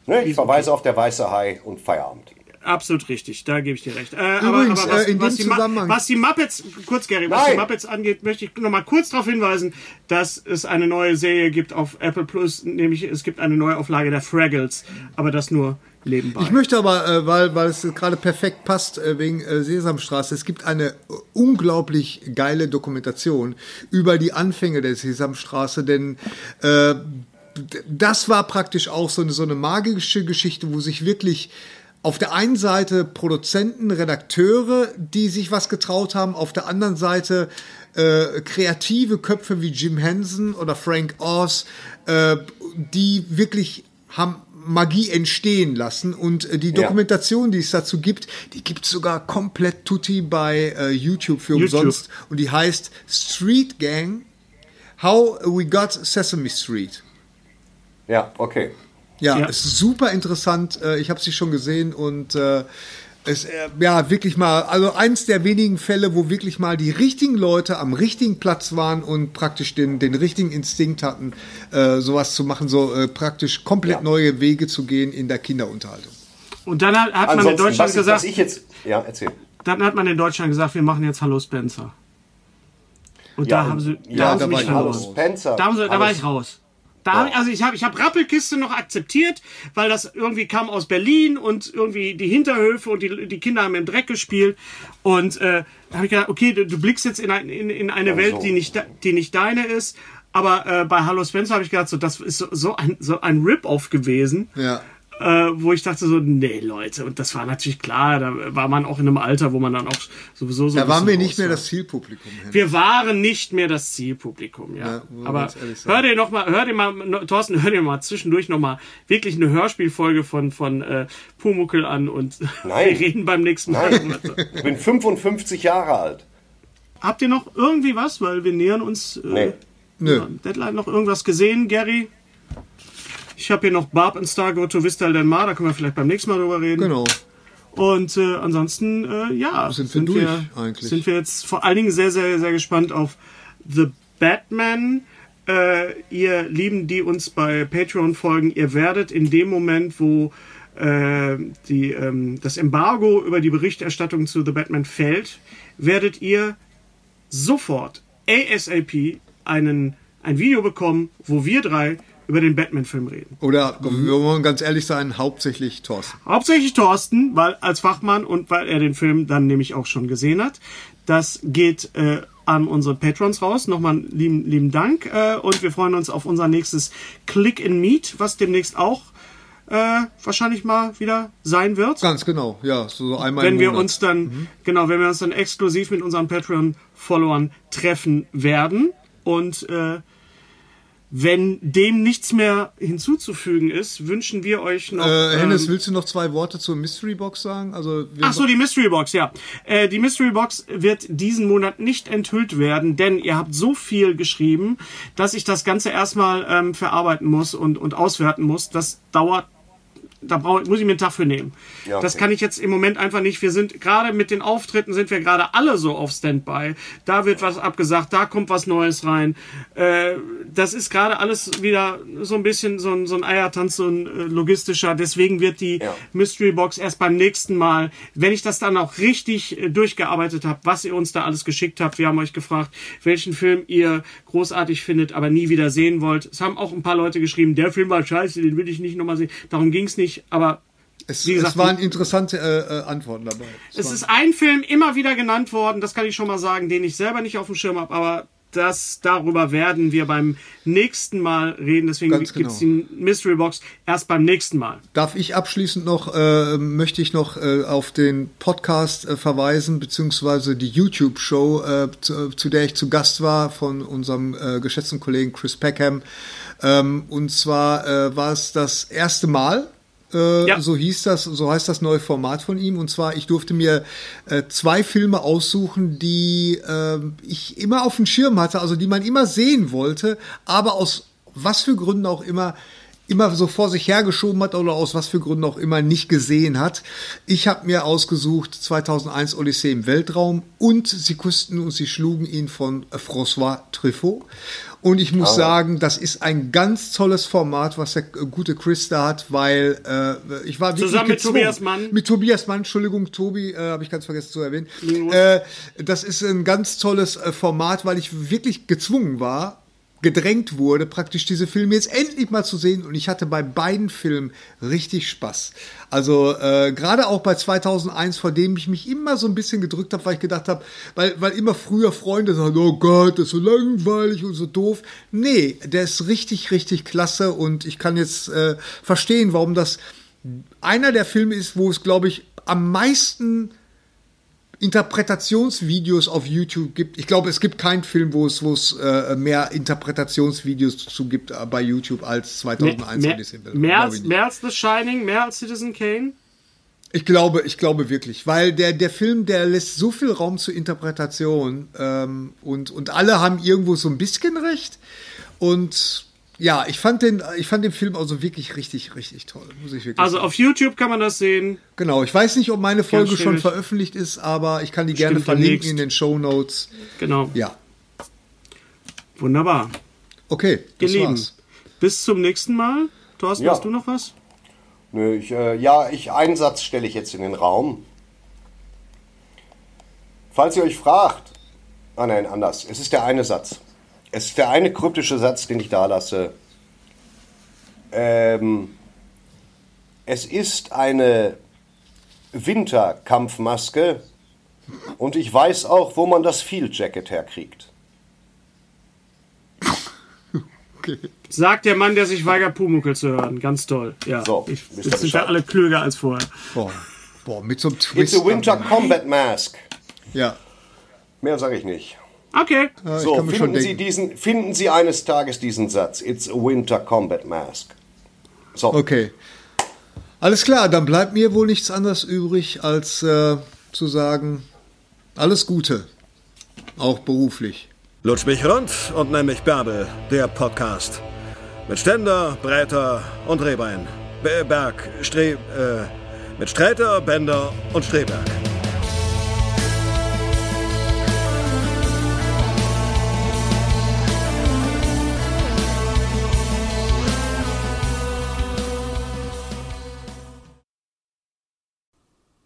Ne, ich verweise auf der Weiße Hai und Feierabend. Absolut richtig. Da gebe ich dir recht. Äh, Übrigens, aber, aber was, äh, in was, dem die Ma- Zusammenhang- was die Muppets, kurz Gary, was Nein. die Muppets angeht, möchte ich noch mal kurz darauf hinweisen, dass es eine neue Serie gibt auf Apple Plus, nämlich es gibt eine Neuauflage der Fraggles, aber das nur Leben bei. Ich möchte aber, äh, weil, weil es gerade perfekt passt, äh, wegen äh, Sesamstraße, es gibt eine unglaublich geile Dokumentation über die Anfänge der Sesamstraße, denn äh, das war praktisch auch so eine, so eine magische Geschichte, wo sich wirklich auf der einen Seite Produzenten, Redakteure, die sich was getraut haben, auf der anderen Seite äh, kreative Köpfe wie Jim Henson oder Frank Oz, äh, die wirklich haben Magie entstehen lassen und äh, die Ja. Dokumentation, die es dazu gibt, die gibt es sogar komplett tutti bei äh, YouTube für YouTube. umsonst und die heißt Street Gang, How We Got Sesame Street. Ja, okay. Ja, Ja. es ist super interessant. Äh, Ich habe sie schon gesehen und äh, es äh, ja wirklich mal, also eins der wenigen Fälle, wo wirklich mal die richtigen Leute am richtigen Platz waren und praktisch den, den richtigen Instinkt hatten, äh, sowas zu machen, so äh, praktisch komplett Ja. neue Wege zu gehen in der Kinderunterhaltung. Und dann hat, hat man in Deutschland was, ich- gesagt, was ich jetzt. Ja, erzähl. dann hat man in Deutschland gesagt, wir machen jetzt Hallo Spencer. Und Ja, da haben sie, da ja, haben sie da mich ich Hallo verloren. Spencer. Da, haben sie, da war ich raus. Da also ich habe ich hab Rappelkiste noch akzeptiert, weil das irgendwie kam aus Berlin und irgendwie die Hinterhöfe und die, die Kinder haben im Dreck gespielt. Und äh, da habe ich gedacht, okay, du, du blickst jetzt in, ein, in, in eine Ja, Welt, so. die nicht, die nicht deine ist. Aber äh, bei Hallo Spencer habe ich gedacht, so, das ist so, so ein, so ein Rip-Off gewesen Ja. Äh, wo ich dachte so, nee, Leute, und das war natürlich klar, da war man auch in einem Alter, wo man dann auch sowieso so. Da waren wir nicht mehr das Zielpublikum. Henry. wir waren nicht mehr das Zielpublikum, ja. Ja, Aber hör dir noch mal, hör dir mal, Thorsten, hör dir mal zwischendurch noch mal wirklich eine Hörspielfolge von von äh, Pumuckel an und Nein. wir reden beim nächsten Mal. Nein, ich bin 55 Jahre alt. Habt ihr noch irgendwie was, weil wir nähern uns äh, Nee. Nö. Deadline noch irgendwas gesehen, Gary? Ich habe hier noch Barb und Star Go to Vista del Mar, da können wir vielleicht beim nächsten Mal drüber reden. Genau. Und äh, ansonsten, äh, ja, Sind wir durch, eigentlich. Sind wir jetzt vor allen Dingen sehr, sehr, sehr gespannt auf The Batman. Äh, ihr Lieben, die uns bei Patreon folgen, ihr werdet in dem Moment, wo äh, die, ähm, das Embargo über die Berichterstattung zu The Batman fällt, werdet ihr sofort ASAP einen, ein Video bekommen, wo wir drei über den Batman-Film reden. Oder, wir wollen ganz ehrlich sein, hauptsächlich Thorsten. Hauptsächlich Thorsten, weil als Fachmann und weil er den Film dann nämlich auch schon gesehen hat. Das geht äh, an unsere Patrons raus. Nochmal lieben, lieben Dank. Äh, und wir freuen uns auf unser nächstes Click in Meet, was demnächst auch äh, wahrscheinlich mal wieder sein wird. Ganz genau, ja, so einmal wenn im wir Monat. uns dann, genau, wenn wir uns dann exklusiv mit unseren Patreon-Followern treffen werden. Und äh, wenn dem nichts mehr hinzuzufügen ist, wünschen wir euch noch. Äh, Hennes, ähm, willst du noch zwei Worte zur Mystery Box sagen? Also, wir Ach so, die Mystery Box, ja. Äh, die Mystery Box wird diesen Monat nicht enthüllt werden, denn ihr habt so viel geschrieben, dass ich das Ganze erstmal ähm, verarbeiten muss und, und auswerten muss. Das dauert da brauch, muss ich mir einen Tag für nehmen. Ja, okay. Das kann ich jetzt im Moment einfach nicht. Wir sind gerade mit den Auftritten sind wir gerade alle so auf Standby. Da wird was abgesagt, da kommt was Neues rein. Äh, das ist gerade alles wieder so ein bisschen so ein, so ein Eiertanz, so ein äh, logistischer. Deswegen wird die Ja. Mystery Box erst beim nächsten Mal, wenn ich das dann auch richtig äh, durchgearbeitet habe, was ihr uns da alles geschickt habt. Wir haben euch gefragt, welchen Film ihr großartig findet, aber nie wieder sehen wollt. Es haben auch ein paar Leute geschrieben, der Film war scheiße, den will ich nicht nochmal sehen. Darum ging es nicht, aber es, wie gesagt, es waren interessante äh, äh, Antworten dabei. es waren- ist ein Film immer wieder genannt worden, das kann ich schon mal sagen, den ich selber nicht auf dem Schirm habe, aber das, darüber werden wir beim nächsten Mal reden. Deswegen Ganz gibt's genau. die Mystery Box erst beim nächsten Mal. Darf ich abschließend noch, äh, möchte ich noch äh, auf den Podcast äh, verweisen, beziehungsweise die YouTube-Show, äh, zu, zu der ich zu Gast war von unserem äh, geschätzten Kollegen Chris Peckham. Ähm, und zwar äh, war es das erste Mal, äh, Ja. so hieß das, so heißt das neue Format von ihm. Und zwar, ich durfte mir äh, zwei Filme aussuchen, die äh, ich immer auf dem Schirm hatte, also die man immer sehen wollte, aber aus was für Gründen auch immer immer so vor sich hergeschoben hat oder aus was für Gründen auch immer nicht gesehen hat. Ich habe mir ausgesucht 2001 Odyssee im Weltraum und sie küssten und sie schlugen ihn von äh, François Truffaut. Und ich muss sagen, das ist ein ganz tolles Format, was der äh, gute Chris da hat, weil äh, ich war wirklich Zusammen mit gezwungen- Tobias Mann. Mit Tobias Mann, Entschuldigung, Tobi, äh, habe ich ganz vergessen zu erwähnen. Äh, das ist ein ganz tolles äh, Format, weil ich wirklich gezwungen war, gedrängt wurde, praktisch diese Filme jetzt endlich mal zu sehen. Und ich hatte bei beiden Filmen richtig Spaß. Also äh, gerade auch bei 2001, vor dem ich mich immer so ein bisschen gedrückt habe, weil ich gedacht habe, weil, weil immer früher Freunde sagen, oh Gott, das ist so langweilig und so doof. Nee, der ist richtig, richtig klasse und ich kann jetzt äh, verstehen, warum das einer der Filme ist, wo es, glaube ich, am meisten Interpretationsvideos auf YouTube gibt. Ich glaube, es gibt keinen Film, wo es, wo es äh, mehr Interpretationsvideos zu gibt äh, bei YouTube als 2001 mehr, mehr, mehr, als, mehr als The Shining, mehr als Citizen Kane? Ich glaube, ich glaube wirklich, weil der, der Film, der lässt so viel Raum zur Interpretation ähm, und, und alle haben irgendwo so ein bisschen recht. Und ja, ich fand den, ich fand den Film also wirklich richtig, richtig toll, muss ich wirklich Also sagen. auf YouTube kann man das sehen. Genau, ich weiß nicht, ob meine Folge schon schwierig. veröffentlicht ist, aber ich kann die gerne Stimmt, verlinken demnächst. in den Show Notes. Genau. Ja, Wunderbar. okay, Ihr das Lieben, war's. bis zum nächsten Mal. Thorsten, Ja. hast du noch was? Nö, ich, äh, ja, ich, einen Satz stelle ich jetzt in den Raum. Falls ihr euch fragt, ah nein, anders. Es ist der eine Satz. Es ist der eine kryptische Satz, den ich da lasse. Ähm, es ist eine Winterkampfmaske und ich weiß auch, wo man das Field Jacket herkriegt. Sagt der Mann, der sich weigert, Pumuckel zu hören. Ganz toll. Ja. So, ich, jetzt sind wir Bescheid. alle klüger als vorher. Boah, boah, mit so einem It's Twist. a Winter Combat Mask. Ja, Mehr sage ich nicht. Okay. ja So, finden Sie, denken. diesen, finden Sie eines Tages diesen Satz. It's a Winter Combat Mask. So, Okay. Alles klar, dann bleibt mir wohl nichts anderes übrig, als äh, zu sagen, alles Gute. Auch beruflich. Lutsch mich rund und nenn mich Bärbel, der Podcast. Mit Ständer, Breiter und Rehbein. Be- Berg, Stre... Äh, mit Sträter, Bender und Streberg.